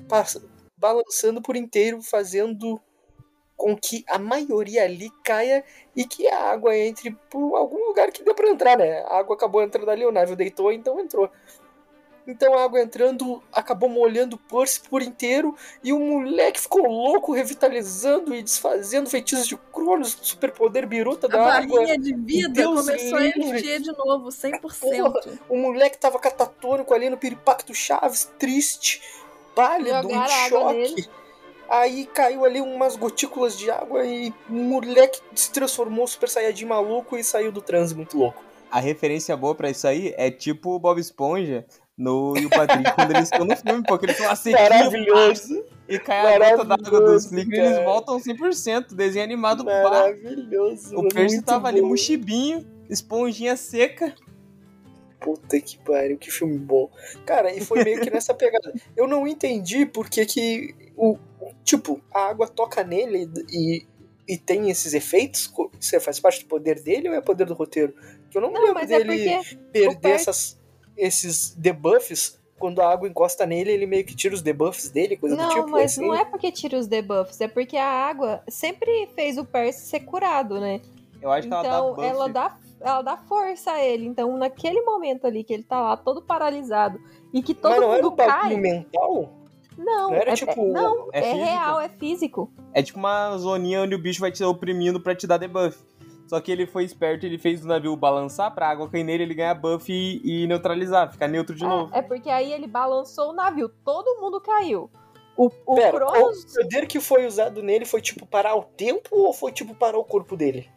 A: passa, balançando por inteiro, fazendo com que a maioria ali caia e que a água entre por algum lugar que deu pra entrar, né? A água acabou entrando ali, o navio deitou, então entrou. Então a água entrando acabou molhando o Percy por inteiro e o moleque ficou louco, revitalizando e desfazendo feitiços de Cronos, superpoder biruta
B: A
A: da água.
B: barrinha de vida
A: Deus
B: começou a
A: livre.
B: encher de novo, 100%.
A: O moleque tava catatônico ali no Piripacto Chaves, triste, pálido, em choque.
C: nele.
A: Aí caiu ali umas gotículas de água e o moleque se transformou Super Saiyajin maluco e saiu do transe muito louco.
D: A referência boa pra isso aí é tipo o Bob Esponja no, e o Patrick quando eles estão no filme, porque eles estão assim
A: Maravilhoso,
D: e cai a gota d'água do
A: Maravilhoso,
D: Slicker e eles
A: cara.
D: voltam 100%. Desenho animado pá.
A: maravilhoso.
D: O Percy tava ali
A: bom.
D: mochibinho, esponjinha seca.
A: Puta que pariu, que filme bom. Cara, e foi meio que nessa pegada. Eu não entendi porque que o. Tipo, a água toca nele e, e tem esses efeitos. Isso faz parte do poder dele ou é poder do roteiro? Que eu não, me
C: Não,
A: lembro
C: mas é
A: dele
C: porque.
A: perder
C: Percy-
A: essas, esses debuffs. Quando a água encosta nele, ele meio que tira os debuffs dele, coisa do
C: Não,
A: tipo.
C: mas
A: assim.
C: não é porque tira os debuffs, é porque a água sempre fez o Percy ser curado, né?
D: Eu acho que ela dá
C: Então
D: buff.
C: ela dá, ela dá força a ele. Então, naquele momento ali que ele tá lá todo paralisado e que todo
A: Mas não era
C: mundo
A: um bagulho
C: cai.
A: mental?
C: Não,
A: Não era
C: é,
A: tipo-
C: não,
D: É
C: é,
D: físico?
C: real, é físico.
D: É tipo uma zoninha onde o bicho vai te oprimindo pra te dar debuff. Só que ele foi esperto, ele fez o navio balançar pra água cair nele, ele ganha buff e, e neutralizar, ficar neutro de novo.
C: É, é porque aí ele balançou o navio, todo mundo caiu. O, o
A: Pera,
C: Cronos.
A: o poder que foi usado nele foi tipo parar o tempo ou foi tipo parar o corpo dele?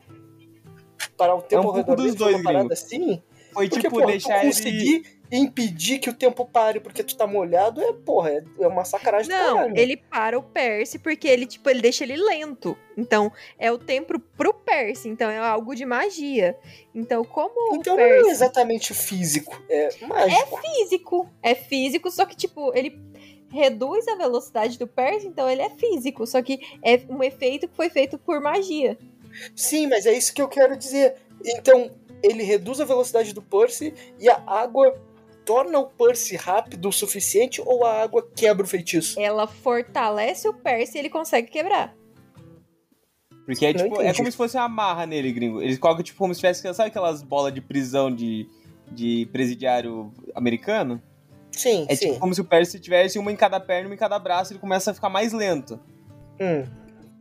A: Parar o tempo
D: É um
A: ao redor
D: dos
A: dele foi uma
D: dois,
A: parada assim?
D: Foi
A: Porque,
D: tipo
A: porra,
D: deixar
A: tu
D: ele.
A: Impedir que o tempo pare porque tu tá molhado é, porra, é, é uma sacanagem do
F: Não,
A: caralho.
F: ele para o Percy porque ele, tipo, ele deixa ele lento. Então, é o tempo pro Percy. Então, é algo de magia. Então, como
A: Então
F: o
A: não é
F: Percy
A: exatamente físico, é mágico.
F: físico, é físico, só que, tipo, ele reduz a velocidade do Percy, então ele é físico. Só que é um efeito que foi feito por magia.
A: Sim, mas é isso que eu quero dizer. Então, ele reduz a velocidade do Percy e a água torna o Percy rápido o suficiente ou a água quebra o feitiço?
F: Ela fortalece o Percy e ele consegue quebrar.
D: Porque é tipo, é como se fosse uma marra nele, gringo. Eles colocam tipo como se tivesse, sabe aquelas bolas de prisão de, de presidiário americano?
A: Sim,
D: É
A: sim.
D: tipo como se o Percy tivesse uma em cada perna, uma em cada braço, ele começa a ficar mais lento.
A: Hum.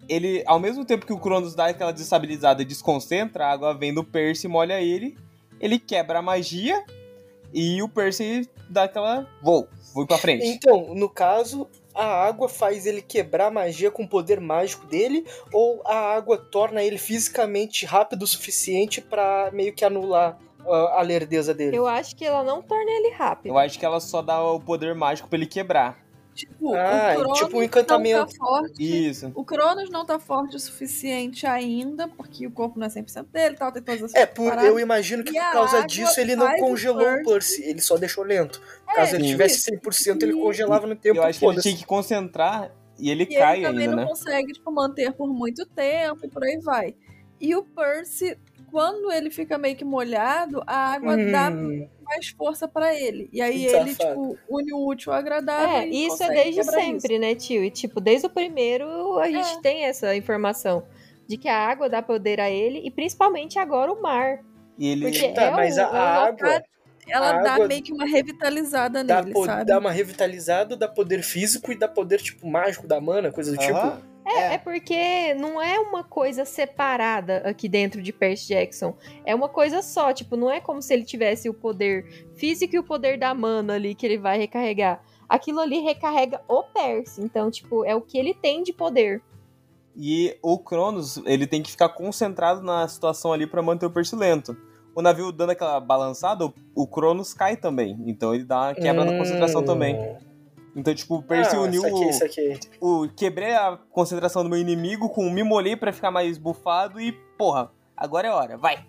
D: Ele, ao mesmo tempo que o Cronos dá aquela desestabilizada e desconcentra, a água vem do Percy e molha ele, ele quebra a magia e o Percy dá aquela. Vou, vou pra frente.
A: Então, no caso, a água faz ele quebrar a magia com o poder mágico dele, ou a água torna ele fisicamente rápido o suficiente pra meio que anular ah, a lerdeza dele?
F: Eu acho que ela não torna ele rápido.
D: Eu acho que ela só dá o poder mágico pra ele quebrar.
B: Tipo,
A: Ah,
B: o Cronos
A: tipo um encantamento.
B: não tá forte.
D: Isso.
B: O Cronos não tá forte o suficiente ainda, porque o corpo não é 100% dele e tal, tem todas essas
A: É, por, eu imagino que
B: E
A: por causa disso ele não congelou o
B: Percy-
A: ele só deixou lento.
B: É,
A: Caso ele tivesse 100%, ele congelava no tempo
D: Eu acho que ele tinha que concentrar e ele
B: E
D: cai
B: ele também
D: ainda,
B: não
D: né?
B: consegue, tipo, manter por muito tempo e por aí vai. E o Percy, quando ele fica meio que molhado, a água dá
A: Hum,
B: mais força pra ele. E aí
A: Safado.
B: ele, tipo, une o útil ao agradável.
F: É,
B: e
F: isso é desde sempre, né, tio? E, tipo, desde o primeiro a gente
B: É.
F: tem essa informação. De que a água dá poder a ele, e principalmente agora o mar.
D: E ele.
F: Porque
A: tá,
F: é
A: mas
F: o-
A: a,
F: o
A: a água
B: Ela
A: A
B: dá meio que uma revitalizada
A: dá,
B: nele, sabe?
A: dá uma revitalizada, dá poder físico e dá poder, tipo, mágico da mana, coisa do tipo.
D: Aham.
F: É, é porque não é uma coisa separada aqui dentro de Percy Jackson. É uma coisa só, tipo, não é como se ele tivesse o poder físico e o poder da mana ali que ele vai recarregar. Aquilo ali recarrega o Percy. Então, tipo, é o que ele tem de poder.
D: E o Cronos, ele tem que ficar concentrado na situação ali pra manter o Percy lento. O navio dando aquela balançada, o- o Cronos cai também. Então ele dá uma quebra na concentração
A: Hum.
D: também. Então, tipo, o Percy
A: ah,
D: uniu
A: saquei,
D: o,
A: saquei.
D: o. Quebrei a concentração do meu inimigo com o me molhei pra ficar mais bufado e, porra, agora é hora, vai.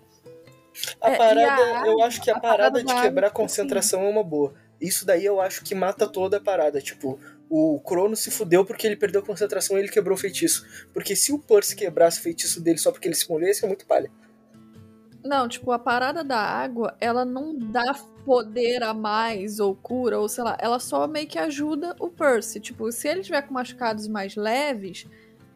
A: A
B: É,
A: parada,
B: a
A: eu acho que a,
B: a
A: parada
B: parada
A: de quebrar a concentração é uma boa. Isso daí eu acho que mata toda a parada. Tipo, o Cronos se fudeu porque ele perdeu a concentração e ele quebrou o feitiço. Porque se o Percy quebrasse o feitiço dele só porque ele se molhou, ia ser muito palha.
B: Não, tipo, a parada da água, ela não dá poder a mais ou cura, ou sei lá, ela só meio que ajuda o Percy. Tipo, se ele tiver com machucados mais leves,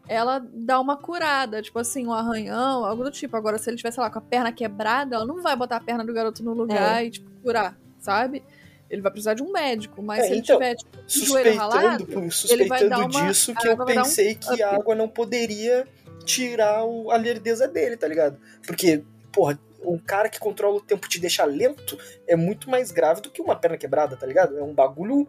B: ela dá uma curada, tipo assim, um arranhão, algo do tipo. Agora, se ele tiver, sei lá, com a perna quebrada, ela não vai botar a perna do garoto no lugar e, tipo, curar, sabe? Ele vai precisar de um médico, mas
A: É,
B: se ele
A: então,
B: tiver, tipo, o joelho ralado,
A: Suspeitando,
B: ele vai dar
A: suspeitando
B: uma-
A: disso que eu
B: dar um
A: pensei que a água não poderia tirar o- a lerdeza dele, tá ligado? Porque, porra, um cara que controla o tempo te deixar lento é muito mais grave do que uma perna quebrada, tá ligado? É um bagulho,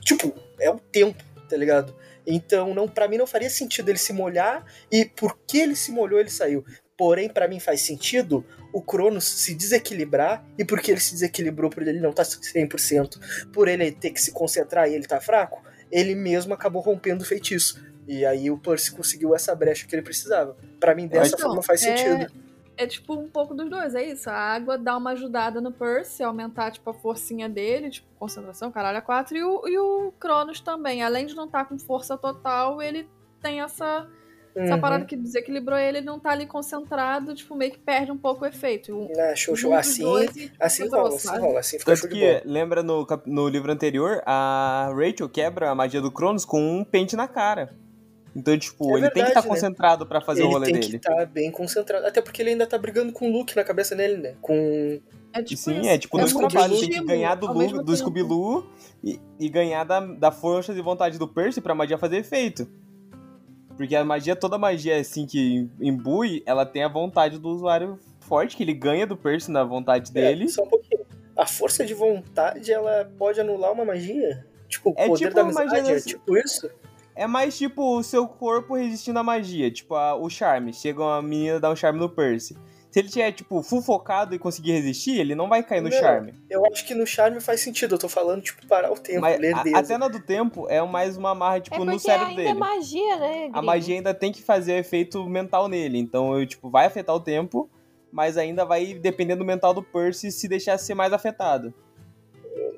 A: tipo, é o tempo, tá ligado? Então, não, para mim não faria sentido ele se molhar e porque ele se molhou, ele saiu. Porém, pra mim faz sentido o Cronos se desequilibrar e porque ele se desequilibrou por ele não tá 100%, por ele ter que se concentrar e ele tá fraco, ele mesmo acabou rompendo o feitiço. E aí o Percy conseguiu essa brecha que ele precisava. Pra mim dessa
B: Então,
A: forma faz
B: é-
A: sentido.
B: É tipo um pouco dos dois, é isso. A água dá uma ajudada no Percy, aumentar tipo a forcinha dele, tipo concentração, caralho, a 4. E o, e o Cronos também, além de não estar com força total, ele tem essa, essa
A: Uhum.
B: parada que desequilibrou ele, ele não tá ali concentrado, tipo, meio que perde um pouco o efeito. O-
A: Ah, show, show. Assim,
B: dois
A: assim rola, assim
B: sabe?
A: rola, assim fica
D: Tanto que, lembra no, no livro anterior, a Rachel quebra a magia do Cronos com um pente na cara. Então, tipo,
A: É
D: ele tem que
A: verdade,
D: estar
A: né?
D: concentrado pra fazer
A: ele
D: o rolê
A: tem
D: dele.
A: que estar bem concentrado. Até porque ele ainda tá brigando com o Luke na cabeça dele, né? Com.
B: É
D: E
B: tipo
D: sim,
B: isso.
D: é tipo dois
A: muito
D: trabalhos. Tem que ganhar do, Lu, do. Scooby-Loo e, e ganhar da, da força de vontade do Percy pra magia fazer efeito. Porque a magia, toda magia assim que imbui, ela tem a vontade do usuário forte, que ele ganha do Percy na vontade dele.
A: É, só um pouquinho. A força de vontade, ela pode anular uma magia? Tipo, o
D: É
A: poder
D: tipo
A: da
D: uma magia
A: amizade, é tipo isso?
D: É mais tipo o seu corpo resistindo à magia, tipo a- o charme. Chega uma menina dar um charme no Percy. Se ele tiver, tipo, full focado e conseguir resistir, ele não vai cair no
A: Não.
D: charme.
A: Eu acho que no charme faz sentido. Eu tô falando, tipo, parar o tempo,
D: Mas a, a cena do tempo é mais uma marra, tipo,
F: é
D: no cérebro
F: ainda
D: dele.
F: é magia, né?
D: A magia ainda tem que fazer o efeito mental nele. Então, eu, tipo, vai afetar o tempo, mas ainda vai dependendo do mental do Percy se deixar ser mais afetado.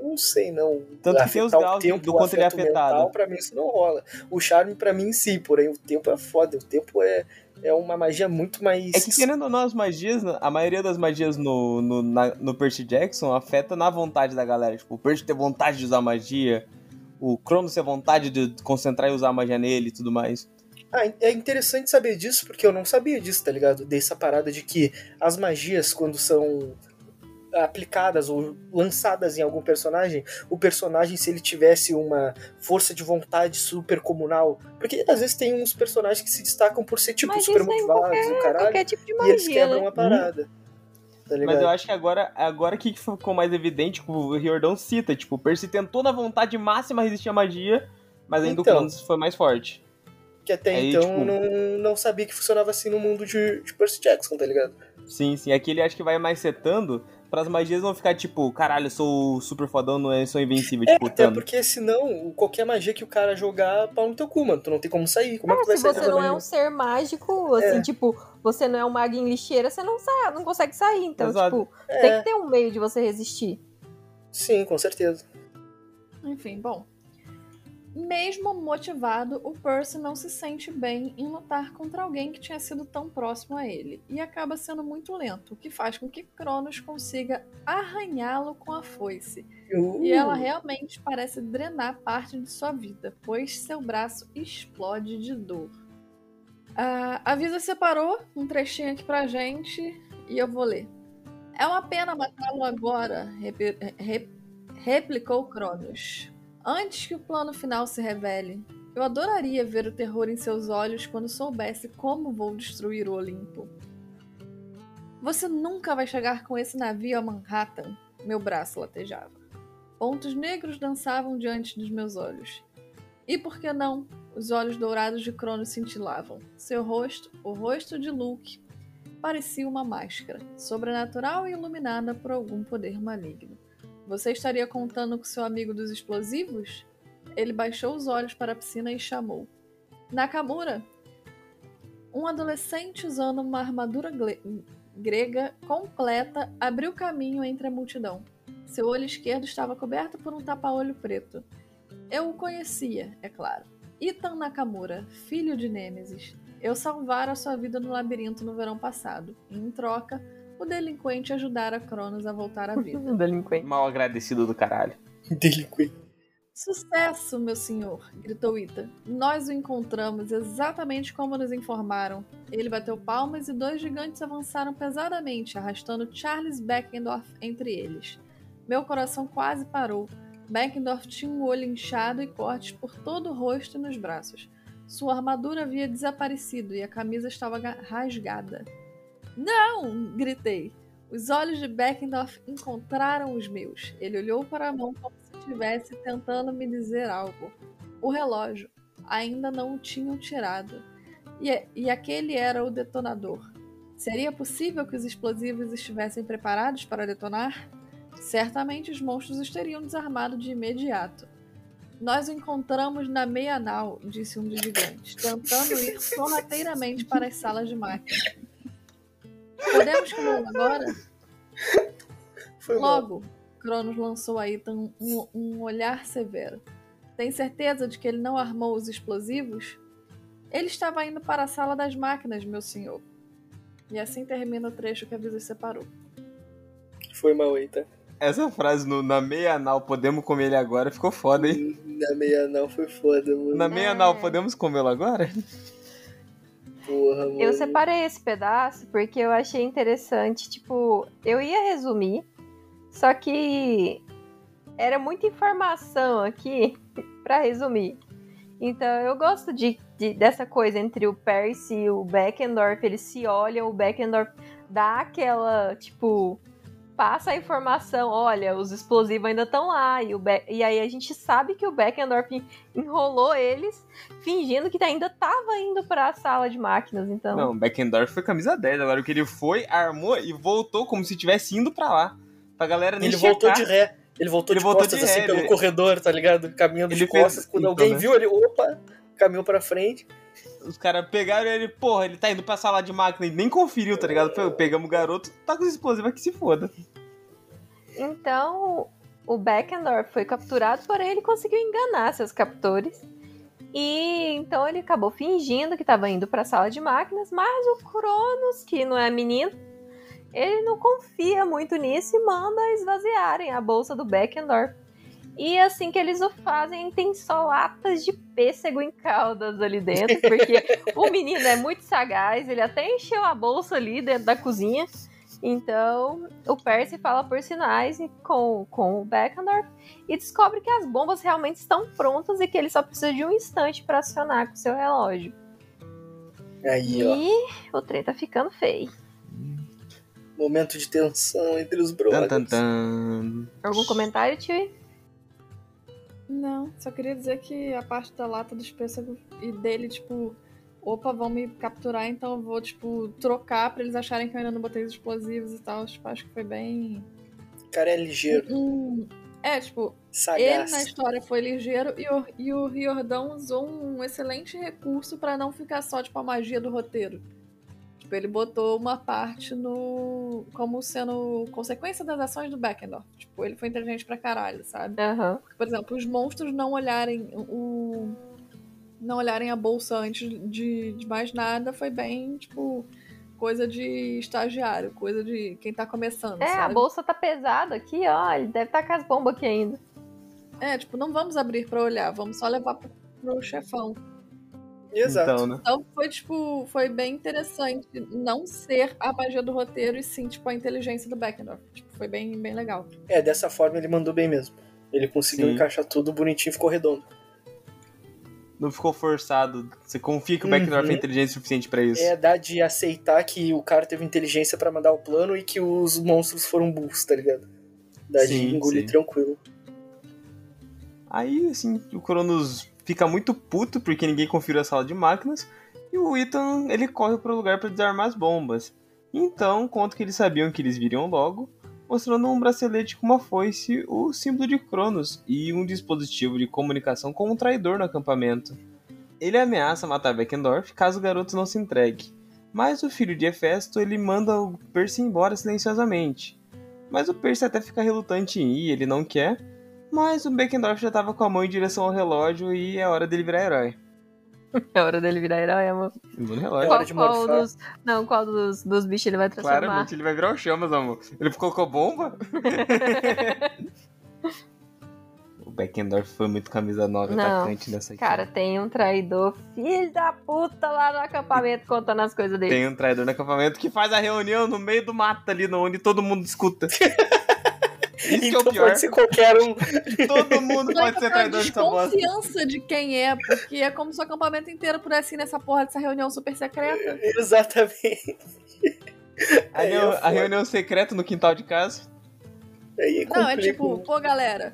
A: Não sei, não.
D: Tanto que tem os graus
A: tempo,
D: do quanto ele é afetado.
A: Mental, pra mim isso não rola. O charme pra mim sim, porém o tempo é foda. O tempo é É uma magia muito mais.
D: É que querendo ou não, as magias, a maioria das magias no, no, na- no Percy Jackson afeta na vontade da galera. Tipo, o Percy ter vontade de usar magia, o Cronos ter vontade de concentrar e usar magia nele e tudo mais.
A: Ah, é interessante saber disso, porque eu não sabia disso, tá ligado? Dessa parada de que as magias, quando são aplicadas ou lançadas em algum personagem, o personagem, se ele tivesse uma força de vontade super comunal. Porque às vezes tem uns personagens que se destacam por ser, tipo,
F: Mas
A: super motivados, o caralho,
F: Qualquer tipo de
A: e eles
F: magia,
A: quebram
F: né?
A: uma parada. Tá?
D: Mas eu acho que agora, agora que ficou mais evidente, tipo, o Riordão cita, tipo, o Percy tentou na vontade máxima resistir à magia, mas ainda
A: Então.
D: o Cronos foi mais forte.
A: Que até
D: Aí,
A: então
D: tipo-
A: não, não sabia que funcionava assim no mundo de, de Percy Jackson, tá ligado?
D: Sim, sim. Aqui ele acho que vai mais setando para as magias não ficar tipo, caralho, eu sou super fodão, não é, sou invencível,
A: É,
D: tipo,
A: até
D: Thanos.
A: porque senão, qualquer magia que o cara jogar, pau no teu cu, mano. Tu não tem como sair. Como é,
F: É,
A: que tu vai
F: se
A: sair
F: você não é um ser mágico, assim,
A: É.
F: tipo, você não é um mago em lixeira, você não, sai, não consegue sair. Então,
D: Exato.
F: tipo, tem
A: É,
F: que ter um meio de você resistir.
A: sim, com certeza.
B: Enfim, bom. Mesmo motivado, o Percy não se sente bem em lutar contra alguém que tinha sido tão próximo a ele e acaba sendo muito lento, o que faz com que Cronos consiga arranhá-lo com a foice.
A: Uh,
B: E ela realmente parece drenar parte de sua vida, pois seu braço explode de dor. Ah, a Visa separou um trechinho aqui pra gente e eu vou ler. É uma pena matá-lo agora, replicou Cronos. Antes que o plano final se revele, eu adoraria ver o terror em seus olhos quando soubesse como vou destruir o Olimpo. Você nunca vai chegar com esse navio a Manhattan, meu braço latejava. Pontos negros dançavam diante dos meus olhos. E por que não? Os olhos dourados de Cronos cintilavam. Seu rosto, o rosto de Luke, parecia uma máscara, sobrenatural e iluminada por algum poder maligno. Você estaria contando com seu amigo dos explosivos? Ele baixou os olhos para a piscina e chamou. Nakamura! Um adolescente usando uma armadura grega completa abriu caminho entre a multidão. Seu olho esquerdo estava coberto por um tapa-olho preto. Eu o conhecia, é claro. Ethan Nakamura, filho de Nêmesis. Eu salvara sua vida no labirinto no verão passado. Em troca, o delinquente ajudara Cronos a voltar à vida.
F: Um delinquente.
D: Mal agradecido do caralho.
A: Delinquente.
B: Sucesso, meu senhor! gritou Ita. Nós o encontramos exatamente como nos informaram. Ele bateu palmas e dois gigantes avançaram pesadamente, arrastando Charles Beckendorf entre eles. Meu coração quase parou. Beckendorf tinha um olho inchado e cortes por todo o rosto e nos braços. Sua armadura havia desaparecido e a camisa estava ga- rasgada. Não! gritei. Os olhos de Beckendorf encontraram os meus. Ele olhou para a mão como se estivesse tentando me dizer algo. O relógio. Ainda não o tinham tirado. E, e aquele era o detonador. Seria possível que os explosivos estivessem preparados para detonar? Certamente os monstros os teriam desarmado de imediato. Nós o encontramos na meia-nau, disse um dos gigantes, tentando ir sorrateiramente para as salas de máquina. Podemos comê-lo agora?
A: Foi mal.
B: Logo, Cronos lançou a Ethan um, um olhar severo. Tem certeza de que ele não armou os explosivos? Ele estava indo para a sala das máquinas, meu senhor. E assim termina o trecho que a Visa separou.
A: Foi mal, eita.
D: Essa frase no, na meia anal, podemos comer ele agora, ficou foda, hein?
A: Na meia não foi foda, mano.
D: Na meia
F: É.
D: anal, podemos comê-lo agora?
A: Porra, mano.
F: Eu separei esse pedaço porque eu achei interessante. Tipo, eu ia resumir, só que era muita informação aqui pra resumir. Então eu gosto de, de- dessa coisa entre o Percy e o Beckendorf. Eles se olham, o Beckendorf dá aquela, tipo, passa a informação, olha, os explosivos ainda estão lá. E, o Be- e aí a gente sabe que o Beckendorf enrolou eles, fingindo que ainda tava indo pra sala de máquinas. Então,
D: Não, Beckendorf foi camisa 10, agora o que ele foi, armou e voltou como se tivesse indo pra lá. Pra galera nem
A: Ele
D: checar.
A: voltou de ré. Ele voltou
D: Ele
A: de
D: voltou
A: costas,
D: de
A: assim,
D: ré,
A: pelo
D: ele-
A: corredor, tá ligado? Caminhando
D: Ele
A: de
D: fez-
A: costas. Quando
D: então,
A: alguém
D: né?
A: viu, ele, opa, caminhou pra frente.
D: Os caras pegaram ele, porra, ele tá indo pra sala de máquina e nem conferiu, tá ligado? Pe- Pegamos o garoto, tá com os explosivos que se foda.
F: Então, o Beckendorf foi capturado, porém ele conseguiu enganar seus captores.
C: E então ele acabou fingindo que estava indo para a sala de máquinas, mas o Cronos, que não é menino, ele não confia muito nisso e manda esvaziarem a bolsa do Beckendorf. E assim que eles o fazem, tem só latas de pêssego em caldas ali dentro, porque o menino é muito sagaz, ele até encheu a bolsa ali dentro da cozinha. Então, o Percy fala por sinais com, com o Beckendorf e descobre que as bombas realmente estão prontas e que ele só precisa de um instante para acionar com seu relógio.
A: Aí, ó.
C: E o trem tá ficando feio.
A: Momento de tensão entre os
D: Tan,
A: brothers.
D: tan, tan.
C: Algum comentário, tio?
B: Não, só queria dizer que a parte da lata dos pêssegos e dele, tipo, opa, vão me capturar, então eu vou, tipo, trocar pra eles acharem que eu ainda não botei os explosivos e tal. Tipo, acho que foi bem.
A: O cara é ligeiro,
B: Hum, é, tipo, ele na
A: sagaz.
B: história foi ligeiro e o, e o Riordão usou um excelente recurso pra não ficar só, tipo, a magia do roteiro. Tipo, ele botou uma parte no. como sendo consequência das ações do Beckendorf. Tipo, ele foi inteligente pra caralho, sabe?
C: Aham.
B: Por exemplo, os monstros não olharem o. Não olharem a bolsa antes de, de mais nada foi bem, tipo, coisa de estagiário, coisa de quem tá começando.
C: É, a
B: sabe?
C: bolsa tá pesada aqui, ó. Ele deve estar com as bombas aqui ainda.
B: É, tipo, não vamos abrir pra olhar, vamos só levar pro, pro chefão.
A: Exato.
D: Então, né?
B: Então foi, tipo, foi bem interessante não ser a magia do roteiro e sim, tipo, a inteligência do Beckendorf. Tipo, foi bem, bem legal.
A: É, dessa forma ele mandou bem mesmo. Ele conseguiu
D: Sim.
A: encaixar tudo bonitinho, ficou redondo.
D: Não ficou forçado. Você confia que o
A: Uhum.
D: Beckendorf é inteligente o suficiente pra isso.
A: É dar de aceitar que o cara teve inteligência pra mandar o plano e que os monstros foram burros, tá ligado? Dá de
D: Sim,
A: engolir
D: sim.
A: tranquilo.
D: Aí, assim, o Cronos fica muito puto porque ninguém conferiu a sala de máquinas. E o Ethan, ele corre pro lugar pra desarmar as bombas. Então, conta que eles sabiam que eles viriam logo, mostrando um bracelete com uma foice, o símbolo de Cronos, e um dispositivo de comunicação com um traidor no acampamento. Ele ameaça matar Beckendorf caso o garoto não se entregue. Mas o filho de Hefesto, ele manda o Percy embora silenciosamente. Mas o Percy até fica relutante em ir, ele não quer, mas o Beckendorf já tava com a mão em direção ao relógio e é hora dele virar herói.
C: É hora dele virar herói, amor.
D: No
A: É
D: relógio.
A: hora de
C: qual dos, não, qual dos, dos bichos ele vai transformar?
D: Claramente ele vai virar o Chamas, amor. Ele colocou bomba? o Beckendorf foi muito camisa 9
C: Não,
D: atacante nessa aqui.
C: Cara, tem um traidor, filho da puta, lá no acampamento contando as coisas dele.
D: Tem um traidor no acampamento que faz a reunião no meio do mato ali, no- onde todo mundo escuta. Isso que é
A: então
D: o pior.
A: pode ser qualquer um.
D: Todo mundo pode ser traidor dessa bosta.
B: desconfiança de quem é, porque é como se o acampamento inteiro pudesse ir nessa porra dessa reunião super secreta.
A: Exatamente.
D: A,
A: é
D: a reunião secreta no quintal de casa.
A: Aí
B: Não, é tipo, pô, galera,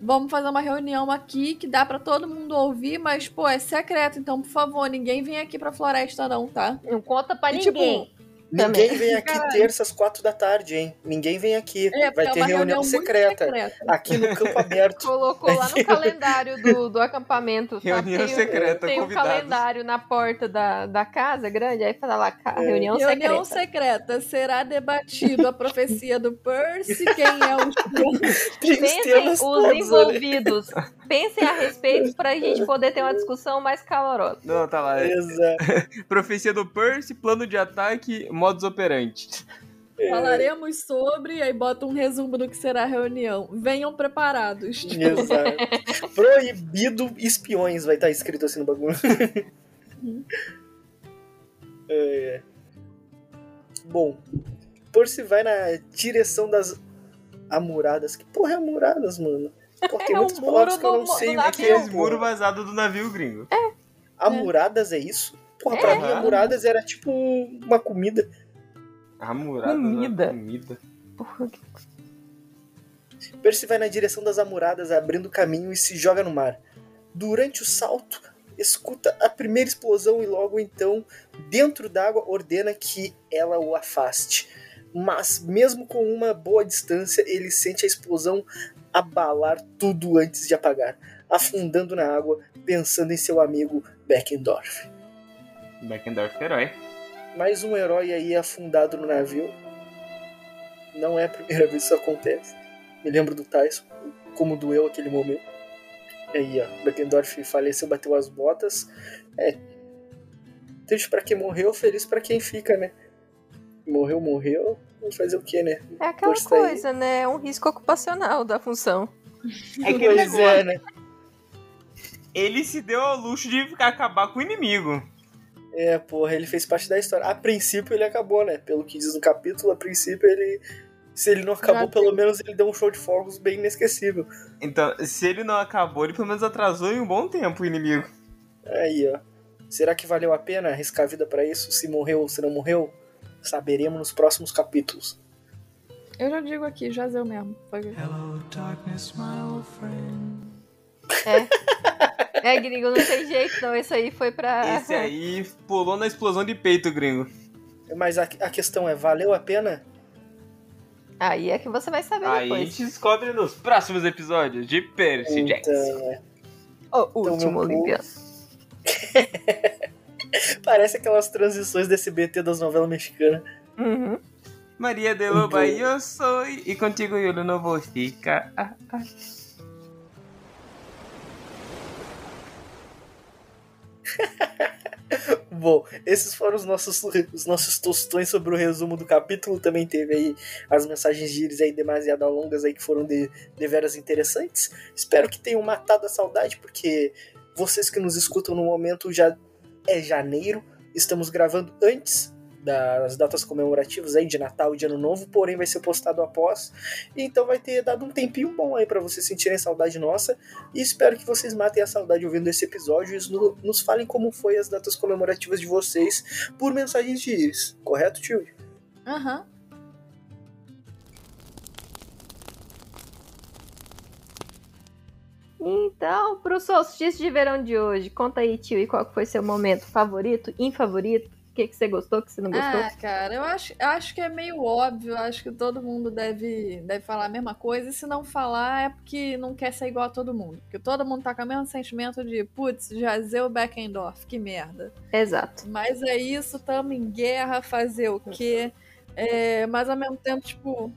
B: vamos fazer uma reunião aqui que dá pra todo mundo ouvir, mas, pô, é secreto, então, por favor, ninguém vem aqui pra floresta, não, tá?
C: Não conta pra
A: E, tipo,
C: ninguém. Também.
A: vem aqui
B: Caralho.
A: terça às quatro da tarde, hein? Ninguém vem aqui.
B: É,
A: Vai
B: é
A: ter
B: uma
A: reunião secreta.
B: secreta.
A: Aqui no campo aberto.
C: Colocou lá no calendário do, do acampamento. sabe?
D: Reunião
C: tem,
D: secreta,
C: Tem um
D: convidados.
C: calendário na porta da, da casa grande, aí fala lá,
A: É.
C: reunião,
B: Reunião
C: secreta.
B: secreta. Será debatido a profecia do Percy, quem é o
C: Pensem os envolvidos. Pensem a respeito pra gente poder ter uma discussão mais calorosa.
D: Não, tá lá.
A: Exato.
D: Profecia do Percy, plano de ataque, modus operandi.
B: Falaremos sobre, aí bota um resumo do que será a reunião. Venham preparados. Tipo,
A: Exato. Proibido espiões vai estar escrito assim no bagulho. É, é. Bom, Percy vai na direção das amuradas. Que porra é amuradas, mano? Porra, tem
C: É um
A: muitas palavras que eu não
C: muro do-
A: sei
C: do
A: o que é.
D: Aqueles muros
A: porra.
D: vazados do navio gringo.
A: Amuradas é isso? Porra, pra mim,
D: Aham.
A: amuradas era tipo uma comida.
D: A murada
C: Comida.
D: da comida.
C: Porra, que-
A: Percy vai na direção das amuradas, abrindo caminho e se joga no mar. Durante o salto, escuta a primeira explosão e logo então, dentro d'água, ordena que ela o afaste. Mas, mesmo com uma boa distância, ele sente a explosão abalar tudo antes de apagar, afundando na água, pensando em seu amigo Beckendorf.
D: Beckendorf herói.
A: Mais um herói aí afundado no navio. Não é a primeira vez que isso acontece. Me lembro do Tyson, como doeu aquele momento. Aí, ó, Beckendorf faleceu, bateu as botas. É. Triste pra quem morreu, feliz pra quem fica, né? Morreu, morreu. Fazer o quê, né?
F: É aquela
A: aí.
F: coisa, né? É um risco ocupacional da função.
D: É que
A: Pois é, né?
D: ele se deu ao luxo de ficar- acabar com o inimigo.
A: É, porra, ele fez parte da história. A princípio ele acabou, né? Pelo que diz no capítulo, a princípio ele. Se ele não acabou,
B: Já
A: pelo menos ele deu um show de fogos bem inesquecível.
D: Então, se ele não acabou, ele pelo menos atrasou em um bom tempo o inimigo.
A: Aí, ó. Será que valeu a pena arriscar a vida pra isso? Se morreu ou se não morreu? Saberemos nos próximos capítulos.
B: Eu já digo aqui, Jazeu mesmo. Foi...
F: É, gringo, não tem jeito, não. Esse aí foi pra.
D: Esse aí pulou na explosão de peito, gringo.
A: Mas a, a questão é, valeu a pena?
F: Aí é que você vai saber
D: Aí a
F: depois.
D: gente descobre nos próximos episódios de Percy Jackson.
A: Então, é.
F: O
A: Então,
F: último
A: meu
F: Olimpiano.
A: Parece aquelas transições desse BT das novelas mexicanas.
F: Uhum.
D: Maria de Loba, eu sou e contigo eu não vou ficar. Ah, ah.
A: Bom, esses foram os nossos, os nossos tostões sobre o resumo do capítulo. Também teve aí as mensagens de Iris aí demasiado longas aí que foram de, deveras interessantes. Espero que tenham matado a saudade, porque vocês que nos escutam no momento já é janeiro. Estamos gravando antes das datas comemorativas aí de Natal e de Ano Novo, porém vai ser postado após. Então vai ter dado um tempinho bom aí para vocês sentirem saudade nossa. E espero que vocês matem a saudade ouvindo esse episódio e no- nos falem como foi as datas comemorativas de vocês por mensagens de Iris. Correto, tio?
B: Aham.
F: Então, pro solstício de verão de hoje, conta aí, tio, e qual foi seu momento favorito, infavorito? O que, que você gostou, o que você não gostou?
B: Ah, cara, eu acho, eu acho que é meio óbvio, acho que todo mundo deve, deve falar a mesma coisa, e se não falar é porque não quer ser igual a todo mundo. Porque todo mundo tá com o mesmo sentimento de, putz, Jazeu Beckendorf, que merda.
F: Exato.
B: Mas é isso, tamo em guerra, fazer o quê? É, mas ao mesmo tempo, tipo,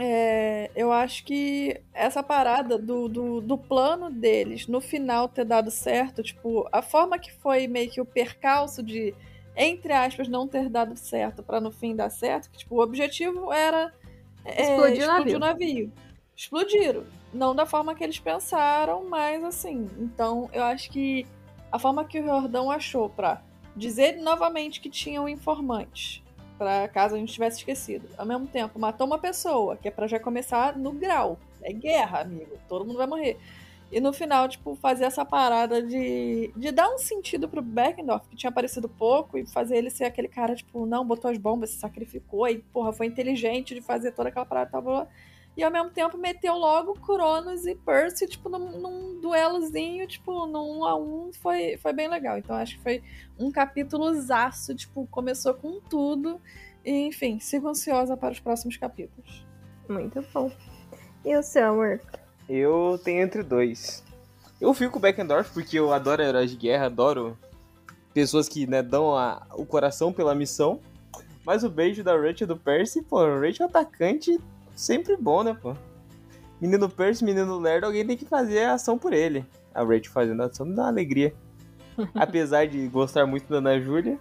B: é, eu acho que essa parada do, do, do plano deles no final ter dado certo, tipo, a forma que foi meio que o percalço de, entre aspas, não ter dado certo pra no fim dar certo, que tipo, o objetivo era é,
F: Explodir o
B: explodir
F: navio.
B: o navio. Explodiram. Não da forma que eles pensaram, mas assim. Então, eu acho que a forma que o Jordão achou pra dizer novamente que tinham informantes, pra caso a gente tivesse esquecido. Ao mesmo tempo, matou uma pessoa, que é pra já começar no grau. É guerra, amigo. Todo mundo vai morrer. E no final, tipo, fazer essa parada de, de dar um sentido pro Beckendorf, que tinha aparecido pouco, e fazer ele ser aquele cara, tipo, não, botou as bombas, se sacrificou, e, porra, foi inteligente de fazer toda aquela parada, tal, blá, blá. E ao mesmo tempo meteu logo Cronos e Percy, tipo, num, num duelozinho, tipo, num um a um, foi, foi bem legal. Então acho que foi um capítulo zaço, tipo, começou com tudo. E, enfim, sigo ansiosa para os próximos capítulos.
F: Muito bom. E o seu amor?
D: Eu tenho entre dois. Eu fico com o Beckendorf porque eu adoro heróis de guerra, adoro pessoas que né, dão a- o coração pela missão. Mas o beijo da Rachel e do Percy, pô, o Rachel atacante, sempre bom, né, pô? Menino Percy, menino Lerdo, alguém tem que fazer a ação por ele. A Rachel fazendo a ação me dá uma alegria. Apesar de gostar muito da Ana Júlia,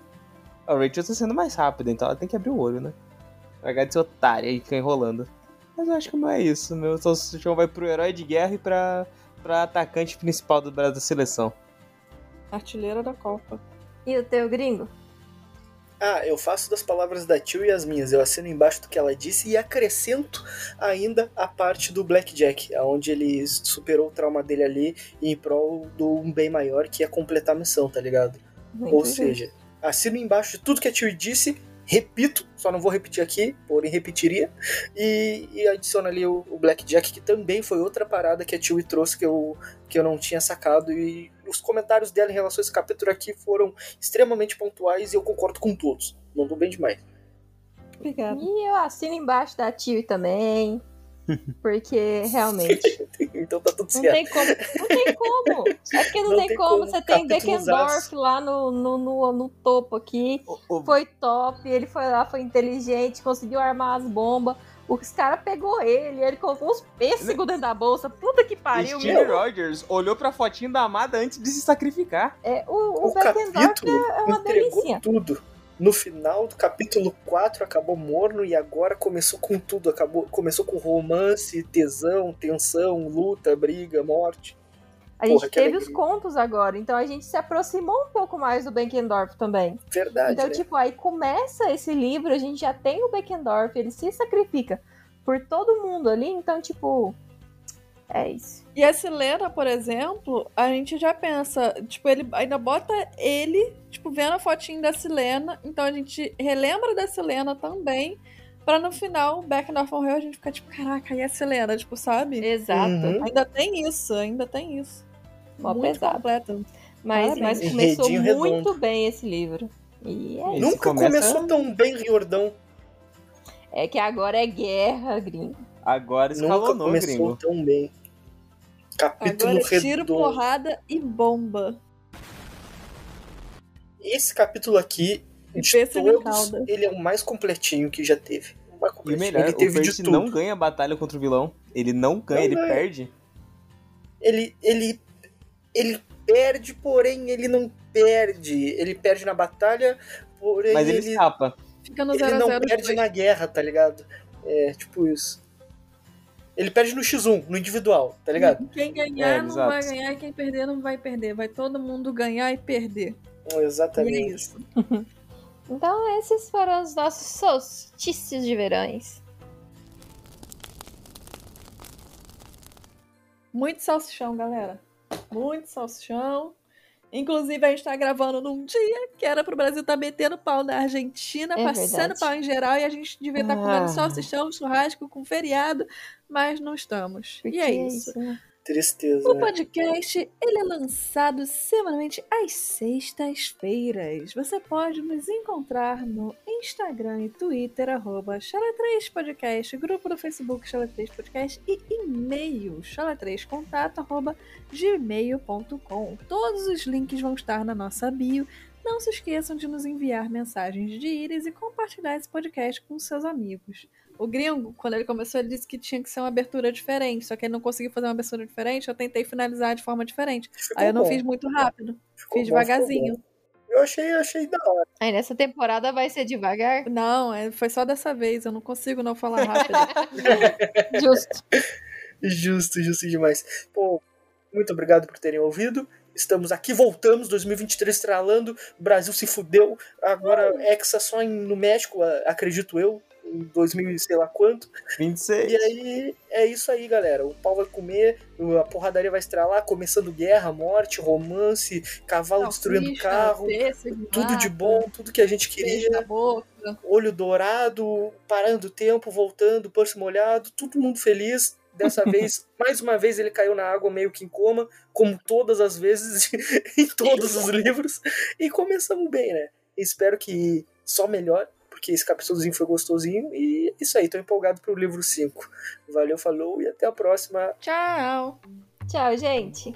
D: a Rachel tá sendo mais rápida, então ela tem que abrir o olho, né? Largar de ser otária e ficar enrolando. Mas eu acho que não é isso. Meu salsichão vai pro herói de guerra e pra, pra atacante principal do Brasil da seleção.
B: Artilheira da Copa.
F: E o teu gringo?
A: Ah, eu faço das palavras da tio e as minhas. Eu assino embaixo do que ela disse e acrescento ainda a parte do Blackjack, onde ele superou o trauma dele ali em prol do um bem maior, que é completar a missão, tá ligado? Ou seja, assino embaixo de tudo que a tio disse, repito, só não vou repetir aqui, porém repetiria, e, e adiciono ali o, o Blackjack, que também foi outra parada que a tio trouxe que eu, que eu não tinha sacado, e os comentários dela em relação a esse capítulo aqui foram extremamente pontuais e eu concordo com todos. Mandou bem demais.
B: Obrigada.
F: E eu assino embaixo da tio também. Porque realmente.
A: então tá tudo
F: Não
A: certo.
F: tem como. Não tem como. É porque não,
A: Não
F: tem,
A: tem
F: como.
A: como.
F: Você tem. Beckendorf lá no, no, no, no topo aqui.
D: O, o-
F: Foi top. Ele foi lá, foi inteligente, conseguiu armar as bombas.
C: Os caras pegou ele, ele colocou uns pêssegos dentro da bolsa. Puta que pariu,
D: Steve
C: meu.
D: Rogers olhou pra fotinho da amada antes de se sacrificar.
C: É, o, o,
A: O
C: Beckendorf é uma delicinha.
A: tudo. No final do capítulo 4 acabou morno e agora começou com tudo. Acabou, começou com romance, tesão, tensão, luta, briga, morte.
C: A gente
A: Porra, que
C: teve os contos agora, então a gente se aproximou um pouco mais do Beckendorf também.
A: Verdade,
C: Então,
A: né?
C: tipo, aí começa esse livro, a gente já tem o Beckendorf, ele se sacrifica por todo mundo ali, então, tipo, é isso.
B: E a Silena, por exemplo, a gente já pensa, tipo, ele ainda bota ele, tipo, vendo a fotinho da Silena, então a gente relembra da Silena também, pra no final o Beckendorf morreu, a gente fica tipo, caraca, e a Silena, tipo, sabe?
C: Exato.
A: Uhum.
B: Ainda tem isso, ainda tem isso.
C: Mó
B: Muito
C: pesado.
B: completo.
C: Mas,
B: Parabéns.
C: mas começou muito
A: redondo.
C: bem esse livro. E é,
A: Nunca
D: começa-
A: começou tão bem, Riordão.
C: é que agora é guerra, gringo.
D: Agora
A: Nunca
D: escalonou,
A: começou
D: gringo.
A: tão bem. Capítulo
B: Agora é tiro,
A: redondo.
B: porrada e bomba.
A: Esse capítulo aqui,
B: E
A: de todos, ele é o mais completinho que já teve. O
D: E melhor,
A: ele
D: o
A: teve de
D: Percy não ganha a batalha contra o vilão. Ele não ganha,
A: Não
D: ele
A: ganha.
D: perde.
A: ele, ele, ele perde, porém ele não perde. Ele perde na batalha, porém
D: Mas ele
A: ele,
D: escapa.
B: Fica no
A: ele
B: 0 a
A: não
B: 0
A: perde na guerra, tá ligado? É, tipo isso. Ele perde no X1, no individual, tá ligado?
B: Quem ganhar
D: É,
B: não
D: exato.
B: vai ganhar e quem perder não vai perder. Vai todo mundo ganhar e perder. E é
A: Exatamente.
B: isso.
C: Então, esses foram os nossos solstícios de verões.
B: Muito salsichão, galera. Muito salsichão. Inclusive, a gente tá gravando num dia que era pro Brasil tá metendo pau na Argentina,
C: É
B: passando
C: verdade.
B: pau em geral, e a gente devia estar
D: Ah.
B: comendo salsichão, churrasco com feriado, mas não estamos.
C: Porque
B: e é isso.
C: né?
A: Tristeza.
B: O
A: né?
B: podcast ele é lançado semanalmente às sextas-feiras. Você pode nos encontrar no Instagram e Twitter, arroba Chala3podcast, grupo do Facebook Chala3podcast e e-mail chala3contato, arroba gmail.com. Todos os links vão estar na nossa bio. Não se esqueçam de nos enviar mensagens de íris e compartilhar esse podcast com seus amigos. O gringo, quando ele começou, ele disse que tinha que ser uma abertura diferente, só que ele não conseguiu fazer uma abertura diferente, eu tentei finalizar de forma diferente.
A: Ficou
B: Aí eu não
A: bom,
B: fiz muito rápido,
A: ficou
B: fiz
A: bom,
B: devagarzinho.
A: Eu achei, eu achei da hora.
C: Aí nessa temporada vai ser devagar.
B: Não, é- foi só dessa vez, eu não consigo não falar rápido.
C: Justo.
A: Justo, justo demais. Pô, muito obrigado por terem ouvido. Estamos aqui, voltamos, 2023 estralando. O Brasil se fudeu. Agora, Hexa só em- no México, acredito eu. Em 2000 e sei lá quanto.
D: 26.
A: E aí, é isso aí, galera. O pau vai comer, a porradaria vai estralar, começando guerra, morte, romance, cavalo destruindo
B: Salsicha,
A: carro.
B: pêssego,
A: Tudo de bom, tudo que a gente queria.
B: na boca.
A: olho dourado, parando o tempo, voltando, pulso molhado, todo mundo feliz. Dessa vez, mais uma vez, ele caiu na água meio que em coma, como todas as vezes em todos os livros. E começamos bem, né? Espero que só melhor, porque esse capítulozinho foi gostosinho. E é isso aí, tô empolgado pro livro 5. Valeu, falou e até a próxima.
B: Tchau!
C: Tchau, gente.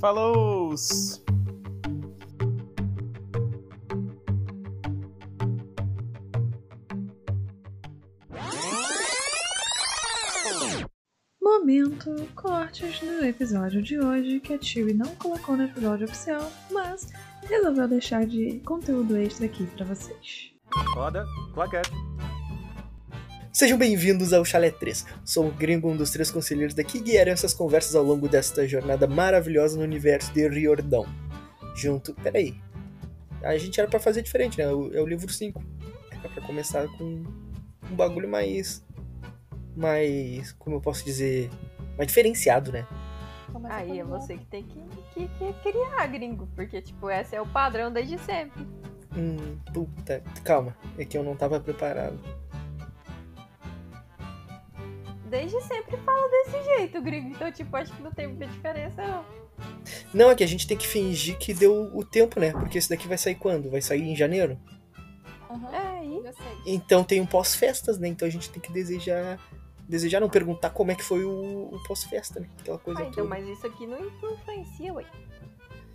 D: Falou!
B: Momento cortes no episódio de hoje que a Chewie não colocou no episódio oficial, mas resolveu deixar de conteúdo extra aqui pra vocês.
G: Roda, claquete.
A: Sejam bem-vindos ao Chalé 3. Sou o Gringo, um dos três conselheiros daqui, e guiarei essas conversas ao longo desta jornada maravilhosa no universo de Riordão. Junto. Peraí. A gente era pra fazer diferente, né? É o- É o livro 5. Era pra começar com um bagulho mais. Mais. Como eu posso dizer? Mais diferenciado, né?
C: Aí é você que tem que, que, que criar, gringo. Porque, tipo, esse é o padrão desde sempre.
A: Hum, puta. Calma. É que eu não tava preparado.
C: Desde sempre fala desse jeito, gringo. Então, tipo, acho que não tem muita diferença, não.
A: Não, é que a gente tem que fingir que deu o tempo, né? Porque esse daqui vai sair quando? Vai sair em janeiro?
C: É, aí.
A: Então tem um pós-festas, né? Então a gente tem que desejar. Desejar não, perguntar como é que foi o, o pós-festa, né? Aquela coisa
C: Ah, então,
A: toda.
C: mas isso aqui não influencia, ué.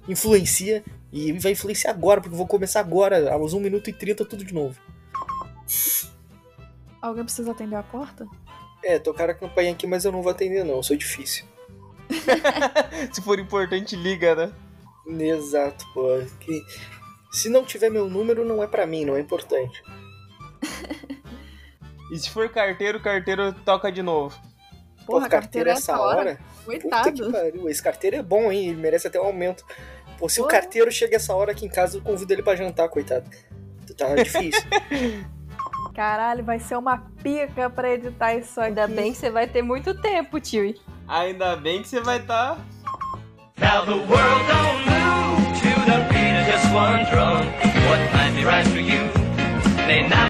A: Influencia e vai influenciar agora, porque eu vou começar agora, aos 1 minuto e 30, tudo de novo.
B: Alguém precisa atender a porta?
A: É, tocaram a campainha aqui, mas eu não vou atender não, eu sou difícil.
D: Se for importante, liga, né?
A: Exato, pô. Que... Se não tiver meu número, não é pra mim, não é importante.
D: E se for carteiro, carteiro toca de novo.
B: Porra,
A: Pô, carteiro
B: carteira
A: essa hora. Que
B: Coitado.
A: pariu. Esse carteiro é bom, hein? Ele merece até um aumento. Pô, se o carteiro chega essa hora aqui em casa, eu convido ele pra jantar, coitado. Tá difícil.
B: Caralho, vai ser uma pica pra editar isso aqui.
C: Ainda bem que você vai ter muito tempo, tio.
D: Ainda bem que você vai tá- estar.
G: Now the world don't move to the beat of just one drum. What might be right for you may not